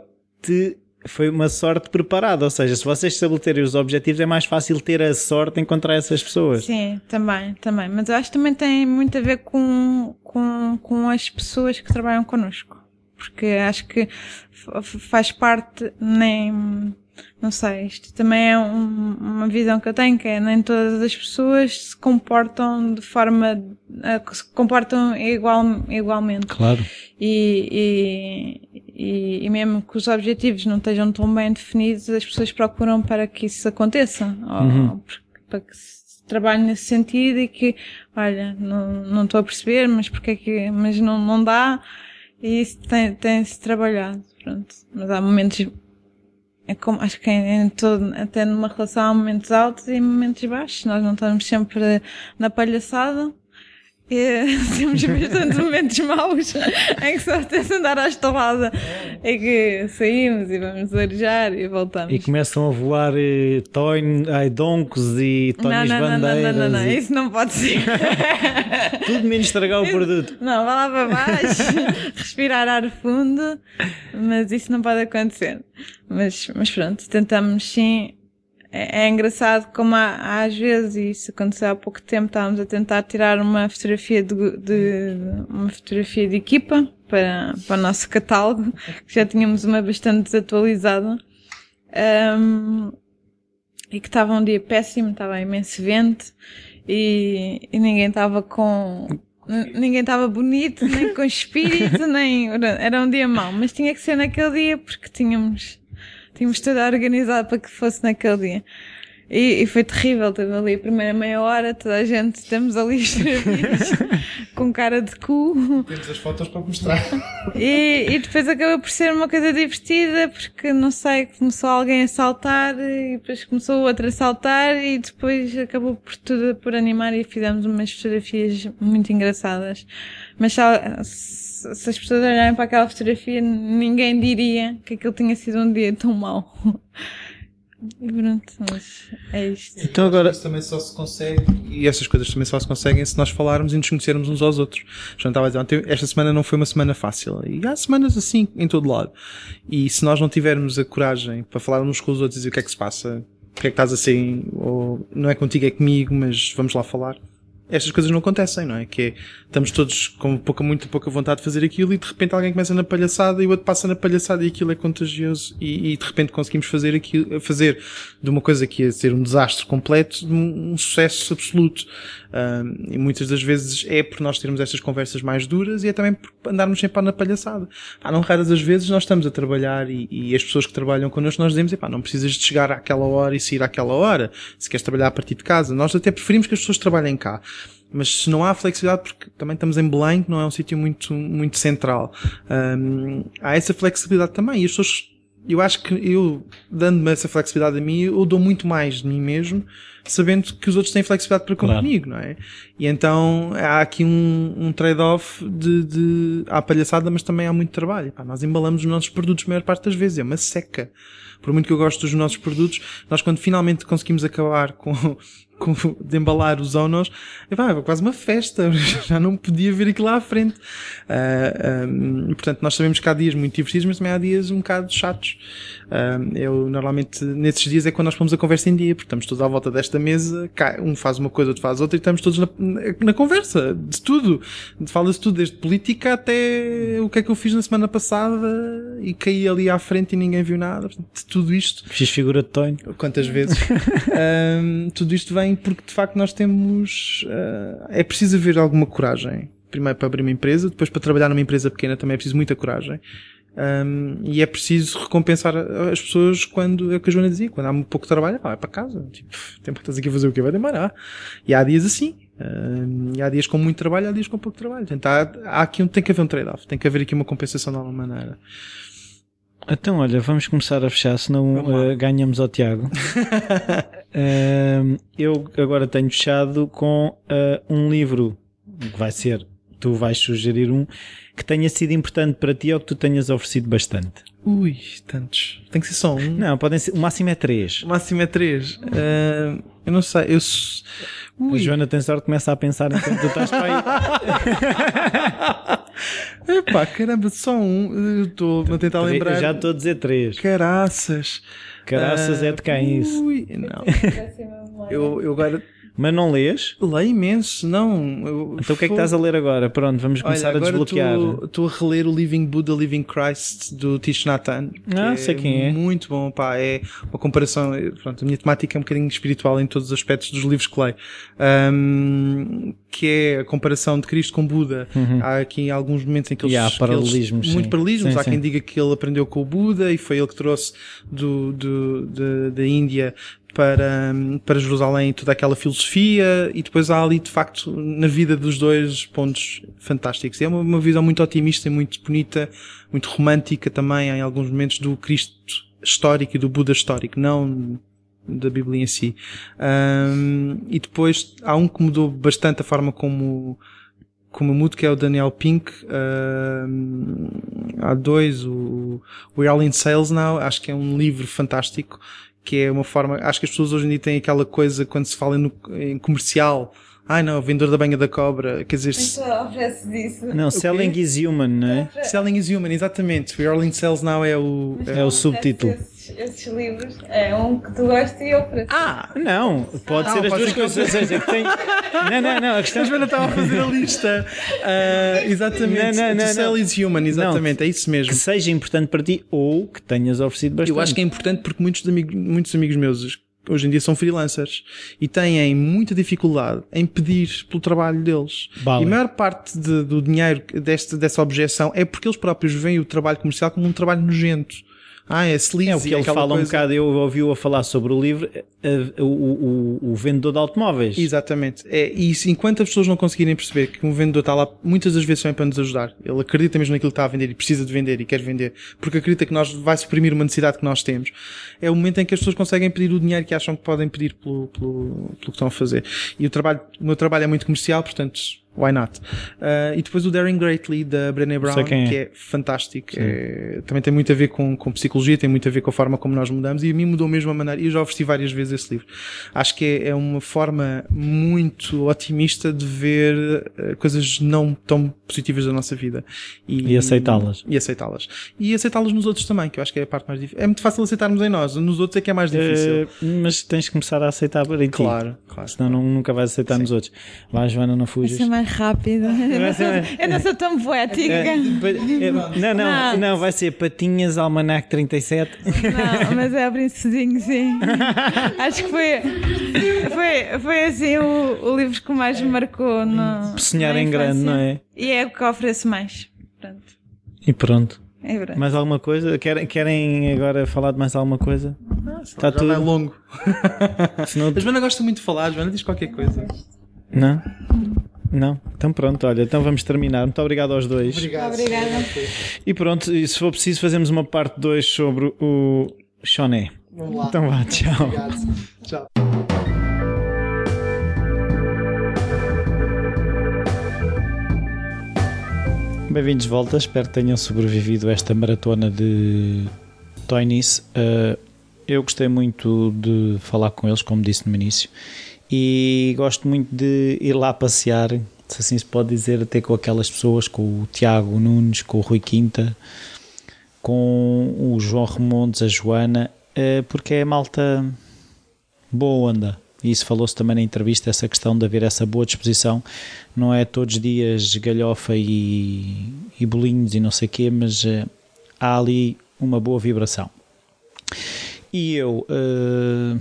foi uma sorte preparada. Ou seja, se vocês estabelecerem os objetivos, é mais fácil ter a sorte de encontrar essas pessoas. Sim, também, também. Mas eu acho que também tem muito a ver com, com, com as pessoas que trabalham connosco. Porque acho que faz parte nem não sei, isto também é um, uma visão que eu tenho, que é nem todas as pessoas se comportam de forma, uh, se comportam igual, igualmente. Claro. E, e, e, mesmo que os objetivos não estejam tão bem definidos, as pessoas procuram para que isso aconteça. Uhum. Ou, para que se trabalhe nesse sentido e que, olha, não, não estou a perceber, mas porque é que, mas não, não dá. E isso tem, tem-se trabalhado, pronto. Mas há momentos é como, acho que em todo, até numa relação há momentos altos e momentos baixos. Nós não estamos sempre na palhaçada. E temos bastantes momentos maus em que só temos andar à estalada. É que saímos e vamos arejar e voltamos. E começam a voar eh, toin, ai, doncos e tonis não, não, bandeiras. Não, não, não, não, e... isso não pode ser. Tudo menos estragar o produto. Não, vá lá para baixo, respirar ar fundo, mas isso não pode acontecer. Mas, mas pronto, tentamos sim é, é engraçado como há, às vezes, e isso aconteceu há pouco tempo, estávamos a tentar tirar uma fotografia de, de uma fotografia de equipa para, para o nosso catálogo, que já tínhamos uma bastante desatualizada. Um, e que estava um dia péssimo, estava imenso vento e, e ninguém estava com ninguém estava bonito, nem com espírito, nem era um dia mau, mas tinha que ser naquele dia porque tínhamos Tínhamos tudo organizado para que fosse naquele dia. E, e, foi terrível, teve ali a primeira meia hora, toda a gente, temos ali com cara de cu. Temos as fotos para mostrar. E, e depois acabou por ser uma coisa divertida, porque não sei, começou alguém a saltar, e depois começou outro a saltar, e depois acabou por tudo por animar e fizemos umas fotografias muito engraçadas. Mas se, as pessoas olharem para aquela fotografia, ninguém diria que aquilo tinha sido um dia tão mau. E pronto, mas é isto. Então agora isso também só se consegue, e essas coisas também só se conseguem se nós falarmos e nos conhecermos uns aos outros. Já estava a dizer, esta semana não foi uma semana fácil. E há semanas assim em todo lado. E se nós não tivermos a coragem para falar uns com os outros e dizer o que é que se passa, o que é que estás assim, ou não é contigo, é comigo, mas vamos lá falar estas coisas não acontecem, não é? Que é, estamos todos com pouca, muito pouca vontade de fazer aquilo e de repente alguém começa na palhaçada e o outro passa na palhaçada e aquilo é contagioso e, e de repente conseguimos fazer aquilo, fazer de uma coisa que ia ser um desastre completo, um, um sucesso absoluto. E muitas das vezes é por nós termos estas conversas mais duras e é também por andarmos sempre na palhaçada. Pá, não raras as vezes nós estamos a trabalhar e, e as pessoas que trabalham connosco nós dizemos, pá, não precisas de chegar àquela hora e sair àquela hora, se queres trabalhar a partir de casa. Nós até preferimos que as pessoas trabalhem cá mas se não há flexibilidade, porque também estamos em Belém, que não é um sítio muito, muito central, há essa flexibilidade também. E as pessoas, eu acho que eu, dando-me essa flexibilidade a mim, eu dou muito mais de mim mesmo, sabendo que os outros têm flexibilidade para claro. comigo, não é? E então há aqui um, um trade-off de, de, há palhaçada, mas também há muito trabalho. Pá, nós embalamos os nossos produtos a maior parte das vezes, é uma seca por muito que eu gosto dos nossos produtos, nós quando finalmente conseguimos acabar com de embalar os Onos, é quase uma festa, já não podia ver aquilo lá à frente. Uh, um, portanto, nós sabemos que há dias muito divertidos, mas também há dias um bocado chatos. Uh, eu normalmente, nesses dias é quando nós pomos a conversa em dia, porque estamos todos à volta desta mesa, um faz uma coisa, outro faz outra, e estamos todos na, na conversa, de tudo. Fala-se tudo, desde política até o que é que eu fiz na semana passada e caí ali à frente e ninguém viu nada. De tudo isto. Fiz figura de Tonho. Quantas vezes? um, tudo isto vem porque de facto nós temos. Uh, é preciso haver alguma coragem. Primeiro para abrir uma empresa, depois para trabalhar numa empresa pequena também é preciso muita coragem. Um, e é preciso recompensar as pessoas quando, é o que a Joana dizia, quando há um pouco trabalho, vai para casa. Tipo, tempo que estás aqui a fazer o que vai demorar. E há dias assim. Um, e há dias com muito trabalho, há dias com pouco trabalho. Portanto, há, há aqui um, tem que haver um trade-off, tem que haver aqui uma compensação de alguma maneira. Então, olha, vamos começar a fechar, senão uh, ganhamos ao Tiago. uh, eu agora tenho fechado com uh, um livro que vai ser, tu vais sugerir um que tenha sido importante para ti ou que tu tenhas oferecido bastante. Ui, tantos. Tem que ser só um. Não, podem ser. O máximo é três. O máximo é três. eu não sei, eu. Ui. A Joana tem sorte, começa a pensar enquanto tu estás para aí. Epá, caramba, só um. Estou a tentar lembrar. Eu já estou a dizer três. Caraças. Caraças uh, é de quem isso? Ui, não. eu, eu agora Mas não lês? Leio imenso, não. eu- Então o que é que estás a ler agora? Pronto, vamos começar Olha, a desbloquear. estou- a reler o Living Buddha, Living Christ do Tish Natan. que Ah, sei quem é. Muito bom, pá. É uma comparação. é, Pronto, a minha temática é um bocadinho espiritual em todos os aspectos dos livros que leio. Ahm, que é a comparação de Cristo com Buda. Há aqui alguns momentos em que eles. Uhum. E há paralelismos, eles- Muito paralelismos. Sim, há quem sim. diga que ele aprendeu com o Buda e foi ele que trouxe do, do, da Índia para, para Jerusalém toda aquela filosofia e depois há ali de facto na vida dos dois pontos fantásticos. É uma, uma visão muito otimista e muito bonita, muito romântica também em alguns momentos do Cristo histórico e do Buda histórico, não da Bíblia em si. Ahm, e depois há um que mudou bastante a forma como como mudo, que é o Daniel Pink. Há dois, o We're All in Sales Now, acho que é um livro fantástico, que é uma forma, acho que as pessoas hoje em dia têm aquela coisa quando se fala no, em comercial, ai não, vendedor da banha da cobra, quer dizer, isso. Não, Selling is Human, não é? Selling is Human, exatamente. We're All in Sales Now é o... É o subtítulo. Esses, esses livros é um que tu gostas e eu. Ah, não, pode Ah, ser as pode duas ser que coisas. Ou seja, que tem... Não, não, não, a questão A Joana estava a fazer a lista. Ah, exatamente. Não, não, não. is human, exatamente, é isso mesmo. que seja importante para ti ou que tenhas oferecido bastante. Eu acho que é importante porque muitos amigos, muitos amigos meus hoje em dia são freelancers e têm muita dificuldade em pedir pelo trabalho deles. Vale. E a maior parte de- do dinheiro deste, dessa objeção é porque eles próprios veem o trabalho comercial como um trabalho nojento. Ah, é sleazy, É o que ele fala um coisa. bocado, eu ouvi-o a falar sobre o livro, eh, eh, o, o, o vendedor de automóveis. Exatamente. É, e se- enquanto as pessoas não conseguirem perceber que um vendedor está lá muitas das vezes também para nos ajudar, ele acredita mesmo naquilo que está a vender e precisa de vender e quer vender, porque acredita que nós vai suprimir uma necessidade que nós temos, é o momento em que as pessoas conseguem pedir o dinheiro que acham que podem pedir pelo, pelo, pelo que estão a fazer. E o trabalho, o meu trabalho é muito comercial, portanto, why not? Uh, e depois o Daring Greatly da Brené Brown, é. que é fantástico. É, também tem muito a ver com, com psicologia, tem muito a ver com a forma como nós mudamos e a mim mudou mesmo a maneira. E eu já ofereci várias vezes esse livro. Acho que é, é uma forma muito otimista de ver eh, coisas não tão positivas da nossa vida E aceitá-las. E aceitá-las. E aceitá-las nos outros também, que eu acho que é a parte mais difícil. É muito fácil aceitarmos em nós, nos outros é que é mais difícil. Eh, mas tens que começar a aceitar para ti. claro, claro. Senão não- nunca vais aceitar nos outros. Vá, Joana, não Vai fujas. Mais rápido. Eu não sou, eu não sou tão poética. Pa- eh, não, não, Não. não, vai ser Patinhas Almanac 37. Não, mas é o Princesinho, sim. Acho que foi, foi, foi assim o, o livro que mais me marcou. No, Sonhar na em grande, não é? E é o que ofereço mais. Pronto, E pronto. é. Mais alguma coisa? Querem, querem agora falar de mais alguma coisa? Está Já tudo. vai longo. Senão- A Joana gosta muito de falar, a Joana diz qualquer coisa. Não? Não? Então pronto, olha, então vamos terminar. Muito obrigado aos dois. Obrigada. E pronto, e se for preciso, fazemos uma parte 2 sobre o Choné. Vamos lá. Então vá, tchau. Obrigado. Tchau. Bem-vindos de volta, espero que tenham sobrevivido a esta maratona de Toynice. Uh, eu gostei muito de falar com eles, como disse no início, e gosto muito de ir lá passear, se assim se pode dizer, até com aquelas pessoas, com o Tiago Nunes, com o Rui Quinta, com o João Remontes, a Joana, uh, porque é malta boa onda. E isso falou-se também na entrevista, essa questão de haver essa boa disposição. Não é todos os dias galhofa e, e bolinhos e não sei o quê, mas eh, há ali uma boa vibração. E eu eh,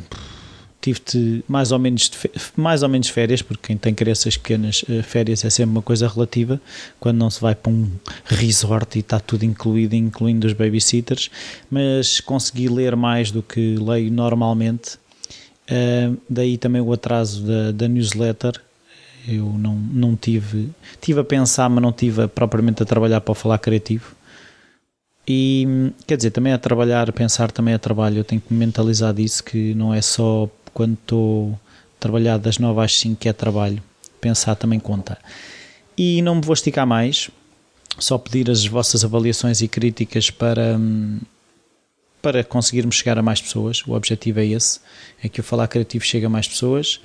tive mais ou menos mais ou menos férias, porque quem tem crianças pequenas, eh, férias é sempre uma coisa relativa, quando não se vai para um resort e está tudo incluído, incluindo os babysitters, mas consegui ler mais do que leio normalmente. Uh, daí também o atraso da, da newsletter. Eu não, não tive. Tive a pensar, mas não tive propriamente a trabalhar para falar criativo. E quer dizer, também a trabalhar, pensar também a trabalho. Eu tenho que me mentalizar disso, que não é só quando estou a trabalhar das 9 às 5 que é trabalho. Pensar também conta. E não me vou esticar mais, só pedir as vossas avaliações e críticas para. hum, para conseguirmos chegar a mais pessoas. O objetivo é esse, é que o Falar Criativo chegue a mais pessoas.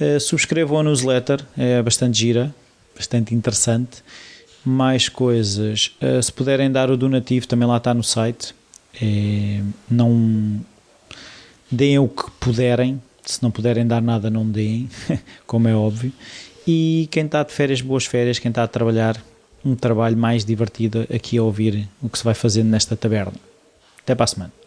Uh, subscrevam a newsletter, é bastante gira, bastante interessante. Mais coisas, uh, se puderem dar o donativo, também lá está no site. É, não deem o que puderem, Se não puderem dar nada, não deem, como é óbvio. E quem está de férias, boas férias. Quem está a trabalhar, um trabalho mais divertido aqui a ouvir o que se vai fazendo nesta taberna. Até para a semana.